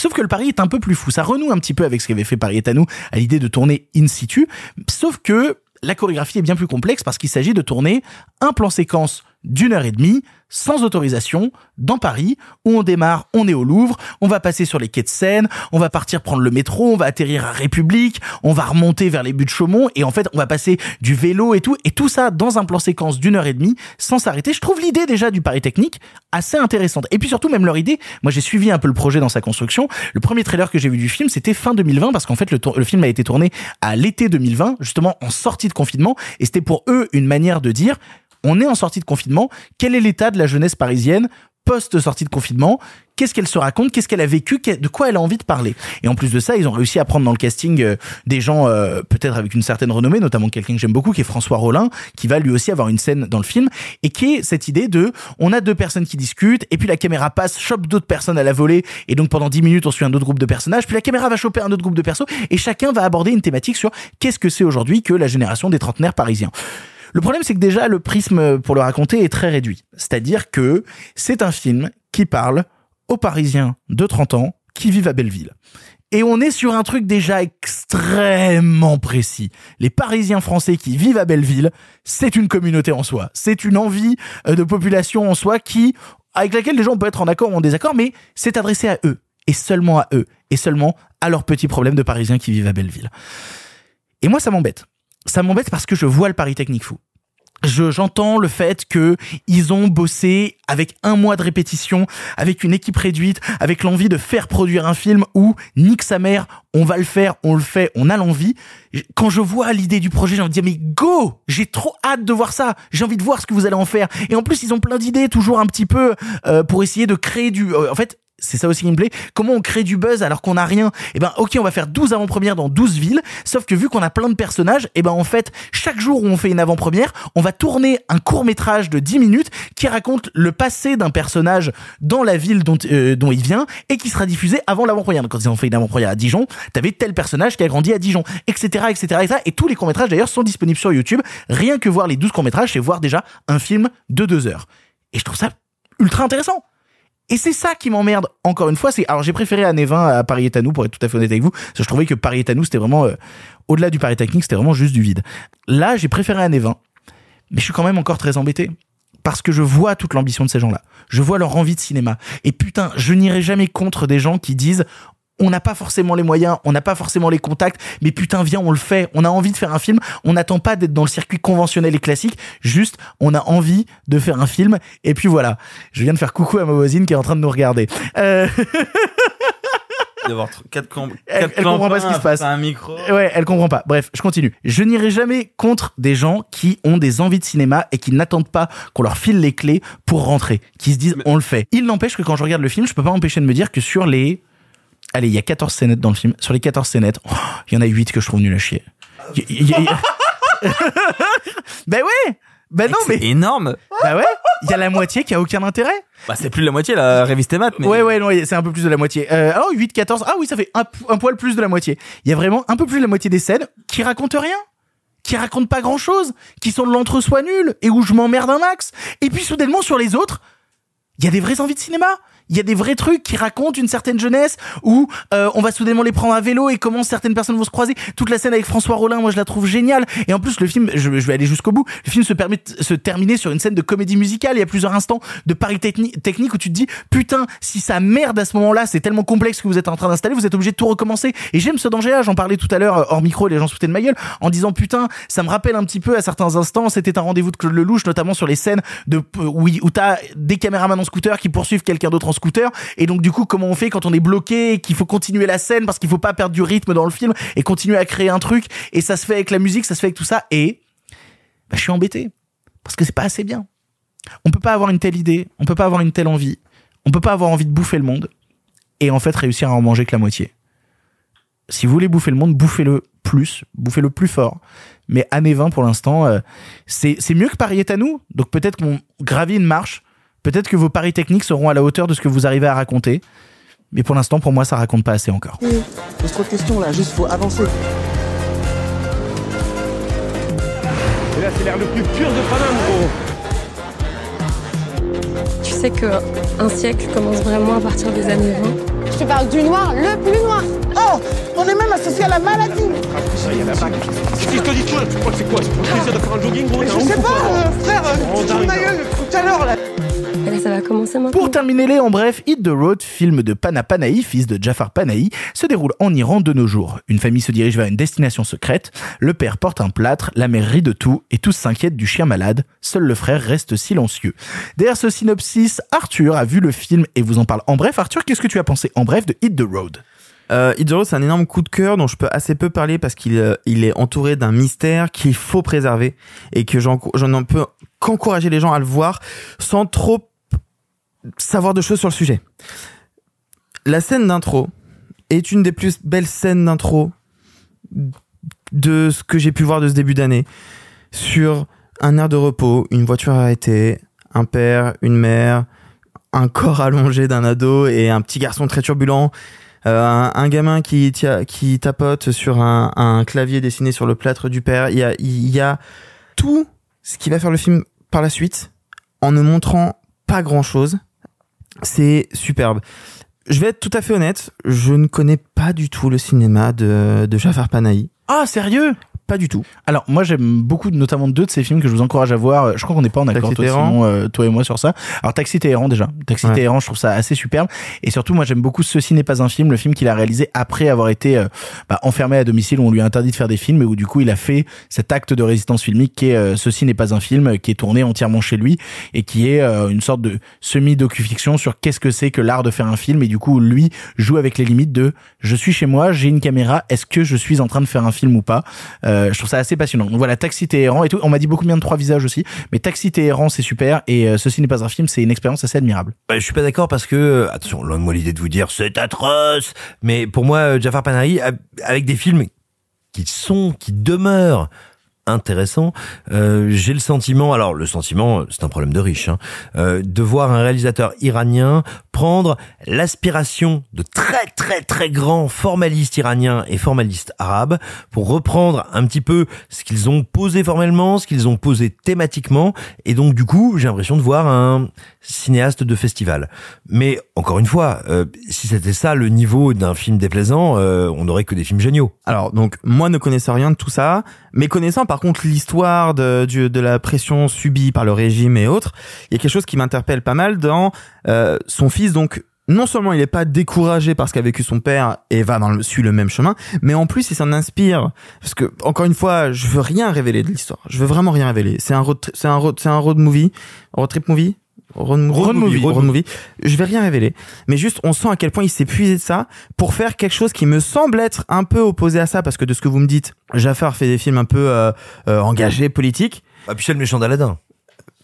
Sauf que le pari est un peu plus fou. Ça renoue un petit peu avec ce qu'avait fait Paris nous à l'idée de tourner in situ. Sauf que la chorégraphie est bien plus complexe parce qu'il s'agit de tourner un plan séquence d'une heure et demie, sans autorisation, dans Paris, où on démarre, on est au Louvre, on va passer sur les quais de Seine, on va partir prendre le métro, on va atterrir à République, on va remonter vers les buts de Chaumont, et en fait, on va passer du vélo et tout, et tout ça dans un plan séquence d'une heure et demie, sans s'arrêter. Je trouve l'idée déjà du Paris Technique assez intéressante. Et puis surtout, même leur idée, moi j'ai suivi un peu le projet dans sa construction. Le premier trailer que j'ai vu du film, c'était fin 2020, parce qu'en fait, le, le film a été tourné à l'été 2020, justement en sortie de confinement, et c'était pour eux une manière de dire, on est en sortie de confinement. Quel est l'état de la jeunesse parisienne post-sortie de confinement? Qu'est-ce qu'elle se raconte? Qu'est-ce qu'elle a vécu? De quoi elle a envie de parler? Et en plus de ça, ils ont réussi à prendre dans le casting euh, des gens euh, peut-être avec une certaine renommée, notamment quelqu'un que j'aime beaucoup, qui est François Rollin, qui va lui aussi avoir une scène dans le film, et qui est cette idée de, on a deux personnes qui discutent, et puis la caméra passe, chope d'autres personnes à la volée, et donc pendant 10 minutes, on suit un autre groupe de personnages, puis la caméra va choper un autre groupe de persos, et chacun va aborder une thématique sur qu'est-ce que c'est aujourd'hui que la génération des trentenaires parisiens. Le problème, c'est que déjà, le prisme pour le raconter est très réduit. C'est-à-dire que c'est un film qui parle aux Parisiens de 30 ans qui vivent à Belleville. Et on est sur un truc déjà extrêmement précis. Les Parisiens français qui vivent à Belleville, c'est une communauté en soi. C'est une envie euh, de population en soi qui, avec laquelle les gens peuvent être en accord ou en désaccord, mais c'est adressé à eux. Et seulement à eux. Et seulement à leurs petits problèmes de Parisiens qui vivent à Belleville. Et moi, ça m'embête ça m'embête parce que je vois le pari technique fou. Je, j'entends le fait que ils ont bossé avec un mois de répétition, avec une équipe réduite, avec l'envie de faire produire un film où nique sa mère, on va le faire, on le fait, on a l'envie. Quand je vois l'idée du projet, j'ai envie de dire mais go, j'ai trop hâte de voir ça. J'ai envie de voir ce que vous allez en faire. Et en plus, ils ont plein d'idées, toujours un petit peu euh, pour essayer de créer du. Euh, en fait, c'est ça aussi qui me plaît. Comment on crée du buzz alors qu'on n'a rien? Eh ben, ok, on va faire 12 avant-premières dans 12 villes. Sauf que vu qu'on a plein de personnages, eh ben, en fait, chaque jour où on fait une avant-première, on va tourner un court métrage de 10 minutes qui raconte le passé d'un personnage dans la ville dont, euh, il vient et qui sera diffusé avant l'avant-première. Donc, quand ils ont fait une avant-première à Dijon, t'avais tel personnage qui a grandi à Dijon, etc., etc., etc. Et tous les courts métrages d'ailleurs sont disponibles sur YouTube. Rien que voir les 12 courts métrages, c'est voir déjà un film de 2 heures. Et je trouve ça ultra intéressant. Et c'est ça qui m'emmerde encore une fois. C'est alors j'ai préféré Année 20 à Paris est à nous pour être tout à fait honnête avec vous. Parce que je trouvais que Paris est à nous c'était vraiment euh, au-delà du Paris technique c'était vraiment juste du vide. Là j'ai préféré Année 20, mais je suis quand même encore très embêté parce que je vois toute l'ambition de ces gens-là. Je vois leur envie de cinéma. Et putain, je n'irai jamais contre des gens qui disent on n'a pas forcément les moyens, on n'a pas forcément les contacts, mais putain, viens, on le fait. On a envie de faire un film. On n'attend pas d'être dans le circuit conventionnel et classique. Juste, on a envie de faire un film. Et puis voilà. Je viens de faire coucou à ma voisine qui est en train de nous regarder. Euh... *laughs* d'avoir quatre, cam elle, elle comprend pas ce qui se passe. Un micro. Ouais, elle comprend pas. Bref, je continue. Je n'irai jamais contre des gens qui ont des envies de cinéma et qui n'attendent pas qu'on leur file les clés pour rentrer, qui se disent on le fait. Il n'empêche que quand je regarde le film, je peux pas m'empêcher de me dire que sur les Allez, il y a 14 scénettes dans le film. Sur les 14 scénettes, oh, il y en a 8 que je trouve nul à chier. Y, y, y... *laughs* ben ouais Ben non, mais. Énorme Bah ouais Il y a la moitié qui a aucun intérêt Bah, c'est plus la moitié, la réviste maths, mais. Ouais, ouais, non, c'est un peu plus de la moitié. Euh, alors, 8, 14, ah oui, ça fait un, un poil plus de la moitié. Il y a vraiment un peu plus de la moitié des scènes qui racontent rien qui racontent pas grand chose, qui sont de l'entre-soi nul, et où je m'emmerde un max. Et puis soudainement sur les autres, il y a des vraies envies de cinéma. Il y a des vrais trucs qui racontent une certaine jeunesse où euh, on va soudainement les prendre à vélo et comment certaines personnes vont se croiser. Toute la scène avec François Rollin, moi je la trouve géniale. Et en plus le film, je, vais aller jusqu'au bout. Le film se permet de se terminer sur une scène de comédie musicale. Il y a plusieurs instants de techni- technique où tu te dis putain si ça merde à ce moment-là, c'est tellement complexe que vous êtes en train d'installer, vous êtes obligé de tout recommencer. Et j'aime ce danger-là. J'en parlais tout à l'heure euh, hors micro, les gens se foutaient de ma gueule en disant putain ça me rappelle un petit peu à certains instants. C'était un rendez-vous de Claude Lelouch, notamment sur les scènes de où, où t'as des caméramans en scooter qui poursuivent quelqu'un d'autre en scooter. Et donc du coup comment on fait quand on est bloqué, qu'il faut continuer la scène parce qu'il faut pas perdre du rythme dans le film et continuer à créer un truc? Et ça se fait avec la musique, ça se fait avec tout ça. Et bah, je suis embêté parce que c'est pas assez bien. On peut pas avoir une telle idée, on peut pas avoir une telle envie, on peut pas avoir envie de bouffer le monde et en fait réussir à en manger que la moitié. Si vous voulez bouffer le monde, bouffez-le plus, bouffez-le plus fort. Mais année 20 pour l'instant, euh, c'est mieux que Paris est à nous. Donc peut-être qu'on gravit une marche, peut-être que vos paris techniques seront à la hauteur de ce que vous arrivez à raconter. Mais pour l'instant, pour moi, ça raconte pas assez encore. Pose trop de questions là, juste faut avancer. Et là, c'est l'air le plus pur de Paname, gros. Tu sais que un siècle commence vraiment à partir des années 20. Je te parle du noir, le plus noir. Oh, on est même associé à la maladie. Il y a la bague. Qu'est-ce que je te dis, toi Tu crois que c'est quoi C'est pour le plaisir de faire un jogging, gros je sais pas, quoi euh, frère, euh, Oh, tu te fous de ma gueule tout à l'heure là. Et là, ça va commencer maintenant. Pour terminer les en bref, Hit the Road, film de Pana Panahi, fils de Jafar Panahi, se déroule en Iran de nos jours. Une famille se dirige vers une destination secrète, le père porte un plâtre, la mère rit de tout et tous s'inquiètent du chien malade, seul le frère reste silencieux. Derrière ce synopsis, Arthur a vu le film et vous en parle en bref. Arthur, qu'est-ce que tu as pensé en bref de Hit the Road Euh, Hit the Road, c'est un énorme coup de cœur dont je peux assez peu parler parce qu'il euh, est entouré d'un mystère qu'il faut préserver et que j'en peux qu'encourager les gens à le voir sans trop savoir de choses sur le sujet. La scène d'intro est une des plus belles scènes d'intro de ce que j'ai pu voir de ce début d'année sur un air de repos, une voiture arrêtée, un père, une mère, un corps allongé d'un ado et un petit garçon très turbulent, euh, un, gamin qui, qui tapote sur un, un clavier dessiné sur le plâtre du père. Il y a, il y a tout ce qui va faire le film par la suite en ne montrant pas grand chose. C'est superbe. Je vais être tout à fait honnête, je ne connais pas du tout le cinéma de, de Jafar Panahi. Ah, sérieux? Pas du tout. Alors moi j'aime beaucoup notamment deux de ces films que je vous encourage à voir. Je crois qu'on n'est pas en accord toi. Simon, euh, toi et moi sur ça. Alors Taxi Téhéran déjà. Taxi Ouais. Téhéran je trouve ça assez superbe et surtout moi j'aime beaucoup Ceci n'est pas un film, le film qu'il a réalisé après avoir été euh, bah, enfermé à domicile où on lui a interdit de faire des films et où du coup il a fait cet acte de résistance filmique qui est euh, Ceci n'est pas un film qui est tourné entièrement chez lui et qui est une sorte de semi docu-fiction sur qu'est-ce que c'est que l'art de faire un film et du coup lui joue avec les limites de je suis chez moi, j'ai une caméra, est-ce que je suis en train de faire un film ou pas? Euh, Je trouve ça assez passionnant. Donc voilà, Taxi Téhéran et tout. On m'a dit beaucoup bien de trois visages aussi, mais Taxi Téhéran c'est super et euh, Ceci n'est pas un film, c'est une expérience assez admirable. Bah, je suis pas d'accord parce que, euh, attention, loin de moi l'idée de vous dire c'est atroce, mais pour moi, euh, Jafar Panahi, avec des films qui sont, qui demeurent intéressants, euh, j'ai le sentiment, alors le sentiment, c'est un problème de riche, hein, euh, de voir un réalisateur iranien prendre l'aspiration de très très très grands formalistes iraniens et formalistes arabes pour reprendre un petit peu ce qu'ils ont posé formellement, ce qu'ils ont posé thématiquement, et donc du coup j'ai l'impression de voir un cinéaste de festival. Mais encore une fois, euh, si c'était ça le niveau d'un film déplaisant, euh, on n'aurait que des films géniaux. Alors donc moi ne connaissant rien de tout ça, mais connaissant par contre l'histoire de, du- de la pression subie par le régime et autres, il y a quelque chose qui m'interpelle pas mal dans euh, son fils donc non seulement il n'est pas découragé par ce qu'a vécu son père et va dans le, suit le même chemin, mais en plus il s'en inspire parce que encore une fois je veux rien révéler de l'histoire, je veux vraiment rien révéler. C'est un road, c'est un road, c'est un road movie, road trip movie? Road, road movie, road movie. Je vais rien révéler, mais juste on sent à quel point il s'est puisé de ça pour faire quelque chose qui me semble être un peu opposé à ça, parce que de ce que vous me dites, Jafar fait des films un peu euh, euh, engagés, politiques. Ah puis c'est le méchant d'Aladin.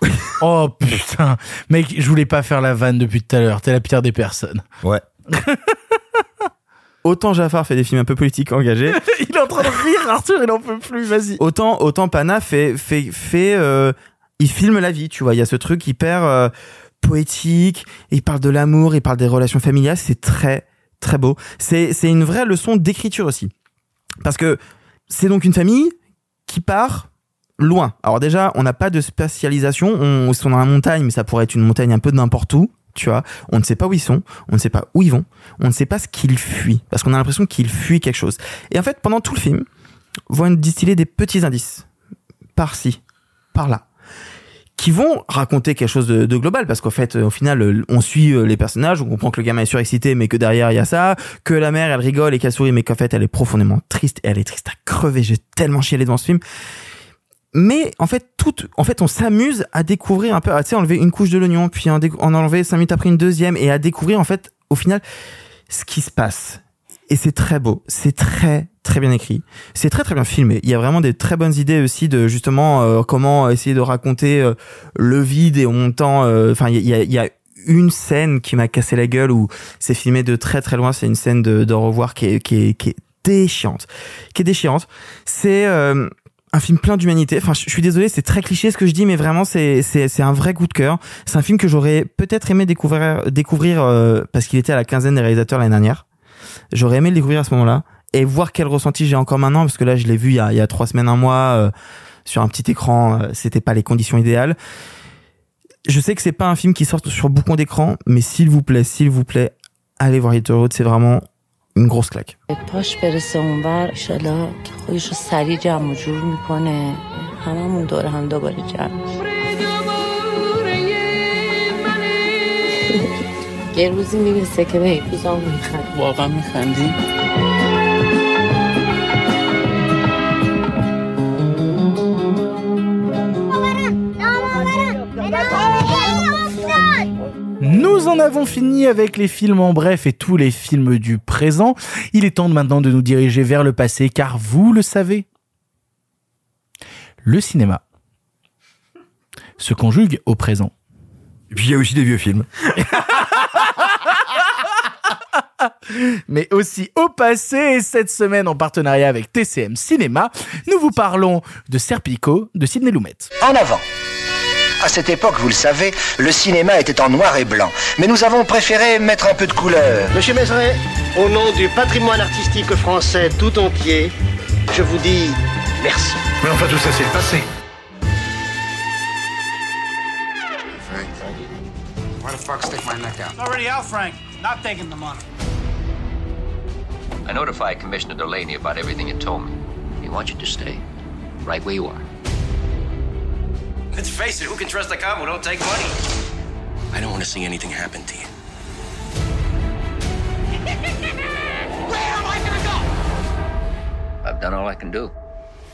*laughs* Oh putain, mec, je voulais pas faire la vanne depuis tout à l'heure. T'es la pire des personnes. Ouais. *laughs* Autant Jafar fait des films un peu politiques engagés, *laughs* il est en train de rire, Arthur, il en peut plus. Vas-y. autant autant Pana fait fait fait euh, il filme la vie, tu vois, il y a ce truc hyper euh, poétique, il parle de l'amour, il parle des relations familiales, c'est très très beau. C'est une vraie leçon d'écriture aussi. Parce que c'est donc une famille qui part loin. Alors déjà, on n'a pas de spécialisation, on ils sont dans la montagne, mais ça pourrait être une montagne un peu n'importe où. Tu vois, on ne sait pas où ils sont, on ne sait pas où ils vont, on ne sait pas ce qu'ils fuient, parce qu'on a l'impression qu'ils fuient quelque chose. Et en fait, pendant tout le film, vont distiller des petits indices, par-ci, par-là, qui vont raconter quelque chose de, global parce qu'en fait au final euh, on suit euh, les personnages on comprend que le gamin est surexcité mais que derrière il y a ça que la mère elle rigole et qu'elle sourit mais qu'en fait elle est profondément triste et elle est triste à crever j'ai tellement chialé dans ce film. Mais en fait tout en fait on s'amuse à découvrir un peu à tu enlever une couche de l'oignon puis en, en enlever cinq minutes après une deuxième et à découvrir en fait au final ce qui se passe et c'est très beau c'est très très bien écrit c'est très très bien filmé il y a vraiment des très bonnes idées aussi de justement euh, comment essayer de raconter euh, le vide et en montant euh, enfin il y a, y a une scène qui m'a cassé la gueule où c'est filmé de très très loin c'est une scène de, de revoir qui est, qui est, qui est déchirante qui est déchirante c'est euh, un film plein d'humanité. Enfin, je suis désolé, c'est très cliché ce que je dis, mais vraiment, c'est c'est c'est un vrai coup de cœur. C'est un film que j'aurais peut-être aimé découvrir découvrir euh, parce qu'il était à la quinzaine des réalisateurs l'année dernière. J'aurais aimé le découvrir à ce moment-là et voir quel ressenti j'ai encore maintenant parce que là, je l'ai vu il y a il y a trois semaines, un mois euh, sur un petit écran. euh, C'était pas les conditions idéales. Je sais que c'est pas un film qui sort sur beaucoup d'écran, mais s'il vous plaît, s'il vous plaît, allez voir Hit Road. C'est vraiment une grosse claque. *laughs* یه روزی میرسه که به حیفوزام میخند واقعا میخندی؟ Nous en avons fini avec les films en bref et tous les films du présent. Il est temps maintenant de nous diriger vers le passé car vous le savez, le cinéma se conjugue au présent. Et puis il y a aussi des vieux films. *laughs* *laughs* mais aussi au passé. Et cette semaine, en partenariat avec TCM Cinéma, nous vous parlons de Serpico de Sidney Lumet. En avant. À cette époque, vous le savez, le cinéma était en noir et blanc. Mais nous avons préféré mettre un peu de couleur. Monsieur Mézeret, au nom du patrimoine artistique français tout entier, je vous dis merci. Mais enfin, tout ça, c'est le passé. Frank, why the fuck stick my neck out? It's already out, Frank. Not taking the money. I notified Commissioner Delaney about everything you told me. He wants you to stay right where you are. Let's face it, who can trust a cop who don't take money? I don't want to see anything happen to you. *laughs* Where am I gonna go? I've done all I can do.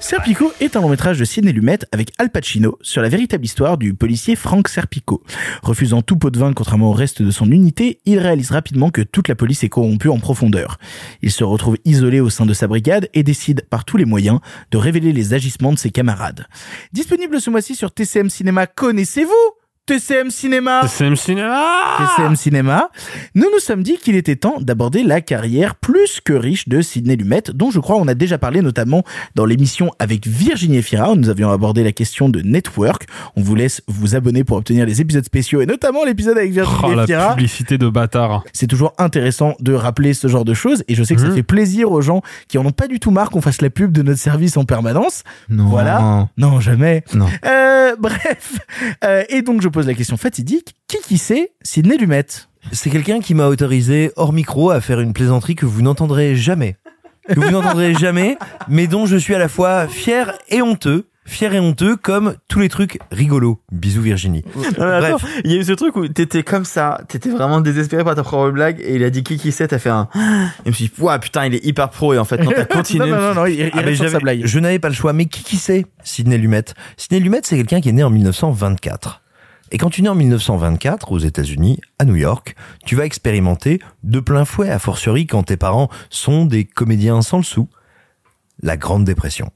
Serpico est un long métrage de Sidney Lumet avec Al Pacino sur la véritable histoire du policier Frank Serpico. Refusant tout pot de vin contrairement au reste de son unité, il réalise rapidement que toute la police est corrompue en profondeur. Il se retrouve isolé au sein de sa brigade et décide par tous les moyens de révéler les agissements de ses camarades. Disponible ce mois-ci sur TCM Cinéma, connaissez-vous? TCM Cinéma TCM Cinéma TCM Cinéma, nous nous sommes dit qu'il était temps d'aborder la carrière plus que riche de Sidney Lumet, dont je crois on a déjà parlé notamment dans l'émission avec Virginie Efira, où nous avions abordé la question de network. On vous laisse vous abonner pour obtenir les épisodes spéciaux et notamment l'épisode avec Virginie Oh, la publicité de bâtard. C'est toujours intéressant de rappeler ce genre de choses et je sais que ça Mhm. fait plaisir aux gens qui en ont pas du tout marre qu'on fasse la pub de notre service en permanence. Non. Voilà. Non, jamais. Non. Euh, bref. Euh, et donc je pose la question fatidique. Qui qui c'est Sidney Lumet C'est quelqu'un qui m'a autorisé hors micro à faire une plaisanterie que vous n'entendrez jamais. Que vous n'entendrez *laughs* jamais, mais dont je suis à la fois fier et honteux. Fier et honteux comme tous les trucs rigolos. Bisous Virginie. Non, mais attends, Bref. il y a eu ce truc où t'étais comme ça, t'étais vraiment désespéré par ta propre blague et il a dit qui qui c'est, t'as fait un. Et je me suis dit, ouah putain, il est hyper pro et en fait, non, t'as *laughs* continué. Non, non, non, non, il, Ah, sa blague. Je n'avais pas le choix. Mais qui qui c'est Sidney Lumet? Sidney Lumet, c'est quelqu'un qui est né en 1924. Et quand tu nais en 1924 aux États-Unis, à New York, tu vas expérimenter de plein fouet, à fortiori quand tes parents sont des comédiens sans le sou, la Grande Dépression.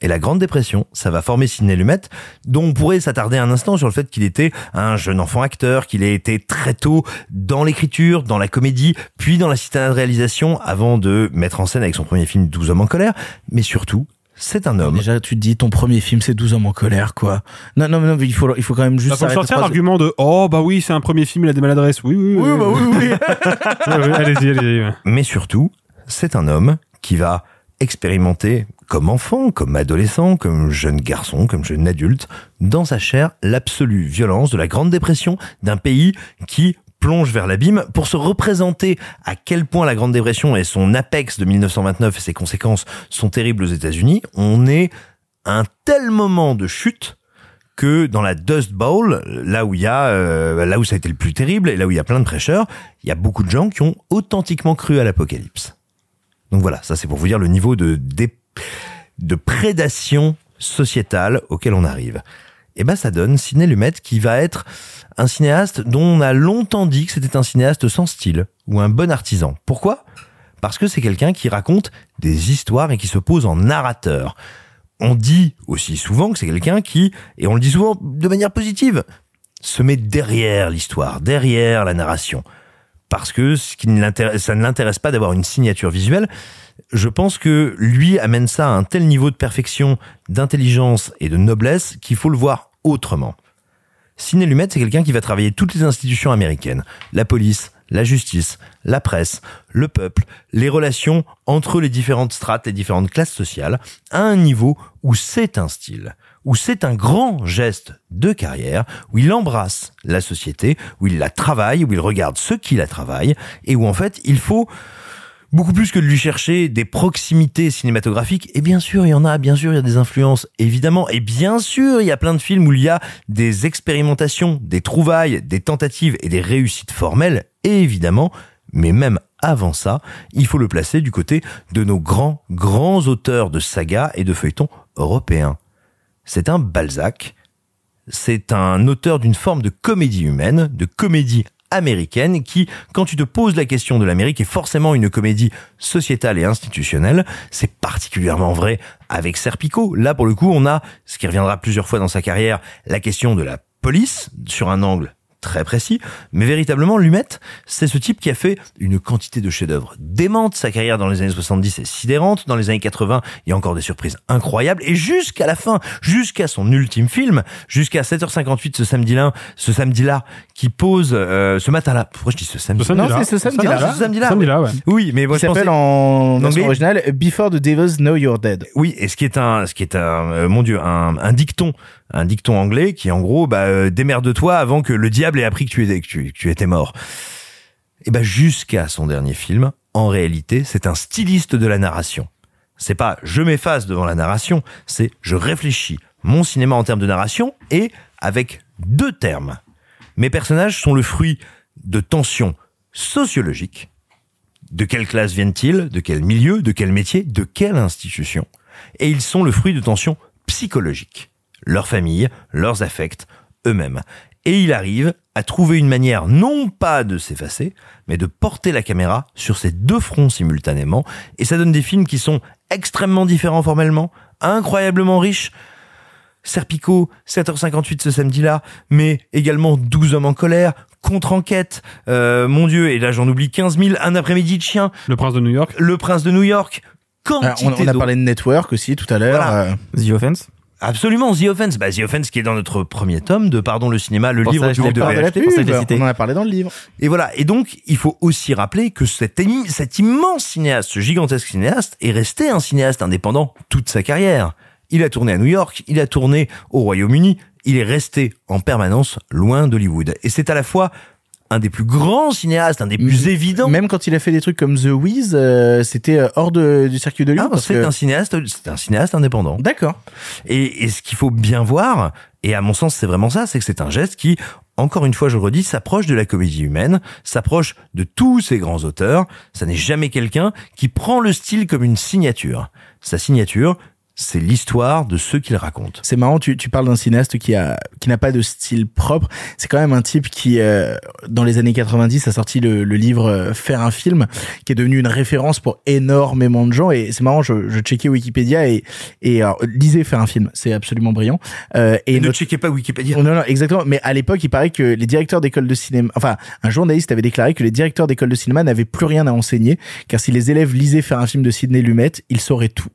Et la Grande Dépression, ça va former Sidney Lumet, dont on pourrait s'attarder un instant sur le fait qu'il était un jeune enfant acteur, qu'il a été très tôt dans l'écriture, dans la comédie, puis dans l'assistant de réalisation, avant de mettre en scène avec son premier film 12 hommes en colère, mais surtout, c'est un homme. Déjà, tu te dis, ton premier film, c'est 12 hommes en colère, quoi. Non, non, non, mais il faut, il faut quand même juste Ça faut s'arrêter sortir trois- l'argument de oh bah oui c'est un premier film il a des maladresses oui oui Oui, bah oui, oui. *laughs* Allez-y allez-y ouais. Mais surtout, c'est un homme qui va expérimenter comme enfant, comme adolescent, comme jeune garçon, comme jeune adulte, dans sa chair, l'absolue violence de la Grande Dépression d'un pays qui plonge vers l'abîme pour se représenter à quel point la Grande Dépression et son apex de 1929 et ses conséquences sont terribles aux États-Unis. On est à un tel moment de chute que dans la Dust Bowl, là où il y a, euh, là où ça a été le plus terrible et là où il y a plein de prêcheurs, il y a beaucoup de gens qui ont authentiquement cru à l'apocalypse. Donc voilà, ça c'est pour vous dire le niveau de, dé- de prédation sociétale auquel on arrive. Et ben ça donne Sidney Lumet qui va être un cinéaste dont on a longtemps dit que c'était un cinéaste sans style ou un bon artisan. Pourquoi? Parce que c'est quelqu'un qui raconte des histoires et qui se pose en narrateur. On dit aussi souvent que c'est quelqu'un qui, et on le dit souvent de manière positive, se met derrière l'histoire, derrière la narration. Parce que ça ne l'intéresse pas d'avoir une signature visuelle. Je pense que lui amène ça à un tel niveau de perfection, d'intelligence et de noblesse qu'il faut le voir autrement. Sidney Lumet, c'est quelqu'un qui va travailler toutes les institutions américaines. La police, la justice, la presse, le peuple, les relations entre les différentes strates, les différentes classes sociales, à un niveau où c'est un style, où c'est un grand geste de carrière, où il embrasse la société, où il la travaille, où il regarde ceux qui la travaillent, et où en fait il faut beaucoup plus que de lui chercher des proximités cinématographiques. Et bien sûr, il y en a, bien sûr, il y a des influences, évidemment. Et bien sûr, il y a plein de films où il y a des expérimentations, des trouvailles, des tentatives et des réussites formelles, évidemment. Mais même avant ça, il faut le placer du côté de nos grands, grands auteurs de sagas et de feuilletons européens. C'est un Balzac. C'est un auteur d'une forme de comédie humaine, de comédie américaine qui, quand tu te poses la question de l'Amérique, est forcément une comédie sociétale et institutionnelle. C'est particulièrement vrai avec Serpico. Là, pour le coup, on a, ce qui reviendra plusieurs fois dans sa carrière, la question de la police sur un angle très précis, mais véritablement Lumet, c'est ce type qui a fait une quantité de chefs-d'œuvre démente. Sa carrière dans les années 70 est sidérante. Dans les années 80, il y a encore des surprises incroyables. Et jusqu'à la fin, jusqu'à son ultime film, jusqu'à 7h58 ce samedi-là, ce samedi-là, qui pose euh, ce matin-là. Pourquoi je dis ce samedi Ce samedi-là? Non, c'est ce samedi-là. Ce samedi-là. Samedi-là, ouais. Oui, mais moi Qui je s'appelle en, anglais originale Before the Devils Know You're Dead. Oui, et ce qui est un, ce qui est un, euh, mon Dieu, un, un dicton, un dicton anglais qui en gros, bah, euh, démerde-toi avant que le diable ait appris que tu étais, mort. Et ben jusqu'à son dernier film, en réalité, c'est un styliste de la narration. C'est pas je m'efface devant la narration, c'est je réfléchis mon cinéma en termes de narration et avec deux termes. Mes personnages sont le fruit de tensions sociologiques. De quelle classe viennent-ils? De quel milieu? De quel métier? De quelle institution? Et ils sont le fruit de tensions psychologiques. Leur famille, leurs affects, eux-mêmes. Et il arrive à trouver une manière non pas de s'effacer, mais de porter la caméra sur ces deux fronts simultanément. Et ça donne des films qui sont extrêmement différents formellement, incroyablement riches. Serpico, 7h58 ce samedi-là, mais également 12 hommes en colère, contre-enquête, euh, mon dieu, et là j'en oublie 15 000, un après-midi de chien. Le prince de New York. Le prince de New York. Alors, Quantité on, on a parlé de Network aussi tout à l'heure. Voilà. euh, The Offense Absolument, The Offense. Bah, The Offense qui est dans notre premier tome de Pardon le cinéma, le livre du groupe de on en a parlé dans le livre. Et voilà. Et donc, il faut aussi rappeler que cet, cet immense cinéaste, ce gigantesque cinéaste, est resté un cinéaste indépendant toute sa carrière. Il a tourné à New York, il a tourné au Royaume-Uni, il est resté en permanence loin d'Hollywood. Et c'est à la fois un des plus grands cinéastes, un des plus évidents. Même quand il a fait des trucs comme The Wiz, euh, c'était euh, hors de- du circuit de Lyon. Ah, parce c'est que- un cinéaste, c'est un cinéaste indépendant. D'accord. Et, et ce qu'il faut bien voir, et à mon sens c'est vraiment ça, c'est que c'est un geste qui, encore une fois je le redis, s'approche de la comédie humaine, s'approche de tous ces grands auteurs. Ça n'est jamais quelqu'un qui prend le style comme une signature. Sa signature, c'est l'histoire de ceux qu'il raconte. C'est marrant, tu, tu parles d'un cinéaste qui a qui n'a pas de style propre. C'est quand même un type qui, euh, dans les années 90, a sorti le, le livre euh, Faire un film, qui est devenu une référence pour énormément de gens. Et c'est marrant, je, je checkais Wikipédia et et alors, lisez Faire un film, c'est absolument brillant. Euh, et Et ne checkez pas Wikipédia. Non, non, exactement. Mais à l'époque, il paraît que les directeurs d'école de cinéma, enfin, un journaliste avait déclaré que les directeurs d'école de cinéma n'avaient plus rien à enseigner, car si les élèves lisaient faire un film de Sidney Lumet, ils sauraient tout.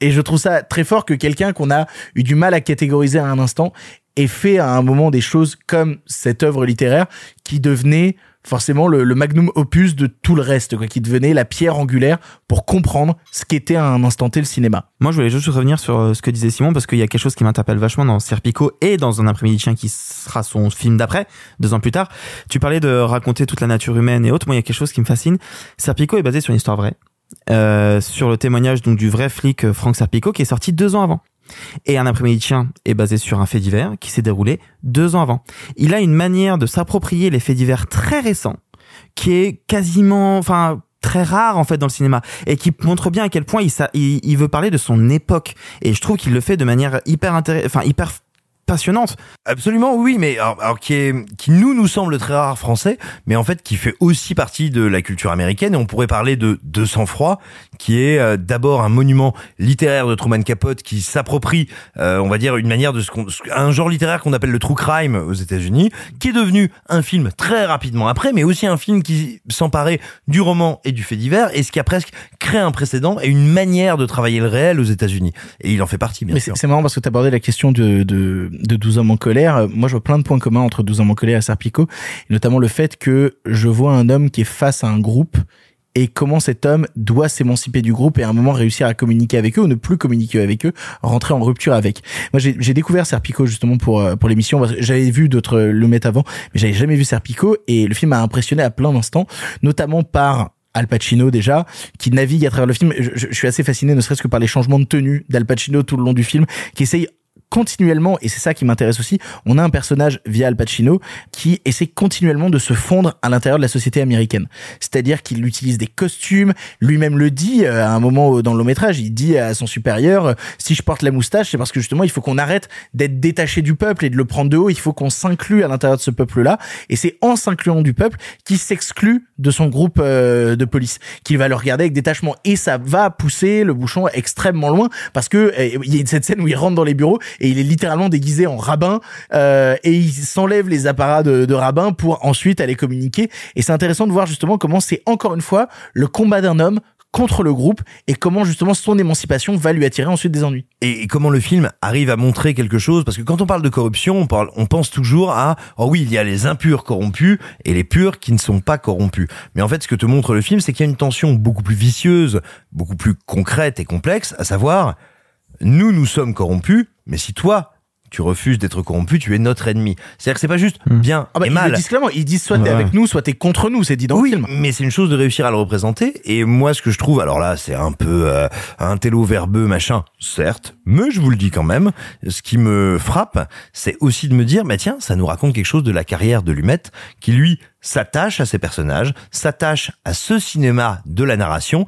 Et je trouve ça très fort que quelqu'un qu'on a eu du mal à catégoriser à un instant ait fait à un moment des choses comme cette œuvre littéraire qui devenait forcément le, magnum opus de tout le reste, quoi, qui devenait la pierre angulaire pour comprendre ce qu'était à un instant T le cinéma. Moi, je voulais juste revenir sur euh, ce que disait Simon parce qu'il y a quelque chose qui m'interpelle vachement dans Serpico et dans Un après-midi qui sera son film d'après, deux ans plus tard. Tu parlais de raconter toute la nature humaine et autres. Moi, il y a quelque chose qui me fascine. Serpico est basé sur une histoire vraie, euh, sur le témoignage donc du vrai flic euh, Franck Serpico qui est sorti deux ans avant. Et un après-midi chien est basé sur un fait divers qui s'est déroulé deux ans avant. Il a une manière de s'approprier les faits divers très récents qui est quasiment, enfin, très rare en fait dans le cinéma et qui montre bien à quel point il, veut parler de son époque et je trouve qu'il le fait de manière hyper intéressante, enfin hyper passionnante. Absolument, oui, mais alors, alors qui, est, qui nous nous semble très rare français, mais en fait qui fait aussi partie de la culture américaine. Et on pourrait parler de De sang-froid, qui est euh, d'abord un monument littéraire de Truman Capote qui s'approprie, euh, on va dire, une manière de ce qu'on, un genre littéraire qu'on appelle le true crime aux États-Unis, qui est devenu un film très rapidement après, mais aussi un film qui s'emparait du roman et du fait divers, et ce qui a presque créé un précédent et une manière de travailler le réel aux États-Unis. Et il en fait partie, bien Mais sûr. c'est c'est marrant parce que tu abordé la question de, de, de 12 hommes en colère. Euh, Moi, je vois plein de points communs entre 12 hommes en colère et Serpico, notamment le fait que je vois un homme qui est face à un groupe et comment cet homme doit s'émanciper du groupe et à un moment réussir à communiquer avec eux ou ne plus communiquer avec eux, rentrer en rupture avec. Moi, j'ai découvert Serpico justement pour euh, pour l'émission. J'avais vu d'autres euh, le mettre avant, mais j'avais jamais vu Serpico et le film m'a impressionné à plein d'instants, notamment par Al Pacino déjà, qui navigue à travers le film. Je, je- je suis assez fasciné, ne serait-ce que par les changements de tenue d'Al Pacino tout le long du film, qui essaye continuellement, et c'est ça qui m'intéresse aussi, on a un personnage via Al Pacino qui essaie continuellement de se fondre à l'intérieur de la société américaine. C'est-à-dire qu'il utilise des costumes, lui-même le dit euh, à un moment euh, dans le long métrage, il dit à son supérieur, euh, si je porte la moustache, c'est parce que justement il faut qu'on arrête d'être détaché du peuple et de le prendre de haut, il faut qu'on s'inclue à l'intérieur de ce peuple-là, et c'est en s'incluant du peuple qu'il s'exclut de son groupe de police, qu'il va le regarder avec détachement, et ça va pousser le bouchon extrêmement loin, parce que il y a cette scène où il rentre dans les bureaux et il est littéralement déguisé en rabbin euh, et il s'enlève les apparats de, de rabbin pour ensuite aller communiquer. Et c'est intéressant de voir justement comment c'est encore une fois le combat d'un homme contre le groupe et comment justement son émancipation va lui attirer ensuite des ennuis. et, comment le film arrive à montrer quelque chose parce que quand on parle de corruption on parle on pense toujours à oh oui il y a les impurs corrompus et les purs qui ne sont pas corrompus mais en fait ce que te montre le film c'est qu'il y a une tension beaucoup plus vicieuse beaucoup plus concrète et complexe à savoir nous nous sommes corrompus mais si toi tu refuses d'être corrompu, tu es notre ennemi. C'est-à-dire que c'est pas juste bien Ah bah, et ils mal. le disent clairement, ils disent soit t'es Ouais. avec nous, soit t'es contre nous, c'est dit dans oui, le film. mais c'est une chose de réussir à le représenter. Et moi, ce que je trouve, alors là, c'est un peu euh, un télo verbeux, machin, certes, mais je vous le dis quand même. Ce qui me frappe, c'est aussi de me dire, bah tiens, ça nous raconte quelque chose de la carrière de Lumet, qui lui s'attache à ses personnages, s'attache à ce cinéma de la narration,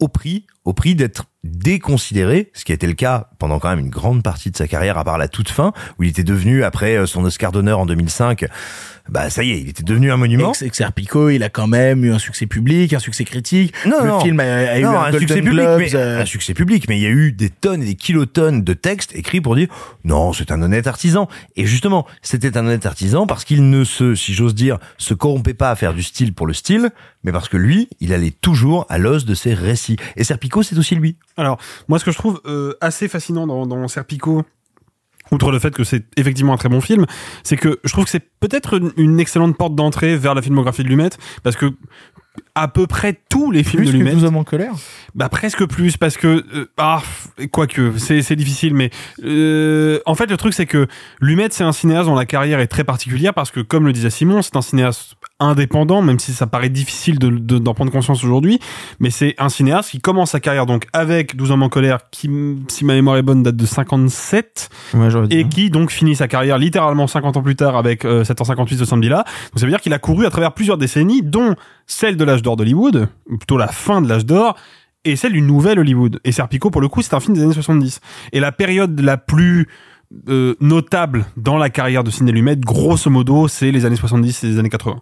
au prix, au prix d'être déconsidéré, ce qui a été le cas pendant quand même une grande partie de sa carrière, à part la toute fin, où il était devenu, après euh, son Oscar d'honneur en 2005, bah ça y est, il était devenu un monument. Ex Serpico, il a quand même eu un succès public, un succès critique. Non, le non. film a, a eu un, succès public, Globes. mais, euh, un succès public, mais il y a eu des tonnes et des kilotonnes de textes écrits pour dire non, c'est un honnête artisan. Et justement, c'était un honnête artisan parce qu'il ne se, si j'ose dire, se corrompait pas à faire du style pour le style, mais parce que lui, il allait toujours à l'os de ses récits. Et Serpico, c'est aussi lui. Alors, moi, ce que je trouve euh, assez fascinant dans, Serpico, outre le fait que c'est effectivement un très bon film, c'est que je trouve que c'est peut-être une excellente porte d'entrée vers la filmographie de Lumet, parce que à peu près tous les films plus de 12 hommes en colère. bah presque plus, parce que euh, ah quoique c'est c'est difficile, mais euh, en fait le truc c'est que Lumet c'est un cinéaste dont la carrière est très particulière parce que comme le disait Simon, c'est un cinéaste indépendant, même si ça paraît difficile de- de- d'en prendre conscience aujourd'hui, mais c'est un cinéaste qui commence sa carrière donc avec 12 hommes en colère, qui, si ma mémoire est bonne, date de 57, Ouais, et qui donc finit sa carrière littéralement 50 ans plus tard avec euh, 758 de samedi là. Donc ça veut dire qu'il a couru à travers plusieurs décennies, dont celle de l'âge d'or d'Hollywood, ou plutôt la fin de l'âge d'or, et celle du nouvel Hollywood. Et Serpico, pour le coup, c'est un film des années 70. Et la période la plus euh, notable dans la carrière de Ciné Lumet, grosso modo, c'est les années 70 et les années 80.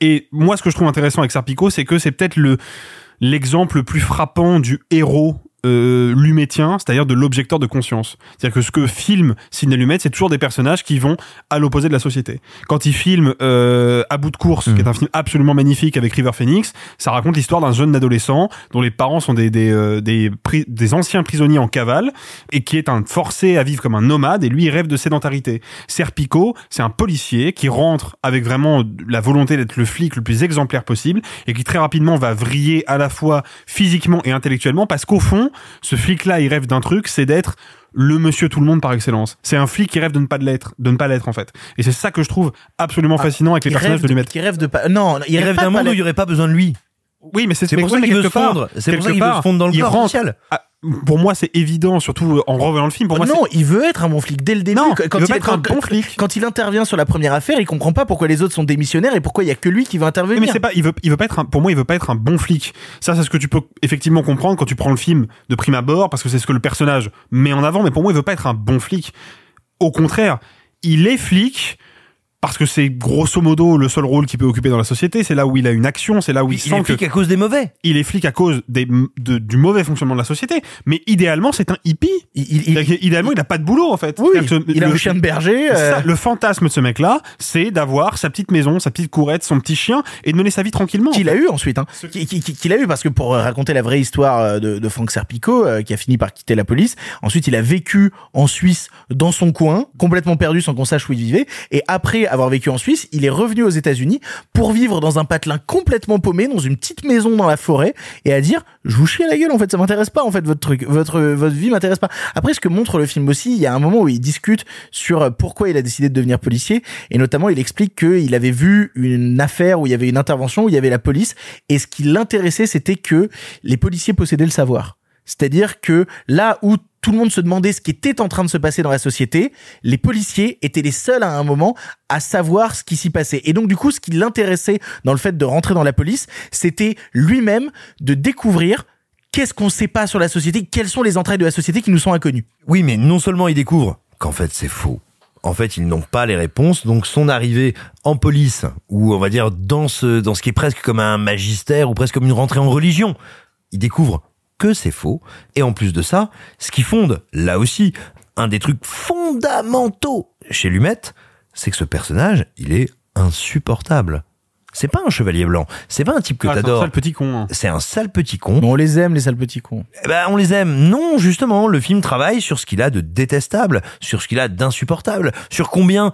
Et moi, ce que je trouve intéressant avec Serpico, c'est que c'est peut-être le l'exemple le plus frappant du héros euh, lumétien, c'est-à-dire de l'objecteur de conscience. C'est-à-dire que ce que filme Sidney Lumet, c'est toujours des personnages qui vont à l'opposé de la société. Quand il filme euh, À bout de course, qui est un film absolument magnifique avec River Phoenix, ça raconte l'histoire d'un jeune adolescent dont les parents sont des des, euh, des, pri- des anciens prisonniers en cavale et qui est un forcé à vivre comme un nomade et lui il rêve de sédentarité. Serpico, c'est un policier qui rentre avec vraiment la volonté d'être le flic le plus exemplaire possible et qui très rapidement va vriller à la fois physiquement et intellectuellement parce qu'au fond, ce flic-là, il rêve d'un truc, c'est d'être le monsieur tout le monde par excellence. C'est un flic qui rêve de ne pas l'être, de ne pas l'être en fait. Et c'est ça que je trouve absolument fascinant avec les personnages de de- Lumet. qui rêve de pas. Non, il, Il rêve d'un monde où il n'y aurait pas besoin de lui. Oui, mais c'est pour ça qu'il veut se fondre. C'est pour ça qu'il veut se fondre dans le il corps social. Ah, pour moi, c'est évident, surtout en revoyant le film. Pour moi, non, il veut être un bon flic dès le début. Non, quand, il veut pas il, être un quand- bon flic. quand il intervient sur la première affaire, il comprend pas pourquoi les autres sont démissionnaires et pourquoi il y a que lui qui va intervenir. Mais c'est pas, il veut, il veut pas être un, pour moi, il veut pas être un bon flic. Ça, c'est ce que tu peux effectivement comprendre quand tu prends le film de prime abord, parce que c'est ce que le personnage met en avant, mais pour moi, il veut pas être un bon flic. Au contraire, il est flic, parce que c'est grosso modo le seul rôle qu'il peut occuper dans la société, c'est là où il a une action, c'est là où il, Il sent est que flic à cause des mauvais. il est flic à cause des, de- du mauvais fonctionnement de la société, mais idéalement c'est un hippie. Idéalement il a pas de boulot en fait. Oui, il a le- un chien de berger. euh, ça, le fantasme de ce mec-là, c'est d'avoir sa petite maison, sa petite courette, son petit chien et de mener sa vie tranquillement. qu'il a eu ensuite, hein. Qui- qui- qui- qu'il a eu parce que pour euh, raconter la vraie histoire euh, de, de Franck Serpico, euh, qui a fini par quitter la police, ensuite il a vécu en Suisse dans son coin, complètement perdu sans qu'on sache où il vivait, et après avoir vécu en Suisse, il est revenu aux États-Unis pour vivre dans un patelin complètement paumé, dans une petite maison dans la forêt, et à dire je vous chie à la gueule en fait, ça m'intéresse pas en fait votre truc, votre votre vie m'intéresse pas. Après ce que montre le film aussi, il y a un moment où il discute sur euh, pourquoi il a décidé de devenir policier, et notamment il explique qu'il avait vu une affaire où il y avait une intervention où il y avait la police, et ce qui l'intéressait c'était que les policiers possédaient le savoir. C'est-à-dire que là où tout le monde se demandait ce qui était en train de se passer dans la société, les policiers étaient les seuls à un moment à savoir ce qui s'y passait. Et donc du coup, ce qui l'intéressait dans le fait de rentrer dans la police, c'était lui-même de découvrir qu'est-ce qu'on sait pas sur la société, quelles sont les entrailles de la société qui nous sont inconnues. Oui, mais non seulement il découvre qu'en fait c'est faux. En fait, ils n'ont pas les réponses, donc son arrivée en police, ou on va dire dans ce, dans ce qui est presque comme un magistère, ou presque comme une rentrée en religion, il découvre que c'est faux, et en plus de ça, ce qui fonde, là aussi, un des trucs fondamentaux chez Lumet, c'est que ce personnage, il est insupportable. C'est pas un chevalier blanc, c'est pas un type que Ah, c'est un t'adores. sale petit con. hein. C'est un sale petit con. on les aime, les sales petits cons. Eh ben, on les aime. Non, justement, le film travaille sur ce qu'il a de détestable, sur ce qu'il a d'insupportable, sur combien,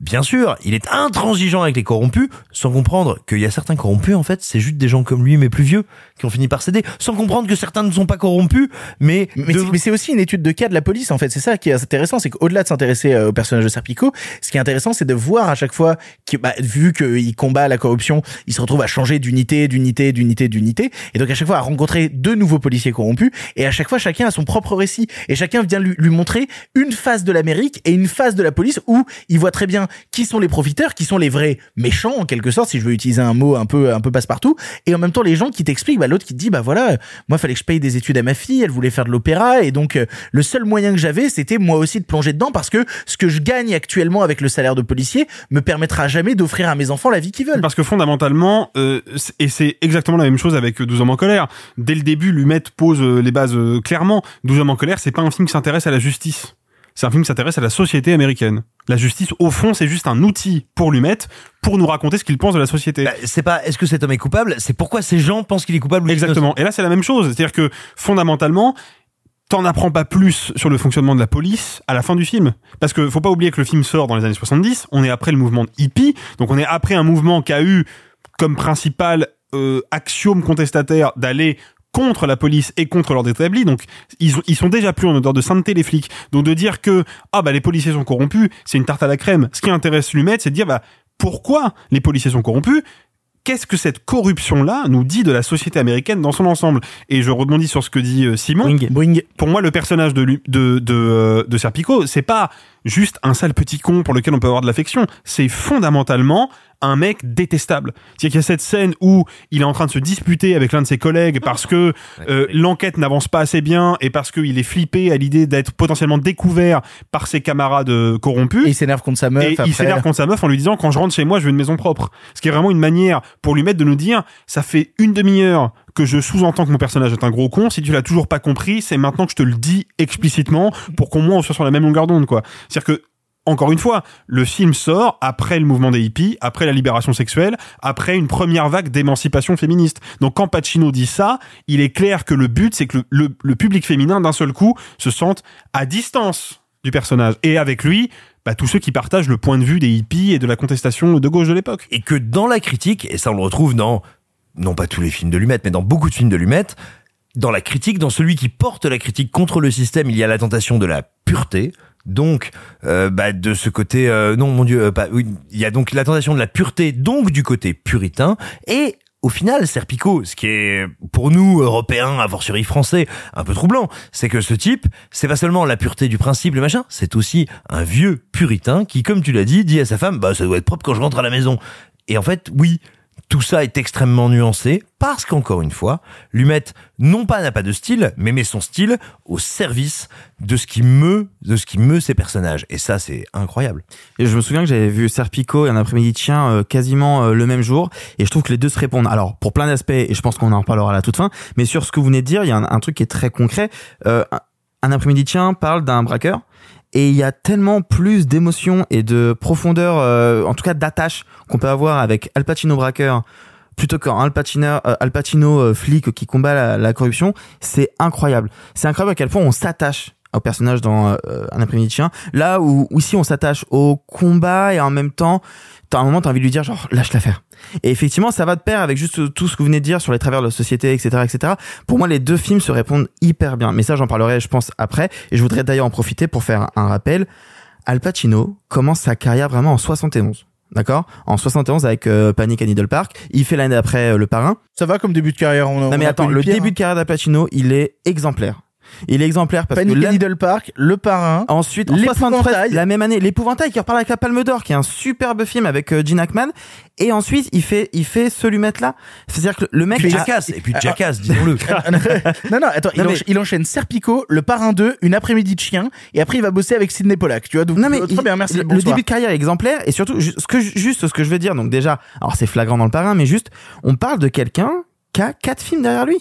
bien sûr, il est intransigeant avec les corrompus, sans comprendre qu'il y a certains corrompus, en fait, c'est juste des gens comme lui, mais plus vieux, qui ont fini par céder, sans comprendre que certains ne sont pas corrompus, mais... Mais, de- c'est- mais c'est aussi une étude de cas de la police en fait. C'est ça qui est intéressant, c'est qu'au-delà de s'intéresser euh, au personnage de Serpico, ce qui est intéressant, c'est de voir à chaque fois, que, bah, vu qu'il combat la corruption, il se retrouve à changer d'unité, d'unité, d'unité, d'unité, et donc à chaque fois à rencontrer deux nouveaux policiers corrompus, et à chaque fois chacun a son propre récit, et chacun vient lui, lui montrer une face de l'Amérique et une face de la police où il voit très bien qui sont les profiteurs, qui sont les vrais méchants en quelque sorte, si je veux utiliser un mot un peu un peu passe-partout, et en même temps les gens qui t'expliquent, bah, l'autre qui te dit bah voilà, moi fallait que je paye des études à ma fille, elle voulait faire de l'opéra, et donc euh, le seul moyen que j'avais, c'était moi aussi de plonger dedans parce que ce que je gagne actuellement avec le salaire de policier me permettra jamais d'offrir à mes enfants la vie qu'ils veulent. Parce que fondamentalement, euh, et c'est exactement la même chose avec 12 hommes en colère. Dès le début, Lumet pose euh, les bases clairement. 12 hommes en colère, c'est pas un film qui s'intéresse à la justice. C'est un film qui s'intéresse à la société américaine. La justice, au fond, c'est juste un outil pour Lumet pour nous raconter ce qu'il pense de la société. Bah, c'est pas est-ce que cet homme est coupable, c'est pourquoi ces gens pensent qu'il est coupable Exactement. Et là, c'est la même chose. C'est-à-dire que fondamentalement, t'en apprends pas plus sur le fonctionnement de la police à la fin du film. Parce que faut pas oublier que le film sort dans les années 70. On est après le mouvement hippie. Donc on est après un mouvement qui a eu comme principal euh, axiome contestataire d'aller contre la police et contre l'ordre établi. Donc ils, ont- ils sont déjà plus en odeur de sainteté les flics. Donc de dire que ah bah les policiers sont corrompus, c'est une tarte à la crème. Ce qui intéresse Lumet, c'est de dire bah pourquoi les policiers sont corrompus? Qu'est-ce que cette corruption-là nous dit de la société américaine dans son ensemble? Et je rebondis sur ce que dit euh, Simon. Pour moi, le personnage de, de, de, euh, de Serpico, c'est pas juste un sale petit con pour lequel on peut avoir de l'affection. C'est fondamentalement un mec détestable. C'est-à-dire qu'il y a cette scène où il est en train de se disputer avec l'un de ses collègues parce que euh, l'enquête n'avance pas assez bien et parce qu'il est flippé à l'idée d'être potentiellement découvert par ses camarades euh, corrompus. Et il s'énerve contre sa meuf. Et après. il s'énerve contre sa meuf en lui disant quand je rentre chez moi, je veux une maison propre. Ce qui est vraiment une manière pour lui mettre de nous dire ça fait une demi-heure que je sous-entends que mon personnage est un gros con. Si tu l'as toujours pas compris, c'est maintenant que je te le dis explicitement pour qu'au moins on soit sur la même longueur d'onde, quoi. C'est-à-dire que encore une fois, le film sort après le mouvement des hippies, après la libération sexuelle, après une première vague d'émancipation féministe. Donc quand Pacino dit ça, il est clair que le but, c'est que le, public féminin, d'un seul coup, se sente à distance du personnage. Et avec lui, bah, tous ceux qui partagent le point de vue des hippies et de la contestation de gauche de l'époque. Et que dans la critique, et ça on le retrouve dans, non pas tous les films de Lumet, mais dans beaucoup de films de Lumet, dans la critique, dans celui qui porte la critique contre le système, il y a la tentation de la pureté. Donc, euh, bah, de ce côté, euh, non, mon Dieu, euh, pas, oui, il y a donc la tentation de la pureté, donc du côté puritain, et au final, Serpico, ce qui est pour nous Européens, a fortiori français, un peu troublant, c'est que ce type, c'est pas seulement la pureté du principe, le machin, c'est aussi un vieux puritain qui, comme tu l'as dit, dit à sa femme, bah ça doit être propre quand je rentre à la maison. Et en fait, oui, tout ça est extrêmement nuancé parce qu'encore une fois, Lumet non pas n'a pas de style, mais met son style au service de ce qui meut, de ce qui meut ses personnages. Et ça, c'est incroyable. Et je me souviens que j'avais vu Serpico et un après-midi chien euh, quasiment euh, le même jour, et je trouve que les deux se répondent. Alors pour plein d'aspects, et je pense qu'on en reparlera à la toute fin, mais sur ce que vous venez de dire, il y a un, truc qui est très concret. Euh, un, après-midi chien parle d'un braqueur. Et il y a tellement plus d'émotions et de profondeur, euh, en tout cas d'attache, qu'on peut avoir avec Al Pacino braqueur plutôt qu'un Al Pacino, euh, Al Pacino euh, flic qui combat la, corruption. C'est incroyable. C'est incroyable à quel point on s'attache au personnage dans euh, un après-midi chien. Là où, où on s'attache au combat et en même temps, t'as un moment t'as envie de lui dire genre lâche l'affaire. Et effectivement, ça va de pair avec juste tout ce que vous venez de dire sur les travers de la société, etc., etc. Pour moi, les deux films se répondent hyper bien. Mais ça, j'en parlerai, je pense, après. Et je voudrais d'ailleurs en profiter pour faire un rappel. Al Pacino commence sa carrière vraiment en 71. D'accord? En 71 avec euh, Panic à Needle Park. Il fait l'année d'après euh, Le Parrain. Ça va comme début de carrière? On, non mais attends, le début de carrière d'Al Pacino, il est exemplaire. Il est exemplaire parce Panic que à Needle Park, Le Parrain. Ensuite, en 73, la même année, l'épouvantail qui repart avec la Palme d'Or, qui est un superbe film avec euh, Gene Hackman. Et ensuite, il fait, il fait ce lumet là. C'est-à-dire que le mec. Puis a- Jackass, et puis Jackass, disons-le. *laughs* non, non, attends, il, Non, mais- encha- il enchaîne Serpico, Le Parrain 2, Une après-midi de chien, et après il va bosser avec Sidney Pollack, tu vois. Donc, Non mais euh, très il- bien, merci. le, début de carrière est exemplaire et surtout ju- ce que juste ce que je veux dire donc déjà alors c'est flagrant dans le parrain mais juste on parle de quelqu'un qui a quatre films derrière lui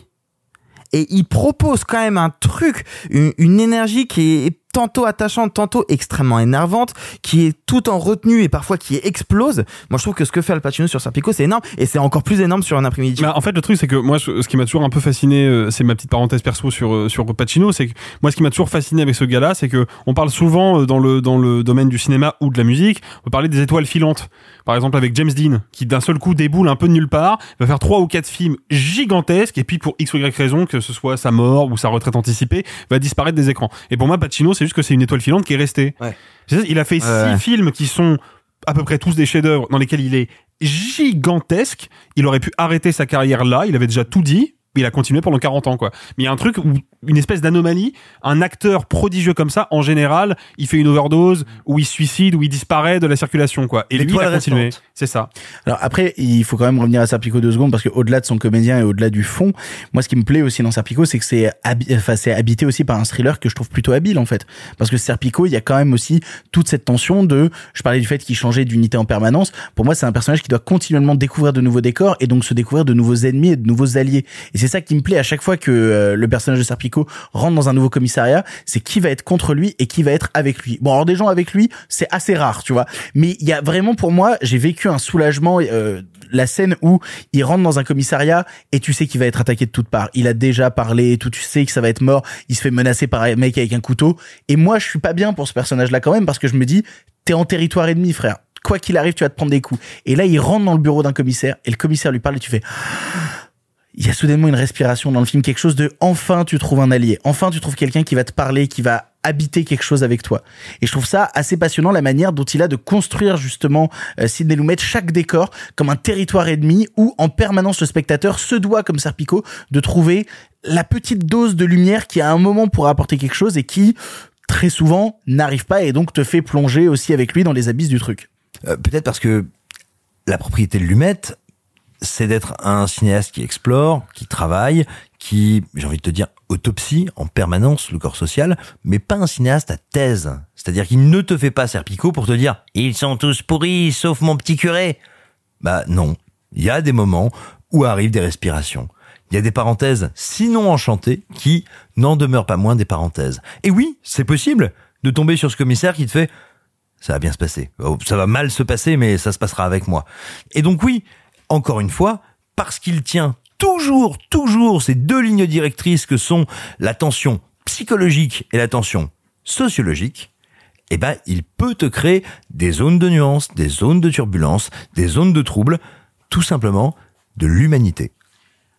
et il propose quand même un truc une, énergie qui est tantôt attachante tantôt extrêmement énervante qui est tout en retenue et parfois qui explose moi je trouve que ce que fait Al Pacino sur Serpico c'est énorme et c'est encore plus énorme sur un après-midi Bah, en fait, le truc, c'est que moi, ce qui m'a toujours un peu fasciné, euh, c'est ma petite parenthèse perso sur euh, sur Pacino, c'est que moi, ce qui m'a toujours fasciné avec ce gars-là, c'est que on parle souvent euh, dans le dans le domaine du cinéma ou de la musique, on peut parler des étoiles filantes. Par exemple, avec James Dean, qui d'un seul coup déboule un peu de nulle part, va faire trois ou quatre films gigantesques, et puis pour x ou y raison, que ce soit sa mort ou sa retraite anticipée, va disparaître des écrans. Et pour moi, Pacino, c'est juste que c'est une étoile filante qui est restée. C'est Il a fait six films qui sont à peu près tous des chefs-d'œuvre dans lesquels il est gigantesque. Il aurait pu arrêter sa carrière là. Il avait déjà tout dit. Il a continué pendant 40 ans, quoi. Mais il y a un truc où, une espèce d'anomalie. Un acteur prodigieux comme ça, en général, il fait une overdose, ou il se suicide, ou il disparaît de la circulation, quoi. Et lui, il a continué. C'est ça. Alors après, il faut quand même revenir à Serpico deux secondes parce que au-delà de son comédien et au-delà du fond, moi ce qui me plaît aussi dans Serpico, c'est que c'est habi- enfin, c'est habité aussi par un thriller que je trouve plutôt habile en fait. Parce que Serpico, il y a quand même aussi toute cette tension de, je parlais du fait qu'il changeait d'unité en permanence. Pour moi, c'est un personnage qui doit continuellement découvrir de nouveaux décors et donc se découvrir de nouveaux ennemis et de nouveaux alliés. Et c'est ça qui me plaît à chaque fois que euh, le personnage de Serpico rentre dans un nouveau commissariat, c'est qui va être contre lui et qui va être avec lui. Bon, alors des gens avec lui, c'est assez rare, tu vois. Mais il y a vraiment pour moi, j'ai vécu un soulagement. euh, la scène où il rentre dans un commissariat et tu sais qu'il va être attaqué de toutes parts. Il a déjà parlé et tout, tu sais que ça va être mort. Il se fait menacer par un mec avec un couteau. Et moi, je suis pas bien pour ce personnage-là quand même parce que je me dis, t'es en territoire ennemi, frère. Quoi qu'il arrive, tu vas te prendre des coups. Et là, il rentre dans le bureau d'un commissaire et le commissaire lui parle et tu fais, il y a soudainement une respiration dans le film, quelque chose de enfin tu trouves un allié, enfin tu trouves quelqu'un qui va te parler, qui va habiter quelque chose avec toi. Et je trouve ça assez passionnant la manière dont il a de construire justement euh, Sidney Lumet chaque décor comme un territoire ennemi où en permanence le spectateur se doit comme Serpico de trouver la petite dose de lumière qui à un moment pourra apporter quelque chose et qui très souvent n'arrive pas et donc te fait plonger aussi avec lui dans les abysses du truc. Euh, Peut-être parce que la propriété de Lumet, c'est d'être un cinéaste qui explore, qui travaille, qui, j'ai envie de te dire, autopsie en permanence le corps social, mais pas un cinéaste à thèse. C'est-à-dire qu'il ne te fait pas Serpico pour te dire « Ils sont tous pourris, sauf mon petit curé ». Bah non, il y a des moments où arrivent des respirations. Il y a des parenthèses, sinon enchantées, qui n'en demeurent pas moins des parenthèses. Et oui, c'est possible de tomber sur ce commissaire qui te fait ça va bien se passer. Oh, ça va mal se passer, mais ça se passera avec moi. Et donc oui, encore une fois, parce qu'il tient toujours, toujours ces deux lignes directrices que sont la tension psychologique et la tension sociologique, eh ben, il peut te créer des zones de nuance, des zones de turbulence, des zones de trouble, tout simplement de l'humanité.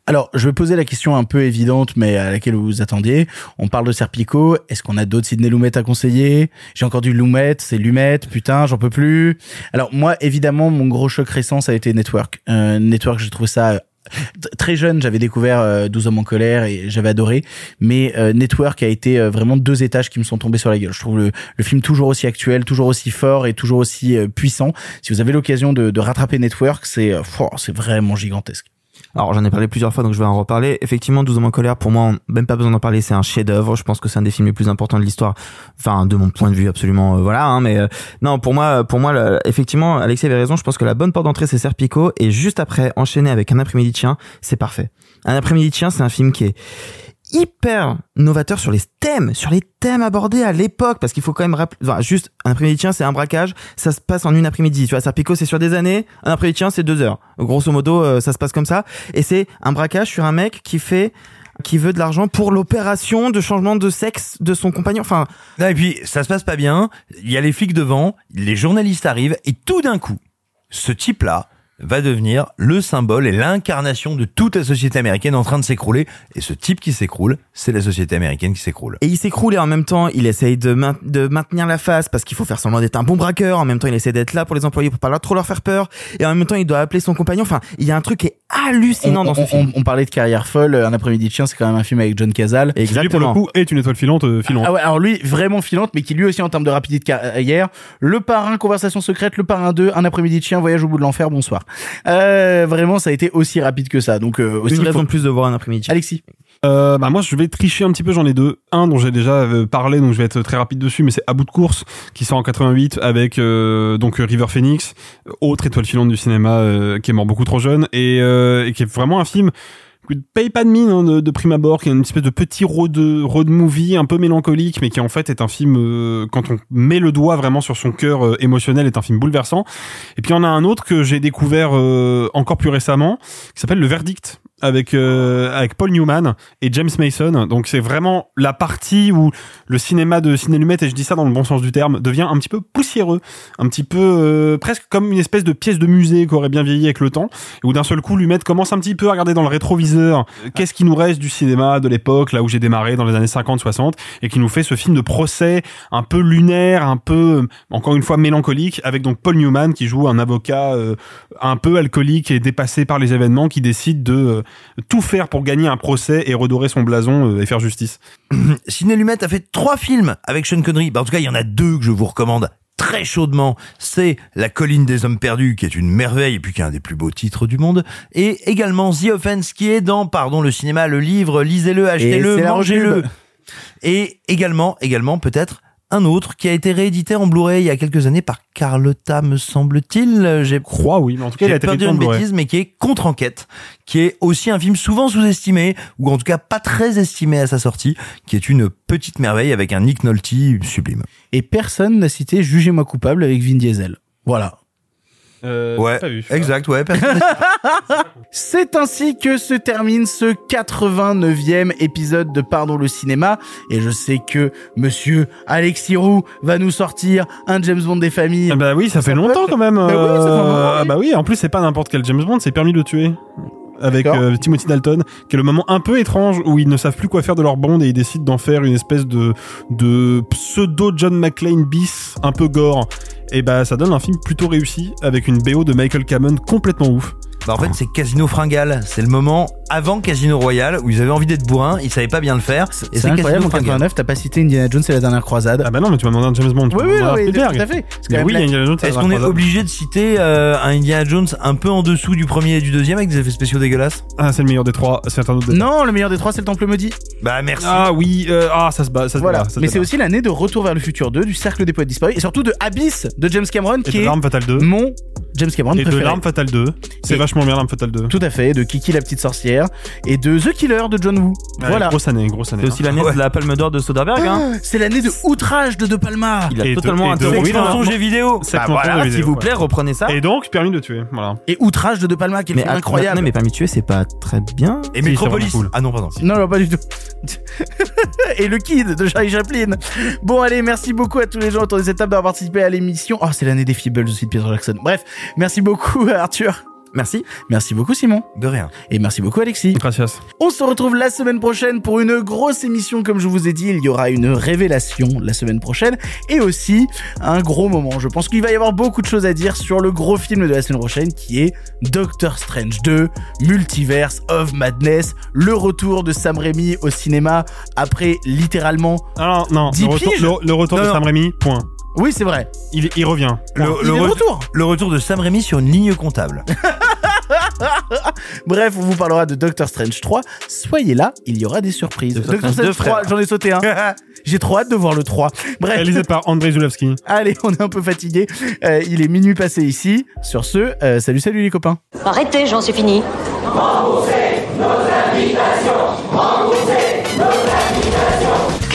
Alors, je vais poser la question un peu évidente, mais à laquelle vous vous attendiez. On parle de Serpico. Est-ce qu'on a d'autres Sidney Lumet à conseiller? J'ai encore du Lumet, c'est Lumet, putain, j'en peux plus. Alors, moi, évidemment, mon gros choc récent, ça a été Network. Euh, Network, j'ai trouvé ça... euh, Très jeune, j'avais découvert euh, 12 hommes en colère et j'avais adoré. Mais euh, Network a été euh, vraiment deux étages qui me sont tombés sur la gueule. Je trouve le, le film toujours aussi actuel, toujours aussi fort et toujours aussi euh, puissant. Si vous avez l'occasion de, de rattraper Network, c'est euh, c'est vraiment gigantesque. Alors j'en ai parlé plusieurs fois donc je vais en reparler. Effectivement 12 hommes en colère pour moi même pas besoin d'en parler c'est un chef-d'œuvre. Je pense que c'est un des films les plus importants de l'histoire. Enfin de mon point de vue absolument euh, voilà hein, mais euh, non pour moi pour moi effectivement Alexis avait raison. Je pense que la bonne porte d'entrée c'est Serpico et juste après enchaîner avec un après-midi de chien c'est parfait. Un après-midi de chien c'est un film qui est hyper novateur sur les thèmes, sur les thèmes abordés à l'époque, parce qu'il faut quand même rappeler, juste, un après-midi tien, c'est un braquage, ça se passe en une après-midi, tu vois, Serpico, c'est sur des années, un après-midi tien, c'est deux heures. Grosso modo, euh, ça se passe comme ça, et c'est un braquage sur un mec qui fait, qui veut de l'argent pour l'opération de changement de sexe de son compagnon, enfin, Non, et puis, ça se passe pas bien. Il y a les flics devant, les journalistes arrivent, et tout d'un coup, ce type-là va devenir le symbole et l'incarnation de toute la société américaine en train de s'écrouler. Et ce type qui s'écroule, c'est la société américaine qui s'écroule. Et il s'écroule et en même temps, il essaye de, main- de maintenir la face parce qu'il faut faire semblant d'être un bon braqueur. En même temps, il essaie d'être là pour les employés pour pas leur- trop leur faire peur. Et en même temps, il doit appeler son compagnon. Enfin, il y a un truc qui est hallucinant on, dans ce on- film. on- on parlait de carrière folle. Un après-midi de chien, c'est quand même un film avec John Cazale. Lui, pour le coup, est une étoile filante, euh, filante. Ah ouais, alors lui, vraiment filante, mais qui lui aussi en termes de rapidité de carrière. Le parrain, conversation secrète, le parrain 2, un après-midi de chien, voyage au bout de l'enfer, bonsoir. Euh, vraiment, ça a été aussi rapide que ça. Donc, euh, aussi, Une raison de plus de voir un après-midi. Alexis. Euh, bah moi je vais tricher un petit peu, j'en ai deux. Un dont j'ai déjà euh, parlé, donc je vais être très rapide dessus, mais c'est À bout de course qui sort en 88 avec euh, donc River Phoenix, autre étoile filante du cinéma euh, qui est mort beaucoup trop jeune et, euh, et qui est vraiment un film paye pas de mine hein, prime abord, qui est une espèce de petit road, road movie un peu mélancolique, mais qui en fait est un film euh, quand on met le doigt vraiment sur son cœur euh, émotionnel, est un film bouleversant. Et puis il y en a un autre que j'ai découvert euh, encore plus récemment, qui s'appelle Le Verdict avec euh, avec Paul Newman et James Mason. Donc c'est vraiment la partie où le cinéma de Ciné Lumet, et je dis ça dans le bon sens du terme, devient un petit peu poussiéreux, un petit peu euh, presque comme une espèce de pièce de musée qui aurait bien vieilli avec le temps, et où d'un seul coup Lumet commence un petit peu à regarder dans le rétroviseur euh, qu'est-ce qui nous reste du cinéma de l'époque, là où j'ai démarré dans les années 50-60, et qui nous fait ce film de procès un peu lunaire, un peu encore une fois mélancolique, avec donc Paul Newman qui joue un avocat euh, un peu alcoolique et dépassé par les événements, qui décide de euh, tout faire pour gagner un procès et redorer son blason euh, et faire justice. *clears throat* Ciné Lumet a fait trois films avec Sean Connery. Bah, en tout cas, il y en a deux que je vous recommande très chaudement. C'est La colline des hommes perdus, qui est une merveille et puis qui est un des plus beaux titres du monde. Et également The Offense, qui est dans, pardon, le cinéma, le livre, lisez-le, achetez-le, mangez-le. Et également, également, peut-être, un autre qui a été réédité en Blu-ray il y a quelques années par Carlotta, me semble-t-il. J'ai crois, oui, mais en tout cas, il a j'ai été une bêtise, mais qui est Contre-enquête, qui est aussi un film souvent sous-estimé, ou en tout cas pas très estimé à sa sortie, qui est une petite merveille avec un Nick Nolte sublime. Et personne n'a cité Jugez-moi coupable avec Vin Diesel. Voilà. Euh, Ouais, pas vu, je exact, ouais. personne- *laughs* C'est ainsi que se termine ce 89e épisode de Pardon le cinéma. Et je sais que monsieur Alexis Roux va nous sortir un James Bond des familles. Ah bah oui, ça fait longtemps quand même. Bah oui, ça fait euh, ah bah oui, en plus c'est pas n'importe quel James Bond, c'est permis de tuer. Avec euh, Timothy Dalton, qui est le moment un peu étrange où ils ne savent plus quoi faire de leur Bond et ils décident d'en faire une espèce de, de pseudo John McClane bis, un peu gore. Et bah ça donne un film plutôt réussi avec une BO de Michael Cameron complètement ouf. Bah en fait c'est Casino Fringal, c'est le moment avant Casino Royale où ils avaient envie d'être bourrins, ils savaient pas bien le faire. Et C'est incroyable, en Fringal. 89, t'as pas cité Indiana Jones et la dernière croisade. Ah bah non, mais tu m'as demandé un James Bond. tu Oui, oui, oui, tout à fait. Oui, Indiana Jones. Est-ce qu'on est obligé de citer euh, un Indiana Jones un peu en dessous du premier et du deuxième avec des effets spéciaux dégueulasses? Ah, c'est le meilleur des trois. C'est un autre. des- Non, le meilleur des trois, c'est le Temple maudit. Bah merci. Ah oui, euh, ah ça se bat, ça se Voilà. Mais c'est aussi l'année de Retour vers le futur 2, du Cercle des poètes disparus et surtout de Abyss de James Cameron qui est l'arme fatale 2. mon James Cameron Et de préféré. l'arme fatale 2. C'est vachement bien l'arme fatale 2. Tout à fait, de Kiki la petite sorcière et de The Killer de John Woo. Ouais, voilà. Grosse année, grosse année. C'est aussi l'année Ouais. de la Palme d'Or de Soderbergh. Hein. Ah, C'est l'année de Outrage de De Palma. Il a Et de- totalement de- interrompu non, jeux vidéo. Bah voilà, de s'il vous plaît, reprenez ça. Et donc, permis de tuer. Voilà. Et Outrage de De Palma, film att- incroyable. mais parmi tuer, c'est pas très bien. Et Metropolis. Ah non pardon. Non, non, pas du tout. *laughs* et le Kid de Charlie Chaplin. Bon, allez, merci beaucoup à tous les gens autour de cette table d'avoir participé à l'émission. Oh, c'est l'année des Feebles aussi de Peter Jackson. Bref, merci beaucoup *laughs* Arthur. Merci. Merci beaucoup Simon. De rien. Et merci beaucoup Alexis. Gracias. On se retrouve la semaine prochaine pour une grosse émission. Comme je vous ai dit, il y aura une révélation la semaine prochaine et aussi un gros moment. Je pense qu'il va y avoir beaucoup de choses à dire sur le gros film de la semaine prochaine qui est Doctor Strange 2, Multiverse of Madness, le retour de Sam Raimi au cinéma après littéralement. Alors, non, Dix le retour, piges le, le retour Non, de non. Sam Raimi, point. Oui, c'est vrai. Il, il revient. Le, Point. Il est de re- retour. le retour de Sam Raimi sur une ligne comptable. *laughs* Bref, on vous parlera de Doctor Strange 3. Soyez là, il y aura des surprises. Doctor Doctor Strange Strange 3, 2, j'en ai sauté un. *laughs* J'ai trop hâte de voir le 3. Bref. Réalisé par Andrei Zulawski. *laughs* Allez, on est un peu fatigué. Euh, il est minuit passé ici. Sur ce, euh, salut, salut les copains. Arrêtez, j'en suis fini.